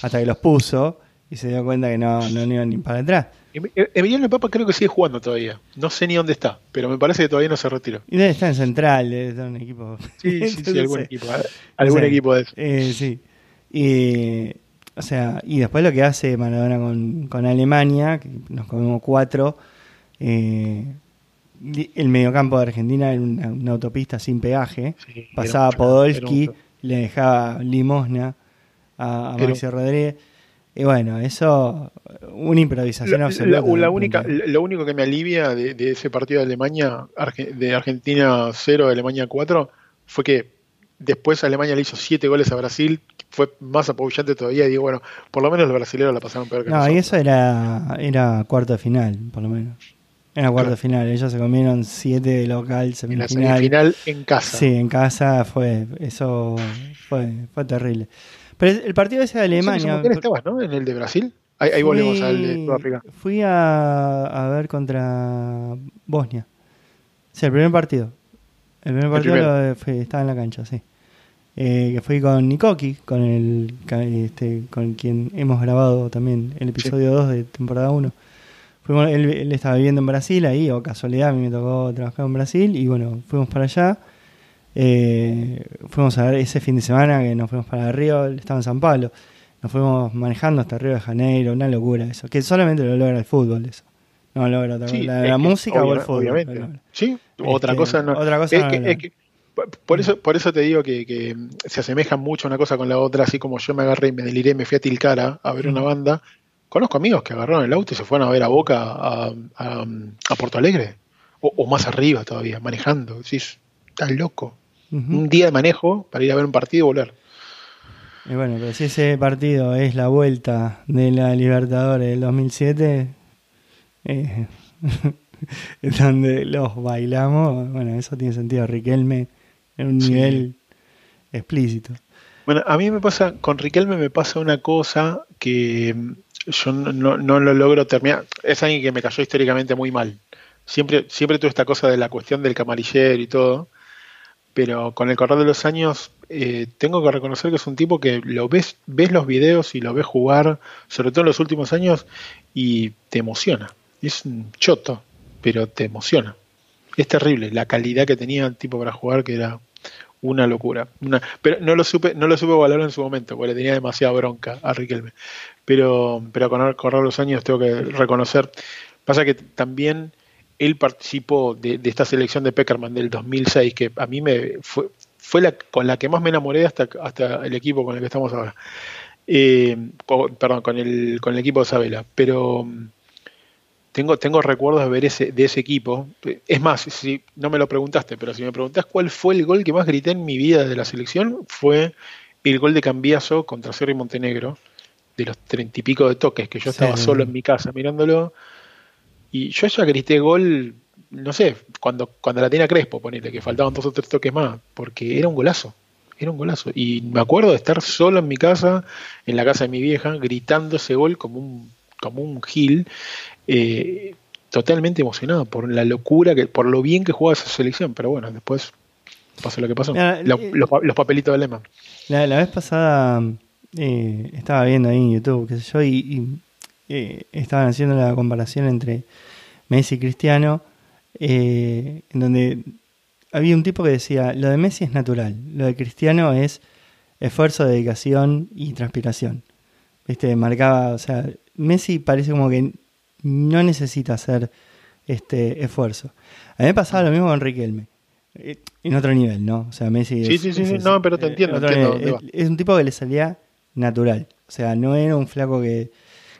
[SPEAKER 1] hasta que los puso y se dio cuenta que no, no iban ni para atrás.
[SPEAKER 2] Em, em, Emiliano Papa creo que sigue jugando todavía. No sé ni dónde está, pero me parece que todavía no se retiró.
[SPEAKER 1] Y debe estar en Central, debe estar en un equipo.
[SPEAKER 2] Sí, sí, sí, [laughs] algún equipo. Algún equipo de eso.
[SPEAKER 1] Eh, sí. Y, o sea, y después lo que hace Maradona con, con Alemania, que nos comemos cuatro. Eh, el mediocampo de Argentina era una, autopista sin peaje. Pasaba Podolski, le dejaba limosna a, Maxi Rodríguez. Y bueno, eso, una improvisación absoluta.
[SPEAKER 2] La, única, lo único que me alivia de, ese partido de Alemania, de Argentina 0, Alemania 4, fue que después Alemania le hizo 7 goles a Brasil, fue más apabullante todavía. Y digo, bueno, por lo menos los brasileños la pasaron peor que
[SPEAKER 1] No, y eso era, era cuarto de final, por lo menos. En la cuarta final, ellos se comieron siete de local, semifinal.
[SPEAKER 2] En la semifinal en casa.
[SPEAKER 1] Sí, en casa fue, eso fue, fue terrible. Pero el partido ese de Alemania.
[SPEAKER 2] ¿En estabas, no? En el de Brasil. Ahí, volvemos al de Sudáfrica.
[SPEAKER 1] Fui a, a, ver contra Bosnia. Sí, el primer partido. El primer partido estaba en la cancha, sí. eh, que fui con Nikoki, con el este, con quien hemos grabado también el episodio 2 de temporada 1. Fuimos, él, estaba viviendo en Brasil ahí, o casualidad, a mí me tocó trabajar en Brasil, y bueno, fuimos para allá. Eh, fuimos a ver ese fin de semana que nos fuimos para Río, estaba en San Pablo. Nos fuimos manejando hasta Río de Janeiro, una locura eso. Que solamente lo logra el fútbol eso. No logra otra la, la música o el fútbol.
[SPEAKER 2] Sí, otra este, cosa no.
[SPEAKER 1] Otra cosa
[SPEAKER 2] por eso, por eso te digo que, se asemejan mucho una cosa con la otra, así como yo me agarré y me deliré, me fui a Tilcara a ver una banda. Conozco amigos que agarraron el auto y se fueron a ver a Boca a, a, Porto Alegre, o, más arriba todavía, manejando. Decís, estás loco. Un día de manejo para ir a ver un partido y volver.
[SPEAKER 1] Y bueno, pero si ese partido es la vuelta de la Libertadores del 2007, eh, [laughs] donde los bailamos, bueno, eso tiene sentido. Riquelme en un nivel explícito.
[SPEAKER 2] Bueno, a mí me pasa, con Riquelme me pasa una cosa que yo no, no, lo logro terminar. Es alguien que me cayó históricamente muy mal. Siempre, siempre tuve esta cosa de la cuestión del camarillero y todo, pero con el correr de los años eh, tengo que reconocer que es un tipo que lo ves, ves los videos y lo ves jugar, sobre todo en los últimos años, y te emociona. Es un choto, pero te emociona es terrible la calidad que tenía el tipo para jugar, que era una locura. Una, pero no lo supe, no lo supe valorar en su momento, porque le tenía demasiada bronca a Riquelme. Pero, pero con correr los años tengo que reconocer. Pasa que también él participó de, esta selección de Peckerman del 2006, que a mí me fue, fue la con la que más me enamoré hasta, hasta el equipo con el que estamos ahora. Eh, perdón, con el, con el equipo de Isabela. Pero tengo, tengo recuerdos de ver ese, de ese equipo. Es más, si no me lo preguntaste, pero si me preguntás cuál fue el gol que más grité en mi vida de la selección, fue el gol de Cambiaso contra Cerro Montenegro, de los treinta y pico de toques, que yo estaba solo en mi casa mirándolo. Y yo ya grité gol, no sé, cuando, cuando la tenía Crespo, ponete, que faltaban dos o tres toques más, porque era un golazo. Era un golazo. Y me acuerdo de estar solo en mi casa, en la casa de mi vieja, gritando ese gol como un, como un gil eh, totalmente emocionado por la locura, que, por lo bien que jugaba esa selección, pero bueno, después pasó lo que pasó. Eh, los, papelitos de Lema.
[SPEAKER 1] La, vez pasada eh, estaba viendo ahí en YouTube, qué sé yo, y, estaban haciendo la comparación entre Messi y Cristiano, en donde había un tipo que decía, lo de Messi es natural, lo de Cristiano es esfuerzo, dedicación y transpiración. ¿Viste? Marcaba, o sea, Messi parece como que no necesita hacer este esfuerzo. A mí me pasaba lo mismo con Riquelme. Eh, en otro nivel, ¿no? O sea, Messi.
[SPEAKER 2] Sí, sí, sí, no, pero te entiendo.
[SPEAKER 1] es, un tipo que le salía natural. O sea, no era un flaco que.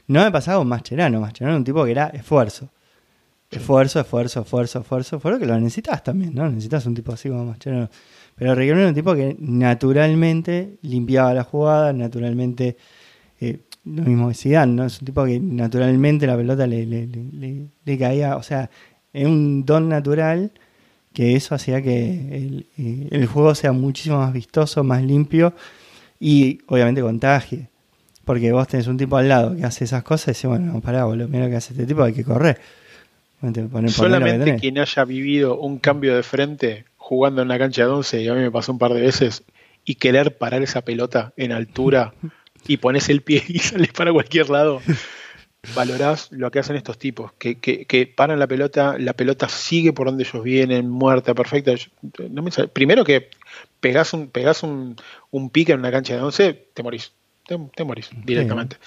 [SPEAKER 1] No me pasaba con Mascherano. Mascherano era un tipo que era esfuerzo. Esfuerzo, esfuerzo, esfuerzo, esfuerzo. Fue lo que lo necesitas también, ¿no? Necesitas un tipo así como Mascherano. Pero Riquelme era un tipo que naturalmente limpiaba la jugada, naturalmente eh, lo mismo que Zidane, ¿no? Es un tipo que naturalmente la pelota le, le, le, caía, o sea, es un don natural que eso hacía que el, eh, el, juego sea muchísimo más vistoso, más limpio y obviamente contagie. Porque vos tenés un tipo al lado que hace esas cosas y decís, bueno, no, pará, boludo, mira lo que hace este tipo, hay que correr.
[SPEAKER 2] Solamente quien haya vivido un cambio de frente jugando en la cancha de 11, y a mí me pasó un par de veces, y querer parar esa pelota en altura [laughs] y pones el pie y [laughs] sales para cualquier lado, valorás lo que hacen estos tipos, que, que, paran la pelota, la pelota sigue por donde ellos vienen, muerta, perfecta. Primero que pegás un, pegás un, un pique en una cancha de 11, te morís. Te, morís directamente.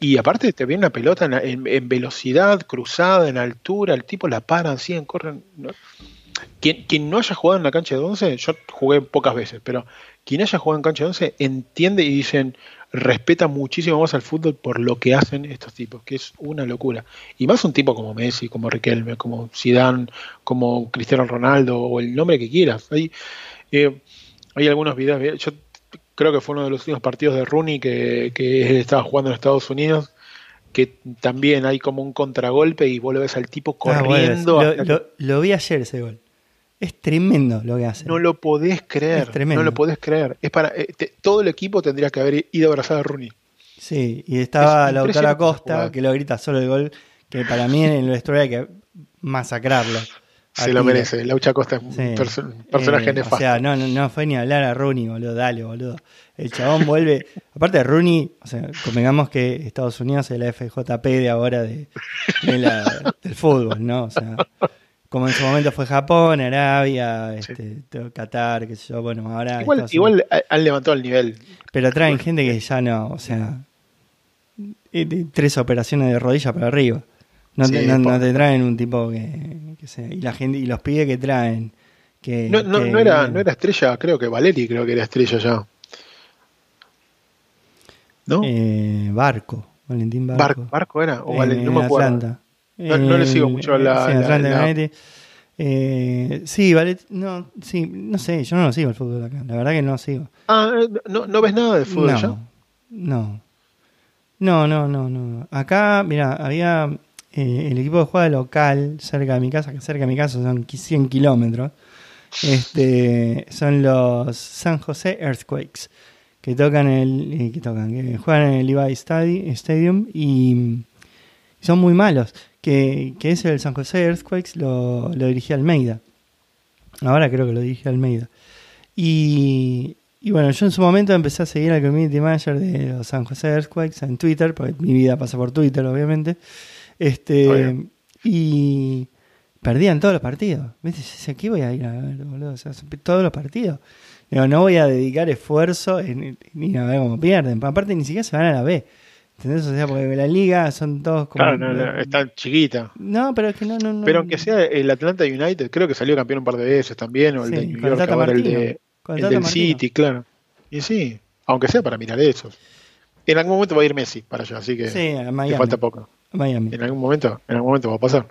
[SPEAKER 2] Y aparte te viene una pelota en, velocidad, cruzada, en altura, el tipo la paran, siguen, corren. Quien, quien, no haya jugado en la cancha de 11, yo jugué pocas veces, pero quien haya jugado en cancha de 11 entiende y dicen, respeta muchísimo más al fútbol por lo que hacen estos tipos, que es una locura. Y más un tipo como Messi, como Riquelme, como Zidane, como Cristiano Ronaldo o el nombre que quieras. Hay, eh, hay algunos videos, yo creo que fue uno de los últimos partidos de Rooney que, que estaba jugando en Estados Unidos que también hay como un contragolpe y vos lo ves al tipo ah, corriendo.
[SPEAKER 1] lo, vi ayer ese gol. Es tremendo lo que hace.
[SPEAKER 2] No lo podés creer. No lo podés creer. Es para, eh, todo el equipo tendría que haber ido a abrazar a Rooney.
[SPEAKER 1] Sí, y estaba Lautaro Costa, que lo grita solo el gol, que para mí en el vestuario hay que masacrarlo.
[SPEAKER 2] Se lo merece. Laucha Costa es un personaje
[SPEAKER 1] eh, nefasto. O sea, no, no, fue ni hablar a Rooney, boludo. Dale, boludo. El chabón vuelve. Aparte Rooney, o sea, convengamos que Estados Unidos es la FJP de ahora de, del fútbol, ¿no? O sea, como en su momento fue Japón, Arabia, este, Qatar, qué sé yo, bueno, ahora...
[SPEAKER 2] Igual, igual han levantado el nivel.
[SPEAKER 1] Pero traen gente que ya no, o sea, tres operaciones de rodilla para arriba. No, te, no, te traen un tipo que, que sea, y la gente y los pibes que traen que
[SPEAKER 2] no, no, no era no era estrella creo que Valeri creo que era estrella ya
[SPEAKER 1] ¿no? Eh, Barco Valentín Barco
[SPEAKER 2] Barco, era o Valentín, no me acuerdo Atlanta. No, le sigo mucho a la, sí,
[SPEAKER 1] Eh, sí, vale, no, sí, no sé, yo no lo sigo el fútbol acá, la verdad que no lo sigo.
[SPEAKER 2] Ah, ¿no, no ves nada de fútbol
[SPEAKER 1] no,
[SPEAKER 2] ya?
[SPEAKER 1] No, no, no, no, no. Acá, mira, había eh, el equipo de juega local cerca de mi casa, que cerca de mi casa son 100 kilómetros. Este, son los San José Earthquakes, que tocan el, eh, que tocan, que juegan en el Levi Stadium y son muy malos. Que, que ese el San José Earthquakes lo, lo dirigía Almeida. Ahora creo que lo dirige Almeida. Y, y bueno, yo en su momento empecé a seguir al community manager de los San José Earthquakes en Twitter, porque mi vida pasa por Twitter, obviamente. Este, y perdían todos los partidos. ¿Viste? Aquí voy a ir a ver, boludo. todos los partidos. Digo, no voy a dedicar esfuerzo ni a ver cómo pierden. Aparte, ni siquiera se van a la B. ¿Entendés? O sea, porque la liga son todos como.
[SPEAKER 2] Claro, no, está chiquita.
[SPEAKER 1] No, pero es que no, no,
[SPEAKER 2] Pero aunque sea el Atlanta United, creo que salió campeón un par de veces también, o el de New York, ahora el, de, el del City, claro. Y sí, aunque sea para mirar esos. En algún momento va a ir Messi para allá, así que sí, falta poco. En algún momento, en algún momento va a pasar.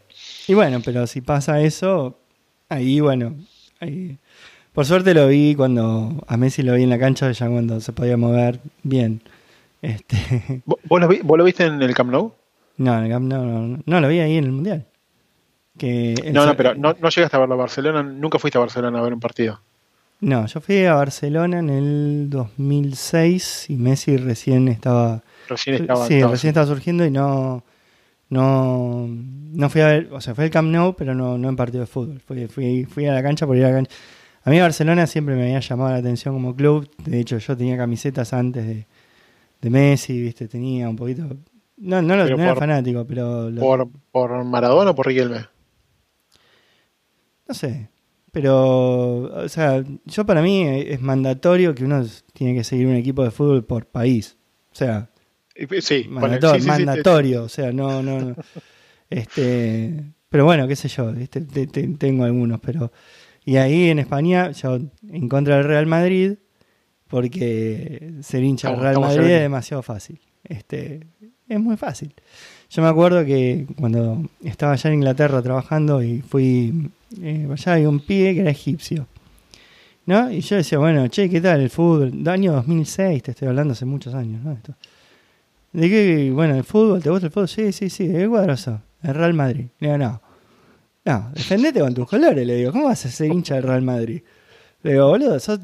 [SPEAKER 1] Y bueno, pero si pasa eso, ahí bueno, ahí. Por suerte lo vi cuando a Messi lo vi en la cancha, ya cuando se podía mover bien. Este... [laughs]
[SPEAKER 2] ¿Vos, lo viste en el Camp Nou?
[SPEAKER 1] No, en el Camp Nou no, no, lo vi ahí en el Mundial.
[SPEAKER 2] Que no, no, pero no, no llegaste a verlo a Barcelona, nunca fuiste a Barcelona a ver un partido.
[SPEAKER 1] No, yo fui a Barcelona en el 2006 y Messi recién estaba...
[SPEAKER 2] Recién estaba...
[SPEAKER 1] Sí, recién estaba surgiendo y no no, no fui a ver, o sea, fue el Camp Nou, pero no, no en partido de fútbol. Fui, fui, fui a la cancha por ir a la cancha. A mí Barcelona siempre me había llamado la atención como club. De hecho, yo tenía camisetas antes de, de Messi, viste, tenía un poquito. No, no, no era fanático, pero.
[SPEAKER 2] ¿Por, ¿Por Maradona o por Riquelme?
[SPEAKER 1] No sé. Pero, o sea, yo para mí es mandatorio que uno tiene que seguir un equipo de fútbol por país. O sea,
[SPEAKER 2] Sí,
[SPEAKER 1] mandatorio, o sea, no, no, Este, pero bueno, qué sé yo, tengo algunos, pero y ahí en España yo en contra del Real Madrid porque ser hincha del Real Madrid es demasiado fácil. Este, es muy fácil. Yo me acuerdo que cuando estaba allá en Inglaterra trabajando y fui eh, allá había un pibe que era egipcio. ¿No? Y yo decía, bueno, che, ¿qué tal el fútbol? Año 2006, te estoy hablando hace muchos años, ¿no? Esto. ¿De qué? Bueno, el fútbol, ¿te gusta el fútbol? Sí, sí, sí, ¿de cuadroso? El Real Madrid. Le digo, no. No, defendete con tus colores, le digo. ¿Cómo vas a ser hincha del Real Madrid? Le digo, boludo, sos,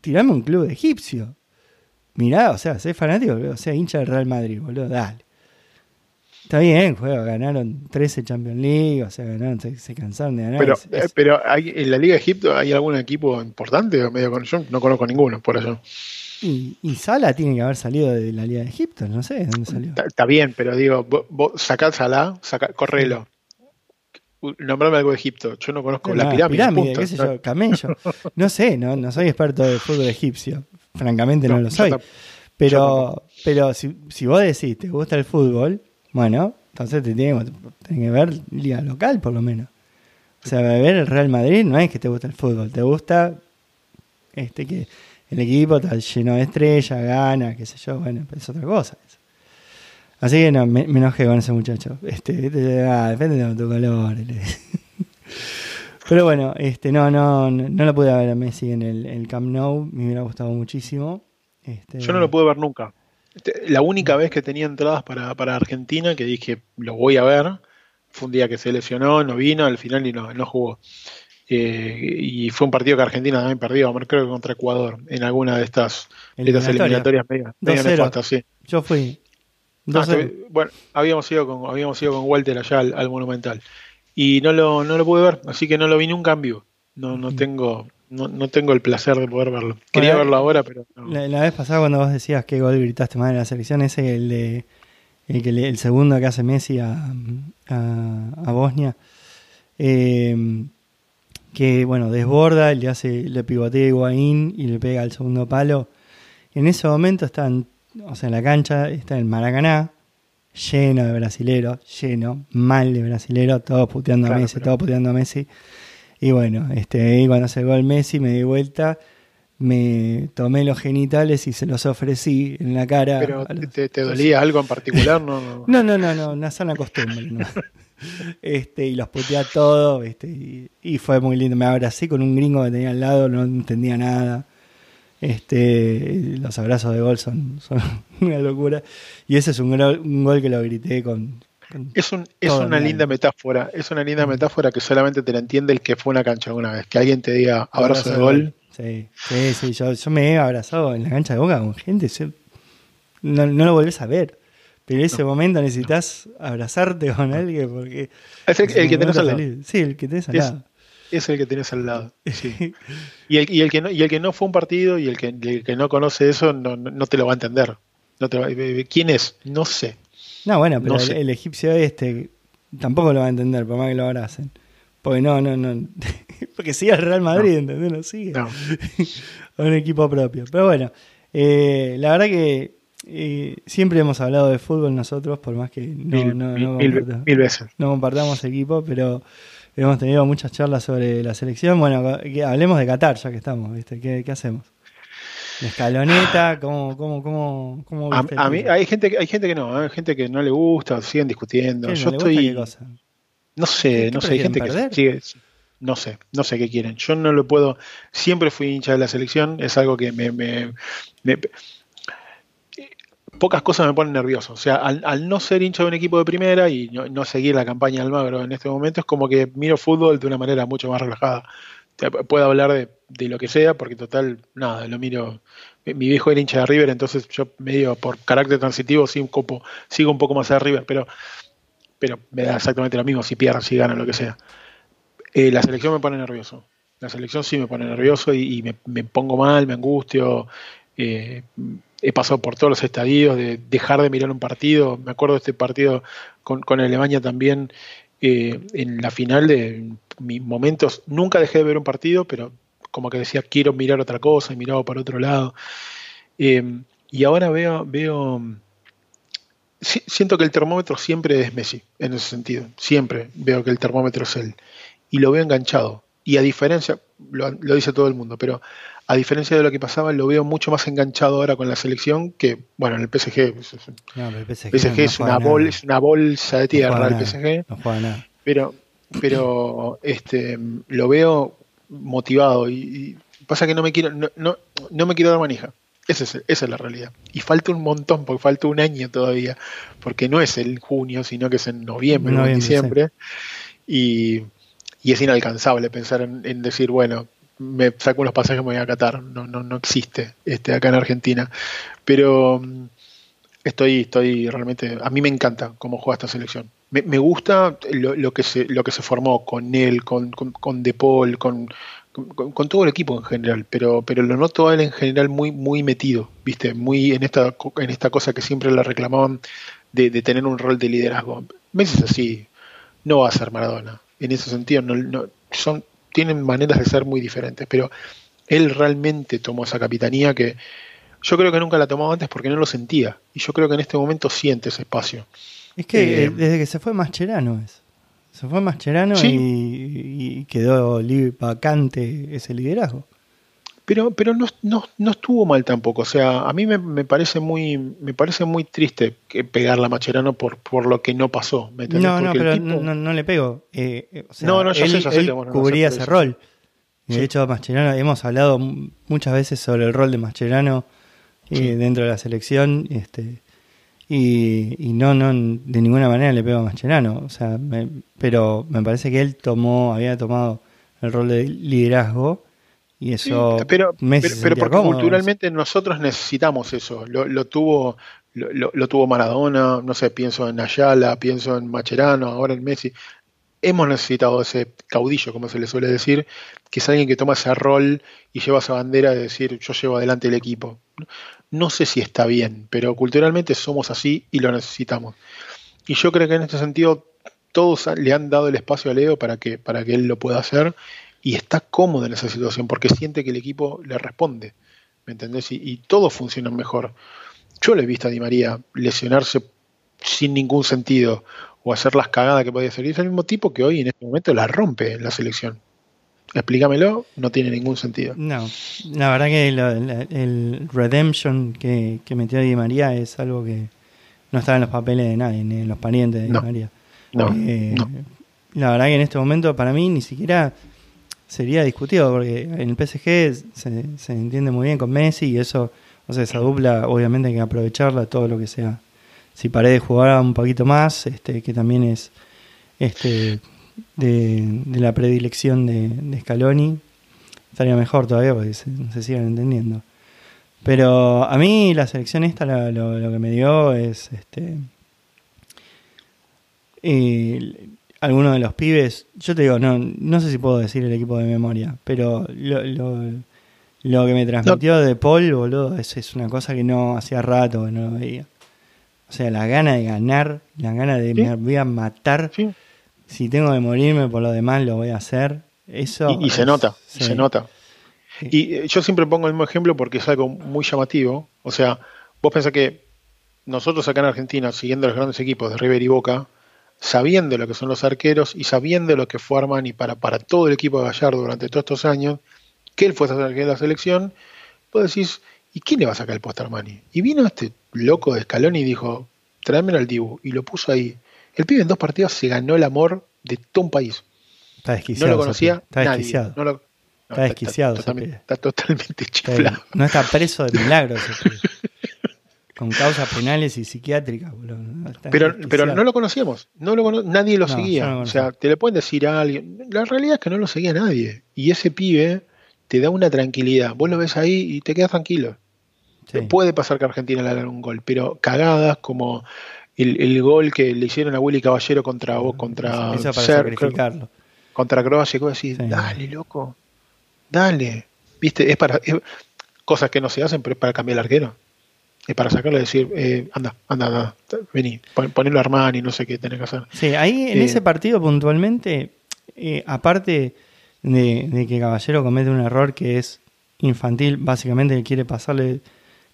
[SPEAKER 1] tirame un club egipcio. Mirá, o sea, sé fanático, o sea, hincha del Real Madrid, boludo, dale. Está bien, juego, ganaron 13 Champions League, o sea, ganaron, se, cansaron de ganar.
[SPEAKER 2] Pero, eh, pero hay, en la Liga de Egipto hay algún equipo importante, medio con, yo no conozco ninguno por allá.
[SPEAKER 1] Y, Sala tiene que haber salido de la Liga de Egipto, no sé de dónde salió.
[SPEAKER 2] Está, bien, pero digo, vos, sacá Sala, saca, correlo. Nombrame algo de Egipto. Yo no conozco la pirámide.
[SPEAKER 1] pirámide qué sé yo, camello. No sé, no, no soy experto de fútbol egipcio. Francamente no, lo soy. Pero, pero si, si vos decís, te gusta el fútbol, bueno, entonces te tienes que ver liga local por lo menos. O sea, ver el Real Madrid no es que te gusta el fútbol, te gusta este que el equipo está lleno de estrellas, gana, qué sé yo, bueno, es otra cosa. Así que no, me, enojé con ese muchacho. Este, este ah, depende de tu color. [laughs] Pero bueno, este, no, no, no lo pude ver a Messi en el, el Camp Nou, me hubiera gustado muchísimo. Este,
[SPEAKER 2] yo no lo pude ver nunca. Este, la única vez que tenía entradas para, para Argentina, que dije, lo voy a ver, fue un día que se lesionó, no vino al final y no, no jugó. Eh, y fue un partido que Argentina también perdió, creo que contra Ecuador, en alguna de estas, eliminatorias medio, nefastas, sí.
[SPEAKER 1] Yo fui.
[SPEAKER 2] Ah, bueno, habíamos ido con, habíamos ido con Walter allá al, Monumental. y no lo, no lo pude ver, así que no lo vi nunca en vivo. No, no tengo, no, no tengo el placer de poder verlo. Quería verlo ahora, pero
[SPEAKER 1] la, vez pasada cuando vos decías que gol gritaste más en la selección, ese el de el, que el segundo que hace Messi a, a, Bosnia, eh, que bueno, desborda, le hace, le pivotea a Higuaín y le pega al segundo palo. En ese momento están, o sea, en la cancha está el Maracaná, lleno de brasileros, lleno, mal de brasileros, todos puteando a Messi, todos puteando a Messi. Y bueno, este, ahí cuando se el Messi me di vuelta, me tomé los genitales y se los ofrecí en la cara.
[SPEAKER 2] ¿Pero te, dolía algo en particular? No,
[SPEAKER 1] no, no, no, no, una sana costumbre. este, y los puteé a todos este, y, fue muy lindo. Me abracé con un gringo que tenía al lado, no entendía nada. Este, los abrazos de gol son, son [laughs] una locura. Y ese es un, un gol que lo grité con,
[SPEAKER 2] es, un, es una linda metáfora, es una linda metáfora que solamente te la entiende el que fue a una cancha alguna vez. Que alguien te diga abrazo, de gol.
[SPEAKER 1] Sí, sí, sí. Yo, yo, me he abrazado en la cancha de boca con gente. no, no, lo volvés a ver. Pero en ese momento necesitas abrazarte con alguien porque.
[SPEAKER 2] Es el, que tenés al lado.
[SPEAKER 1] Sí, el que tenés al lado.
[SPEAKER 2] Es el que tenés al lado. Sí. [laughs] y, el, y, el que no, y el que no fue un partido y el que, el que no conoce eso no, no, te lo va a entender. No te ¿Quién es? No sé.
[SPEAKER 1] No, bueno, pero el, egipcio este tampoco lo va a entender, por más que lo abracen. Porque no, no, no. [laughs] Porque sigue el Real Madrid, ¿entendés? No sigue. No. [laughs] un equipo propio. Pero bueno, eh, la verdad que eh, siempre hemos hablado de fútbol nosotros, por más que no, no, no,
[SPEAKER 2] mil, veces.
[SPEAKER 1] no compartamos equipo, pero hemos tenido muchas charlas sobre la selección. Bueno, hablemos de Qatar, ya que estamos, ¿viste? ¿Qué, qué hacemos? La escaloneta, ¿cómo, cómo, cómo, cómo
[SPEAKER 2] a, mí hay gente, hay gente que no, hay gente que no le gusta, siguen discutiendo. Yo estoy. No sé, no sé, hay gente que sigue. No sé, no sé qué quieren. Yo no lo puedo. Siempre fui hincha de la selección, es algo que me. me, pocas cosas me ponen nervioso. O sea, al, no ser hincha de un equipo de primera y no, seguir la campaña de Almagro en este momento, es como que miro fútbol de una manera mucho más relajada puedo hablar de, lo que sea, porque total, nada, lo miro. Mi viejo era hincha de River, entonces yo medio por carácter transitivo poco, sigo un poco más a River, pero, pero me da exactamente lo mismo si pierdo, si gano, lo que sea. Eh, la selección me pone nervioso. La selección sí me pone nervioso y, me, pongo mal, me angustio. Eh, he pasado por todos los estadios de dejar de mirar un partido. Me acuerdo de este partido con, con Alemania también, eh, en la final de mis momentos, nunca dejé de ver un partido, pero como que decía, quiero mirar otra cosa y miraba para otro lado. Eh, y ahora veo, veo, siento que el termómetro siempre es Messi, en ese sentido. Siempre veo que el termómetro es él. Y lo veo enganchado. Y a diferencia, lo, dice todo el mundo, pero a diferencia de lo que pasaba, lo veo mucho más enganchado ahora con la selección que, bueno, en el PSG. el PSG, es, una es una bolsa de tierra, el PSG. No nada. Pero, pero este, lo veo motivado y, pasa que no me quiero, no, no, me quiero dar manija. Esa es, esa es la realidad. Y falta un montón, porque falta un año todavía, porque no es el junio, sino que es en noviembre, o en diciembre. Y y es inalcanzable pensar en, decir, bueno, me saco unos pasajes y me voy a Qatar. No, no, no existe este, acá en Argentina. Pero mm, estoy, estoy realmente, a mí me encanta cómo juega esta selección. Me, me gusta lo, que se, lo que se formó con él, con, con, con De Paul, con, con, todo el equipo en general, pero, pero lo noto a él en general muy, muy metido, viste, muy en esta, en esta cosa que siempre le reclamaban de, de tener un rol de liderazgo. Messi es así, no va a ser Maradona en ese sentido. No, son, tienen maneras de ser muy diferentes, pero él realmente tomó esa capitanía que yo creo que nunca la tomó antes porque no lo sentía. Y yo creo que en este momento siente ese espacio.
[SPEAKER 1] Es que eh, desde que se fue Mascherano es. Se fue Mascherano y, y, quedó vacante ese liderazgo.
[SPEAKER 2] Pero, pero no, no, no, estuvo mal tampoco. O sea, a mí me, me, parece muy me parece muy triste que pegarla a Macherano por, por lo que no pasó.
[SPEAKER 1] no, no, pero no, no, le pego. Eh, eh, no, no, yo él, sé, yo sé que, cubría ese rol. De hecho, Mascherano, hemos hablado muchas veces sobre el rol de Mascherano eh, dentro de la selección. Este, y, y, no, no, de ninguna manera le pego a Mascherano. O sea, pero me parece que él tomó, había tomado el rol de liderazgo y eso.
[SPEAKER 2] pero, pero, porque culturalmente nosotros necesitamos eso. Lo, tuvo lo, tuvo Maradona, no sé, pienso en Ayala, pienso en Macherano, ahora en Messi. hemos necesitado ese caudillo, como se le suele decir, que es alguien que toma ese rol y lleva esa bandera de decir yo llevo adelante el equipo. No sé si está bien, pero culturalmente somos así y lo necesitamos. Y yo creo que en este sentido todos le han dado el espacio a Leo para que, para que él lo pueda hacer y está cómodo en esa situación porque siente que el equipo le responde. ¿Me entendés? Y, y todo funciona mejor. Yo le he visto a Di María lesionarse sin ningún sentido o hacer las cagadas que podía hacer. Y es el mismo tipo que hoy en este momento la rompe en la selección. Explícamelo, no tiene ningún sentido.
[SPEAKER 1] No, la verdad que el redemption que, metió Di María es algo que no estaba en los papeles de nadie, ni en los parientes de Di María. Eh, no, La verdad que en este momento para mí ni siquiera sería discutido, porque en el PSG se, se entiende muy bien con Messi y eso, o sea, esa dupla obviamente hay que aprovecharla todo lo que sea si Paredes jugara un poquito más, este, que también es este, de, la predilección de, de, Scaloni, estaría mejor todavía porque se, se sigan entendiendo. Pero a mí la selección esta lo, que me dio es este algunos de los pibes, yo te digo, no, no sé si puedo decir el equipo de memoria, pero lo, lo, que me transmitió de Paul, boludo, es, es una cosa que no hacía rato que no lo veía. O sea, la gana de ganar, la gana de me voy a matar. Si tengo que morirme por lo demás, lo voy a hacer. Eso
[SPEAKER 2] y, se nota, se nota. Y eh, yo siempre pongo el mismo ejemplo porque es algo muy llamativo. O sea, vos pensás que nosotros acá en Argentina, siguiendo los grandes equipos de River y Boca, sabiendo lo que son los arqueros y sabiendo lo que fue Armani para, para todo el equipo de Gallardo durante todos estos años, que él fue a de la selección, vos decís, ¿y quién le va a sacar el post Armani? Y vino este loco de escalón y dijo, tráemelo al Dibu. Y lo puso ahí. El pibe en dos partidos se ganó el amor de todo un país.
[SPEAKER 1] Está desquiciado.
[SPEAKER 2] No lo conocía
[SPEAKER 1] está
[SPEAKER 2] nadie.
[SPEAKER 1] Desquiciado.
[SPEAKER 2] No lo,
[SPEAKER 1] está desquiciado.
[SPEAKER 2] Está, está, totalmente chiflado.
[SPEAKER 1] No está preso de milagro. [laughs] con causas penales y psiquiátricas.
[SPEAKER 2] Pero, pero no lo conocíamos. No lo nadie lo seguía. o sea, te le pueden decir a alguien. La realidad es que no lo seguía nadie. Y ese pibe te da una tranquilidad. Vos lo ves ahí y te quedas tranquilo. Puede pasar que Argentina le haga un gol, pero cagadas como el, gol que le hicieron a Willy Caballero contra vos, contra
[SPEAKER 1] para sacrificarlo.
[SPEAKER 2] contra Croacia, y vos decís, dale, loco, dale. Viste, es para cosas que no se hacen, pero es para cambiar el arquero. Es para sacarlo y decir, eh, anda, anda, anda, vení, ponerlo a Armani, no sé qué tenés que hacer.
[SPEAKER 1] Sí, ahí en eh, ese partido puntualmente, eh, aparte de, que Caballero comete un error que es infantil, básicamente quiere pasarle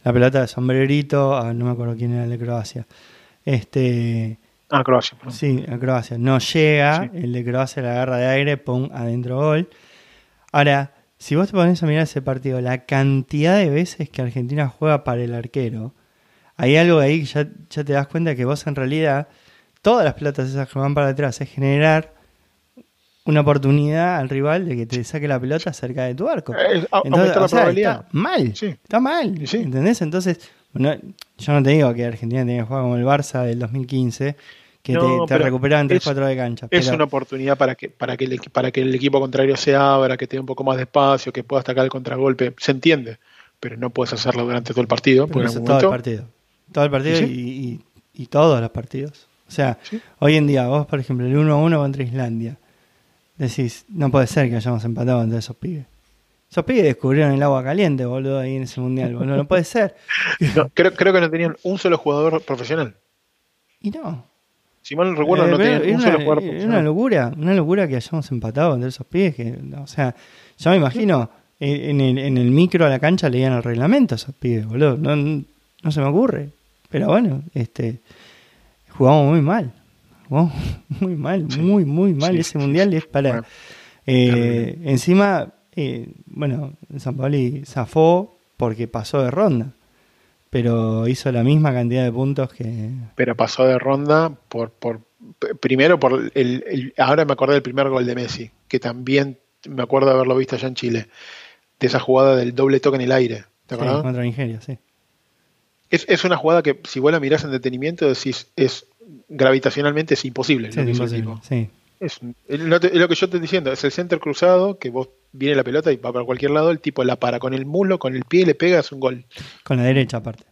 [SPEAKER 1] la pelota de sombrerito a, no me acuerdo quién era el de Croacia. Este,
[SPEAKER 2] a Croacia.
[SPEAKER 1] Sí, a Croacia. No llega, el de Croacia la agarra de aire, pum, adentro gol. Ahora, si vos te pones a mirar ese partido, la cantidad de veces que Argentina juega para el arquero, hay algo ahí que ya, ya te das cuenta que vos en realidad, todas las pelotas esas que van para atrás es generar una oportunidad al rival de que te saque la pelota cerca de tu arco.
[SPEAKER 2] Eh, Entonces, la probabilidad.
[SPEAKER 1] Está mal, está mal, ¿entendés? Entonces, yo no te digo que Argentina tiene que jugar como el Barça del 2015, que te, te recuperaban 3-4 de cancha.
[SPEAKER 2] Es una oportunidad para que, para, que el, para que el equipo contrario se abra, que tenga un poco más de espacio, que pueda atacar el contragolpe. Se entiende, pero no puedes hacerlo durante todo el partido.
[SPEAKER 1] todo el partido. Todo el partido y, y, todos los partidos. O sea, hoy en día, vos, por ejemplo, el 1-1 contra Islandia decís, no puede ser que hayamos empatado entre esos pibes. Esos pibes descubrieron el agua caliente, boludo, ahí en ese mundial, boludo. No puede ser. [laughs]
[SPEAKER 2] creo, creo que no tenían un solo jugador profesional.
[SPEAKER 1] Y no.
[SPEAKER 2] Si mal no recuerdo, no eh, tenían un solo jugador
[SPEAKER 1] profesional. Es una locura, una locura que hayamos empatado entre esos pibes. Que, o sea, yo me imagino, eh, en el, en el micro a la cancha leían el reglamento esos pibes, boludo. No, no se me ocurre. Pero bueno, este jugamos muy mal. [laughs] muy mal, muy, muy mal. Ese mundial es para. Eh, encima, eh, bueno, San Paoli zafó porque pasó de ronda, pero hizo la misma cantidad de puntos que.
[SPEAKER 2] Pero pasó de ronda por. por primero, por el, ahora me acordé del primer gol de Messi, que también me acuerdo de haberlo visto allá en Chile, de esa jugada del doble toque en el aire. ¿Te acuerdas?
[SPEAKER 1] contra Nigeria, sí.
[SPEAKER 2] Es, es, una jugada que, si vos la mirás en detenimiento, decís, es gravitacionalmente es imposible.
[SPEAKER 1] lo, que
[SPEAKER 2] Es, lo, que yo te estoy diciendo, es el center cruzado, que vos viene la pelota y va para cualquier lado, el tipo la para con el muslo, con el pie, le pega, es un gol.
[SPEAKER 1] Con la derecha aparte.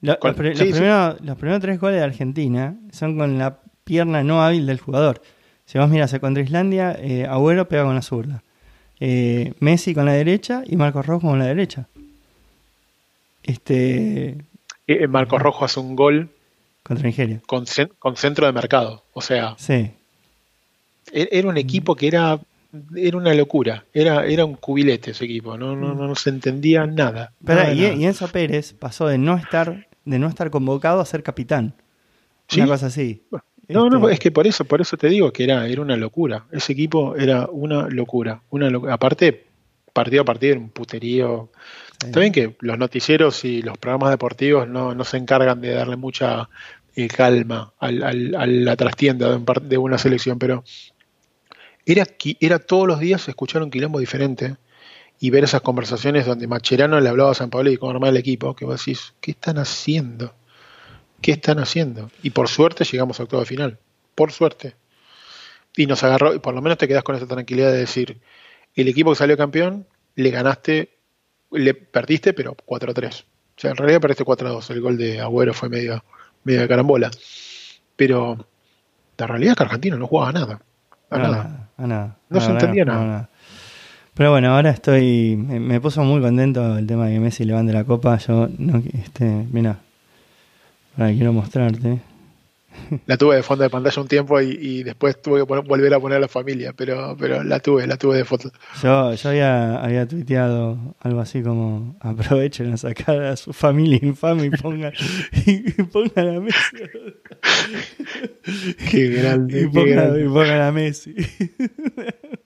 [SPEAKER 1] los, primeros, tres goles de Argentina son con la pierna no hábil del jugador. Si vos miras contra Islandia, eh, Agüero pega con la zurda. Eh, Messi con la derecha y Marcos Rojo con la derecha. Este.
[SPEAKER 2] Eh, Marcos Rojo hace un gol
[SPEAKER 1] contra Nigeria.
[SPEAKER 2] Con, con centro de mercado. O sea.
[SPEAKER 1] Sí.
[SPEAKER 2] E-, era un equipo que era era una locura, era, era un cubilete ese equipo, no, no, no, se entendía nada.
[SPEAKER 1] Pero, y, Enzo Pérez pasó de no estar, de no estar convocado a ser capitán. Una cosa así.
[SPEAKER 2] No, no, este es que por eso, por eso te digo que era, era una locura. Ese equipo era una locura. Una Aparte, partido a partido era un puterío. Está bien que los noticieros y los programas deportivos no, no se encargan de darle mucha eh, calma al, al, a la trastienda de, de una selección, pero era, era todos los días escuchar un quilombo diferente y ver esas conversaciones donde Macherano le hablaba a San Pablo y con armar el equipo, que vos decís, ¿qué están haciendo? ¿Qué están haciendo? Y por suerte llegamos a octavo de final. Por suerte. Y nos agarró, y por lo menos te quedas con esa tranquilidad de decir, el equipo que salió campeón, le ganaste, le perdiste, pero 4-3. O sea, en realidad perdiste 4-2. El gol de Agüero fue medio, medio de carambola. Pero la realidad es que Argentina no jugaba nada. A nada
[SPEAKER 1] nada.
[SPEAKER 2] No se entendía nada.
[SPEAKER 1] Pero bueno, ahora estoy. Me, puso muy contento el tema de que Messi levante la copa. Yo, no, este, mira, ahora quiero mostrarte.
[SPEAKER 2] La tuve de fondo de pantalla un tiempo y, después tuve que volver a poner a la familia, pero, pero la tuve, la tuve de foto.
[SPEAKER 1] Yo, yo había, había tuiteado algo así como aprovechen a sacar a su familia infame y pongan, y pongan a Messi.
[SPEAKER 2] Qué grande.
[SPEAKER 1] Y pongan, a Messi. [laughs]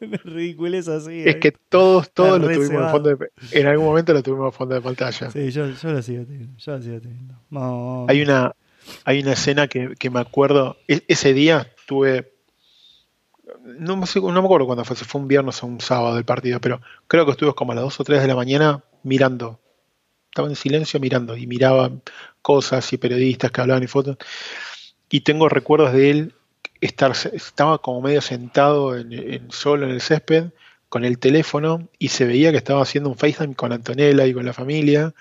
[SPEAKER 1] Una así.
[SPEAKER 2] Es que todos, todos lo tuvimos en fondo de En algún momento lo tuvimos en fondo de pantalla.
[SPEAKER 1] Sí, yo, yo lo sigo teniendo. Yo lo sigo teniendo.
[SPEAKER 2] Hay una hay una escena que, me acuerdo, e, ese día tuve, no, me acuerdo cuándo fue, si fue un viernes o un sábado del partido, pero creo que estuve como a las 2 o 3 de la mañana mirando, estaba en silencio mirando y miraba cosas y periodistas que hablaban y fotos, y tengo recuerdos de él estar, estaba como medio sentado en, solo en el césped, con el teléfono y se veía que estaba haciendo un FaceTime con Antonella y con la familia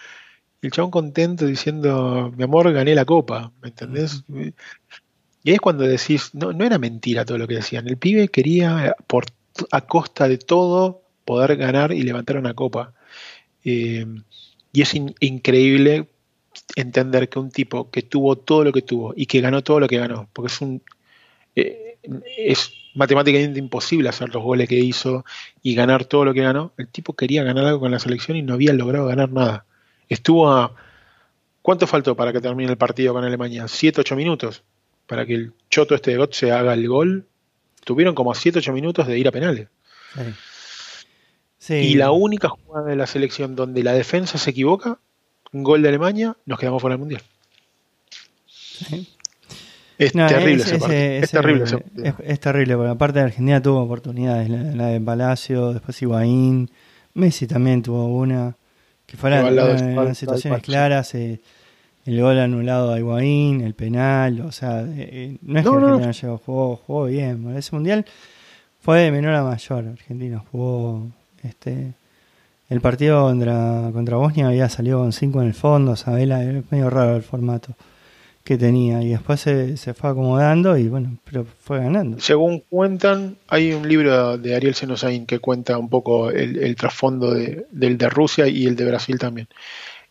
[SPEAKER 2] el chabón contento diciendo, mi amor, gané la copa, ¿me entendés? Y ahí es cuando decís, no, no era mentira todo lo que decían, el pibe quería por, a costa de todo poder ganar y levantar una copa. Eh, y es increíble entender que un tipo que tuvo todo lo que tuvo y que ganó todo lo que ganó, porque es un eh, es matemáticamente imposible hacer los goles que hizo y ganar todo lo que ganó. El tipo quería ganar algo con la selección y no había logrado ganar nada. Estuvo a... ¿Cuánto faltó para que termine el partido con Alemania? ¿7, 8 minutos? Para que el choto este de se haga el gol. Tuvieron como 7, 8 minutos de ir a penales. Y la única jugada de la selección donde la defensa se equivoca, un gol de Alemania, nos quedamos fuera del Mundial. Es, terrible ese, es, terrible
[SPEAKER 1] Es, terrible, porque aparte de Argentina tuvo oportunidades, la, de Palacio, después Higuaín, Messi también tuvo una que fueran situaciones claras, eh, el gol anulado a Higuaín, el penal, o sea, eh, eh, no es que Argentina llegó, jugó, jugó bien. Ese mundial fue de menor a mayor. Argentina jugó este el partido contra, contra Bosnia había salido con 5 en el fondo, Sabela, es medio raro el formato que tenía y después se, se, fue acomodando y bueno, pero fue ganando.
[SPEAKER 2] Según cuentan, hay un libro de Ariel Senosain que cuenta un poco el, trasfondo de, del de Rusia y el de Brasil también.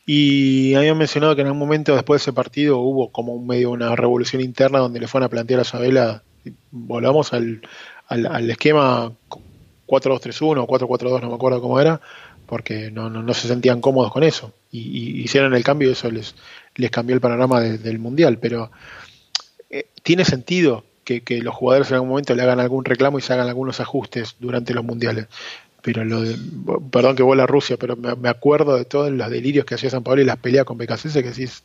[SPEAKER 2] Y habían mencionado que en algún momento después de ese partido hubo como un medio una revolución interna donde le fueron a plantear a Sabela, volvamos al, al, al esquema 4-2-3-1 o 4-4-2, no me acuerdo cómo era, porque no, no, no, se sentían cómodos con eso. Y, hicieron el cambio y eso les, les cambió el panorama del Mundial. Pero eh, tiene sentido que, los jugadores en algún momento le hagan algún reclamo y se hagan algunos ajustes durante los Mundiales. Pero lo de, perdón que vuela a Rusia, pero me, acuerdo de todos los delirios que hacía San Pablo y las peleas con BKC que decís,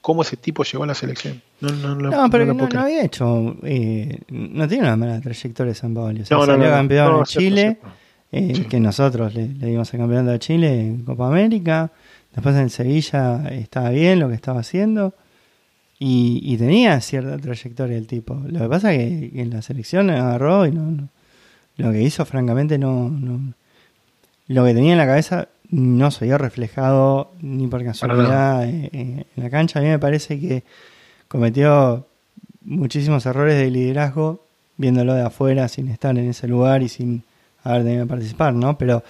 [SPEAKER 2] ¿cómo ese tipo llegó a la selección?
[SPEAKER 1] No, no, no, pero no, había hecho, eh, no tiene una mala trayectoria San Pablo. O sea, salió campeón en Chile. Eh, que nosotros le, dimos el campeonato de Chile en Copa América. Después en Sevilla estaba bien lo que estaba haciendo. Y, tenía cierta trayectoria el tipo. Lo que pasa es que en la selección agarró y no, lo que hizo francamente no, Lo que tenía en la cabeza no se vio reflejado ni por casualidad en la cancha. A mí me parece que cometió muchísimos errores de liderazgo viéndolo de afuera sin estar en ese lugar y sin haber tenido que participar, ¿no? Pero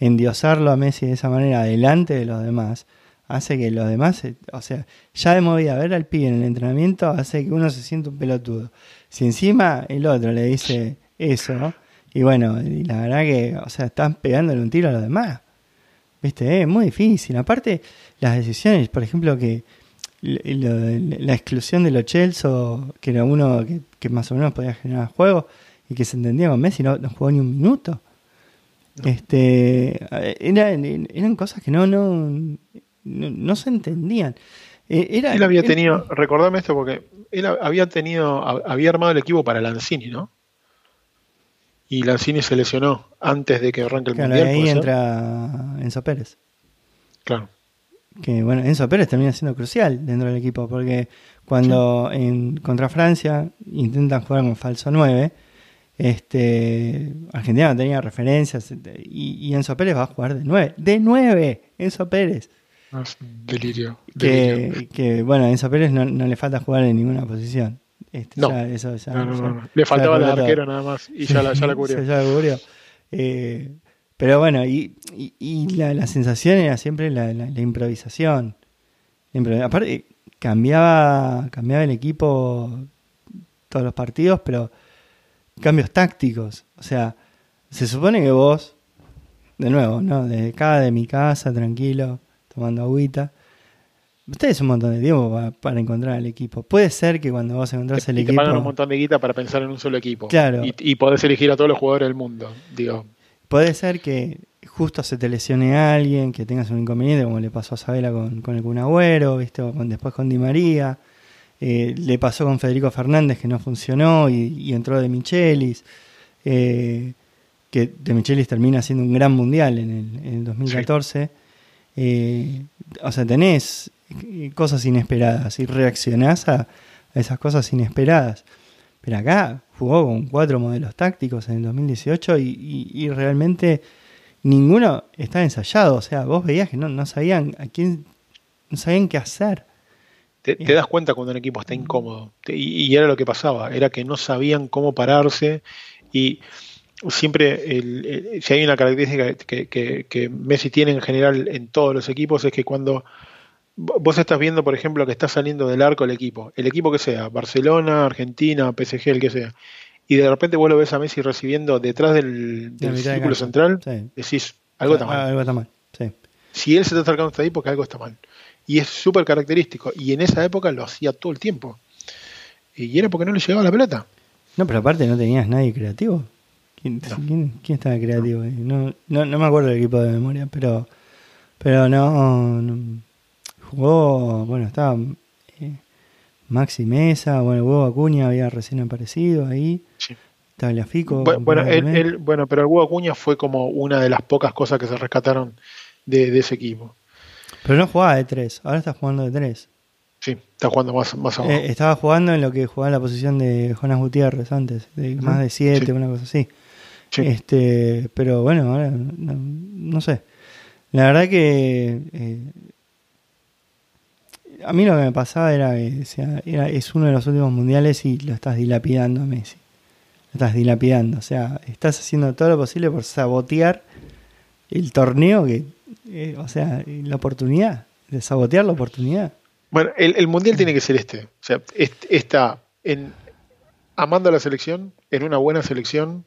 [SPEAKER 1] endiosarlo a Messi de esa manera delante de los demás hace que los demás, o sea, ya de movida ver al pibe en el entrenamiento hace que uno se sienta un pelotudo. Si encima el otro le dice eso, y bueno, y la verdad que, o sea, están pegándole un tiro a los demás. ¿Viste? Es muy difícil. Aparte, las decisiones, por ejemplo, que la exclusión de los Chelsea, que era uno que, más o menos podía generar juego y que se entendía con Messi, no jugó ni un minuto. Este, eran cosas que no, no, no, se entendían.
[SPEAKER 2] E, era, él había tenido, recordame esto porque él había tenido, había armado el equipo para Lanzini, ¿no? Y Lanzini se lesionó antes de que arranque el
[SPEAKER 1] claro,
[SPEAKER 2] mundial.
[SPEAKER 1] Ahí entra Enzo Pérez.
[SPEAKER 2] Claro.
[SPEAKER 1] Que bueno, Enzo Pérez termina siendo crucial dentro del equipo porque cuando en, contra Francia intentan jugar con falso 9, este, Argentina no tenía referencias y, Enzo Pérez va a jugar de 9. ¡De 9! Enzo Pérez.
[SPEAKER 2] delirio.
[SPEAKER 1] Que, bueno, a Enzo Pérez no, le falta jugar en ninguna posición.
[SPEAKER 2] Este, no. eso, Le faltaba el arquero nada más y ya, la, ya la [laughs] cubrió.
[SPEAKER 1] ya la cubrió. Eh, pero bueno, y, y, la, la, sensación era siempre la, la, improvisación. Aparte, cambiaba, cambiaba el equipo todos los partidos, pero cambios tácticos. O sea, se supone que vos, de nuevo, ¿no? Desde cada de mi casa, tranquilo, tomando agüita. Ustedes un montón de tiempo para, encontrar al equipo. Puede ser que cuando vos encontrás el equipo.
[SPEAKER 2] Te pagan un montón de guita para pensar en un solo equipo.
[SPEAKER 1] Claro.
[SPEAKER 2] Y, y podés elegir a todos los jugadores del mundo. Digo.
[SPEAKER 1] Puede ser que justo se te lesione a alguien, que tengas un inconveniente, como le pasó a Sabela con, con el Cunagüero, ¿viste? O con, después con Di María. Eh, le pasó con Federico Fernández que no funcionó y, entró de Michelis. Eh, que de Michelis termina siendo un gran mundial en el, 2014. Eh, o sea, tenés cosas inesperadas y reaccionás a, esas cosas inesperadas. Pero acá jugó con cuatro modelos tácticos en el 2018 y, realmente ninguno estaba ensayado. O sea, vos veías que no, no sabían a quién, no sabían qué hacer.
[SPEAKER 2] Te, das cuenta cuando un equipo está incómodo. y, era lo que pasaba, era que no sabían cómo pararse y siempre, el, si hay una característica que, que, Messi tiene en general en todos los equipos, es que cuando vos estás viendo, por ejemplo, que está saliendo del arco el equipo, el equipo que sea, Barcelona, Argentina, PSG, el que sea, y de repente vos lo ves a Messi recibiendo detrás del, círculo central, decís, algo está mal.
[SPEAKER 1] Algo está mal,
[SPEAKER 2] Si él se está acercando hasta ahí, porque algo está mal. Y es súper característico. Y en esa época lo hacía todo el tiempo. Y era porque no le llegaba la pelota.
[SPEAKER 1] No, pero aparte no tenías nadie creativo. ¿Quién, estaba creativo? No. No, no, me acuerdo del equipo de memoria, pero, pero no, jugó, bueno, estaba eh, Maxi Mesa, bueno, Hugo Acuña había recién aparecido ahí. Sí. Fico.
[SPEAKER 2] Bueno, él, bueno, pero el Hugo Acuña fue como una de las pocas cosas que se rescataron de ese equipo.
[SPEAKER 1] Pero no jugaba de 3, ahora está jugando de 3.
[SPEAKER 2] Sí, está jugando más, más abajo.
[SPEAKER 1] Eh, estaba jugando en lo que jugaba en la posición de Jonas Gutiérrez antes, de más de 7, una cosa así. Este, pero bueno, ahora no, sé. La verdad que eh, a mí lo que me pasaba era que era, es uno de los últimos mundiales y lo estás dilapidando a Messi. Lo estás dilapidando. O sea, estás haciendo todo lo posible por sabotear el torneo que eh, o sea, la oportunidad, de sabotear la oportunidad.
[SPEAKER 2] Bueno, el, mundial tiene que ser este. O sea, está en amando a la selección, en una buena selección,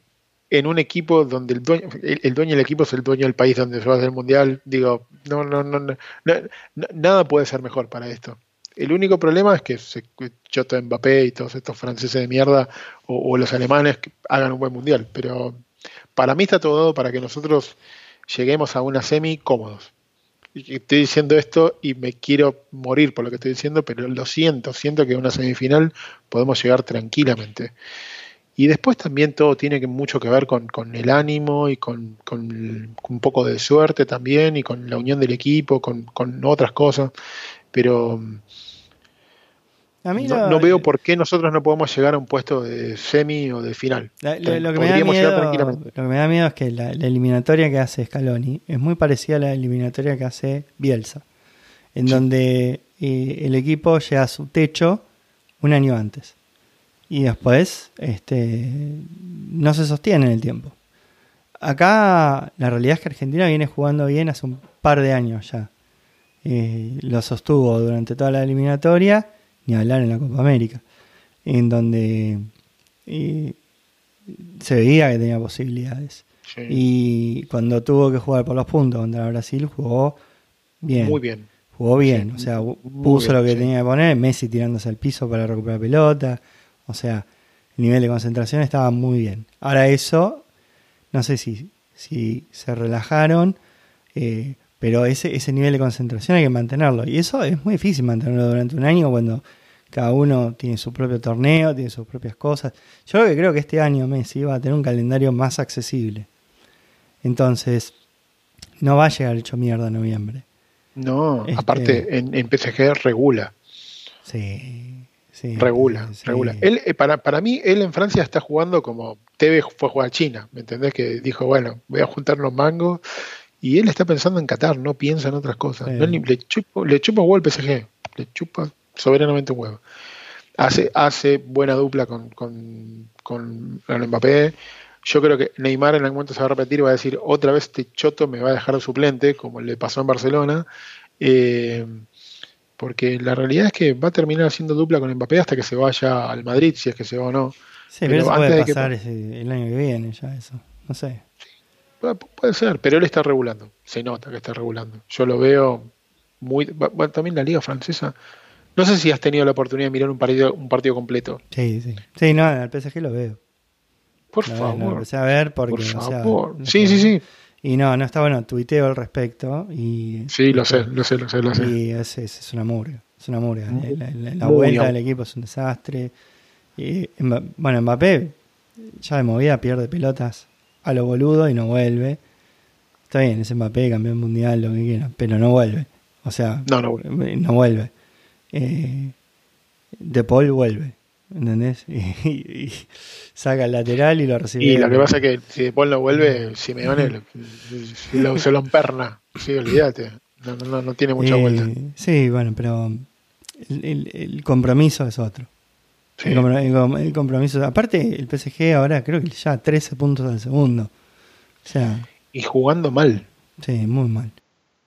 [SPEAKER 2] en un equipo donde el dueño, el, dueño del equipo es el dueño del país donde se va a hacer el mundial. Digo, no, no, no, no, nada puede ser mejor para esto. El único problema es que se Choto Mbappé y todos estos franceses de mierda o, o los alemanes hagan un buen mundial. Pero para mí está todo dado para que nosotros lleguemos a una semi cómodos. Estoy diciendo esto y me quiero morir por lo que estoy diciendo, pero lo siento, siento que en una semifinal podemos llegar tranquilamente. Y después también todo tiene mucho que ver con, el ánimo y con, un poco de suerte también y con la unión del equipo, con, con otras cosas. Pero no, veo por qué nosotros no podemos llegar a un puesto de semi o de final.
[SPEAKER 1] lo, que me da miedo, es que la, eliminatoria que hace Scaloni es muy parecida a la eliminatoria que hace Bielsa, en donde eh, el equipo llega a su techo un año antes. y después este, no se sostiene en el tiempo. Acá la realidad es que Argentina viene jugando bien hace un par de años ya. Eh, lo sostuvo durante toda la eliminatoria, ni hablar en la Copa América, en donde eh, se veía que tenía posibilidades. Y cuando tuvo que jugar por los puntos contra Brasil, jugó bien.
[SPEAKER 2] Muy bien.
[SPEAKER 1] Jugó bien, o sea, puso lo que tenía que poner, Messi tirándose al piso para recuperar pelota, o sea, el nivel de concentración estaba muy bien. Ahora eso, no sé si, si se relajaron, eh, pero ese, ese nivel de concentración hay que mantenerlo. Y eso es muy difícil mantenerlo durante un año cuando cada uno tiene su propio torneo, tiene sus propias cosas. Yo creo que este año Messi va a tener un calendario más accesible. Entonces, no va a llegar hecho mierda en noviembre.
[SPEAKER 2] No, este aparte en, en PSG regula.
[SPEAKER 1] Sí
[SPEAKER 2] regula, regula. Él, eh, para, para mí, él en Francia está jugando como Tevez fue a jugar a China, ¿me entendés? Que dijo, bueno, voy a juntar los mangos. Y él está pensando en Qatar, no piensa en otras cosas. le, chupa, le chupa huevo al PSG, le chupa soberanamente huevo. Hace, hace buena dupla con, con, con el Mbappé. Yo creo que Neymar en algún momento se va a repetir y va a decir, otra vez este choto me va a dejar de suplente, como le pasó en Barcelona. Eh, porque la realidad es que va a terminar haciendo dupla con Mbappé hasta que se vaya al Madrid, si es que se va o no.
[SPEAKER 1] Sí, pero, eso puede pasar el año que viene ya eso, no sé.
[SPEAKER 2] Puede ser, pero él está regulando, se nota que está regulando. Yo lo veo muy... Bueno, también la liga francesa, no sé si has tenido la oportunidad de mirar un partido, un partido completo.
[SPEAKER 1] Sí, sí. Sí, no, al PSG lo veo.
[SPEAKER 2] Por favor.
[SPEAKER 1] empecé a ver porque...
[SPEAKER 2] Por favor. sí, sí, sí.
[SPEAKER 1] Y no, no está bueno, tuiteo al respecto. Y,
[SPEAKER 2] sí, lo sé, lo sé, lo sé, lo sé.
[SPEAKER 1] Y es, es, es una murga, es una murga. La, vuelta del equipo es un desastre. Y, bueno, Mbappé ya de movida pierde pelotas a lo boludo y no vuelve. Está bien, es Mbappé, campeón mundial, lo que quiera, pero no vuelve. O sea,
[SPEAKER 2] no, no vuelve.
[SPEAKER 1] No vuelve. Eh, de Paul vuelve. ¿entendés? [laughs] Y, saca el lateral y lo recibe.
[SPEAKER 2] Y lo que pasa es que si después lo vuelve, Simeone lo, se lo emperna. Sí, olvídate. No, no, no tiene mucha vuelta.
[SPEAKER 1] Sí, bueno, pero el, el, compromiso es otro. El, compromiso. Aparte, el PSG ahora creo que ya 13 puntos al segundo. O sea.
[SPEAKER 2] Y jugando mal.
[SPEAKER 1] Sí, muy mal.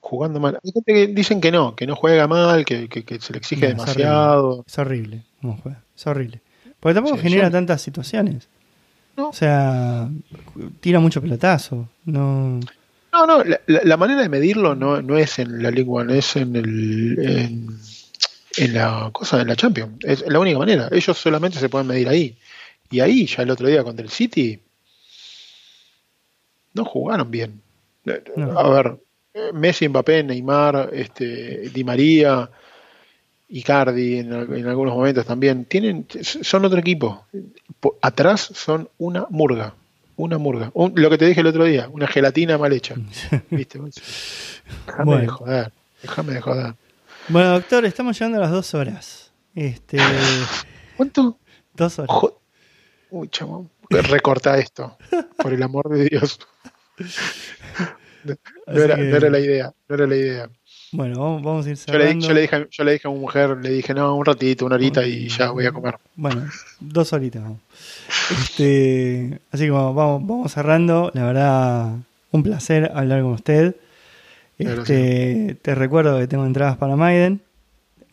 [SPEAKER 2] Jugando mal. Hay gente que dicen que no, que no juega mal, que, que, se le exige demasiado.
[SPEAKER 1] Es horrible, cómo juega. Es horrible. Porque tampoco genera tantas situaciones. O sea, tira mucho pelotazo. No.
[SPEAKER 2] No, no, la, manera de medirlo no, no es en la lengua, no es en el en, la cosa de la Champions. Es la única manera. Ellos solamente se pueden medir ahí. Y ahí, ya el otro día contra el City, no jugaron bien. A ver, Messi, Mbappé, Neymar, este, Di María, Icardi en, en, algunos momentos también, tienen, son otro equipo. Atrás son una murga, una murga. lo que te dije el otro día, una gelatina mal hecha. [laughs] ¿Viste? Déjame de joder, déjame de joder.
[SPEAKER 1] Bueno, doctor, estamos llegando a las dos horas. Este...
[SPEAKER 2] ¿Cuánto?
[SPEAKER 1] Dos horas.
[SPEAKER 2] Uy, chamo, recorta esto, por el amor de Dios. No, era, no era la idea, no era la idea.
[SPEAKER 1] Bueno, vamos, a ir
[SPEAKER 2] cerrando. Yo le, dije, yo le dije a mi mujer, le dije, no, un ratito, una horita y ya voy a comer.
[SPEAKER 1] Bueno, dos horitas. Este, así que vamos, vamos cerrando. La verdad, un placer hablar con usted. Este, te recuerdo que tengo entradas para Maiden.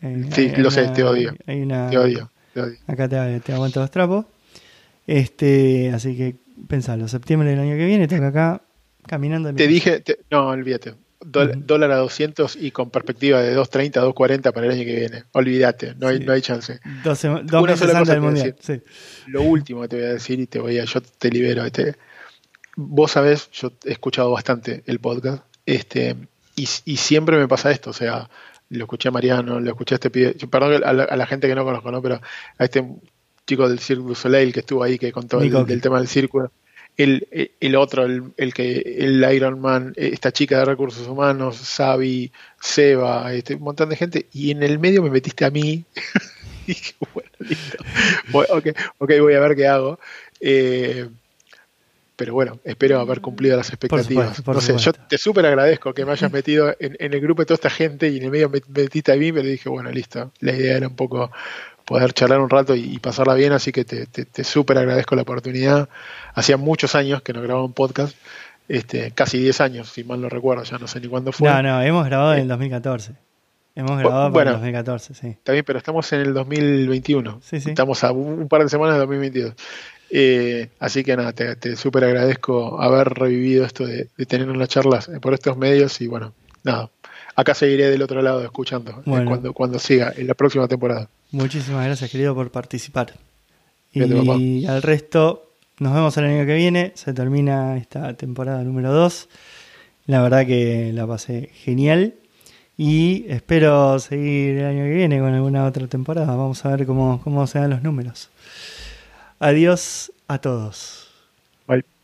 [SPEAKER 2] Eh, sí, lo sé, te odio. Hay una, te odio. Te odio.
[SPEAKER 1] Acá te, te, aguanto los trapos. Este, así que pensalo, septiembre del año que viene, tengo acá caminando.
[SPEAKER 2] Te dije, no, olvídate dólar a 200 y con perspectiva de 2.30 a 2.40 para el año que viene. Olvídate, no hay, no hay chance.
[SPEAKER 1] dos Una sola cosa mundial.
[SPEAKER 2] Lo último que te voy a decir y te voy a, yo te libero. Este, vos sabés, yo he escuchado bastante el podcast este, y, y siempre me pasa esto, o sea, lo escuché a Mariano, lo escuché a este pibe, perdón a la, gente que no conozco, ¿no? pero a este chico del Cirque du Soleil que estuvo ahí, que contó el, del tema del círculo el, el otro, el, el, que el Iron Man, esta chica de recursos humanos, Xavi, Seba, este, un montón de gente, y en el medio me metiste a mí. [laughs] y dije, bueno, listo. ok, okay, voy a ver qué hago. Eh, pero bueno, espero haber cumplido las expectativas. no sé, yo te súper agradezco que me hayas metido en, en, el grupo de toda esta gente y en el medio me metiste a mí, pero dije, bueno, listo. La idea era un poco poder charlar un rato y, pasarla bien, así que te, te, súper agradezco la oportunidad. Hacía muchos años que no grababa un podcast, este, casi 10 años, si mal no recuerdo, ya no sé ni cuándo fue.
[SPEAKER 1] No, no, hemos grabado en el 2014. Hemos grabado bueno, en el 2014, sí.
[SPEAKER 2] Está bien, pero estamos en el 2021. Sí, sí. Estamos a un par de semanas de 2022. Eh, así que nada, te, te súper agradezco haber revivido esto de, tener unas charlas por estos medios y bueno, nada, acá seguiré del otro lado escuchando eh, cuando, cuando siga en la próxima temporada.
[SPEAKER 1] Muchísimas gracias, querido, por participar. Y al resto, nos vemos el año que viene. Se termina esta temporada número 2. La verdad que la pasé genial. Y espero seguir el año que viene con alguna otra temporada. Vamos a ver cómo, cómo se dan los números. Adiós a todos.
[SPEAKER 2] Bye.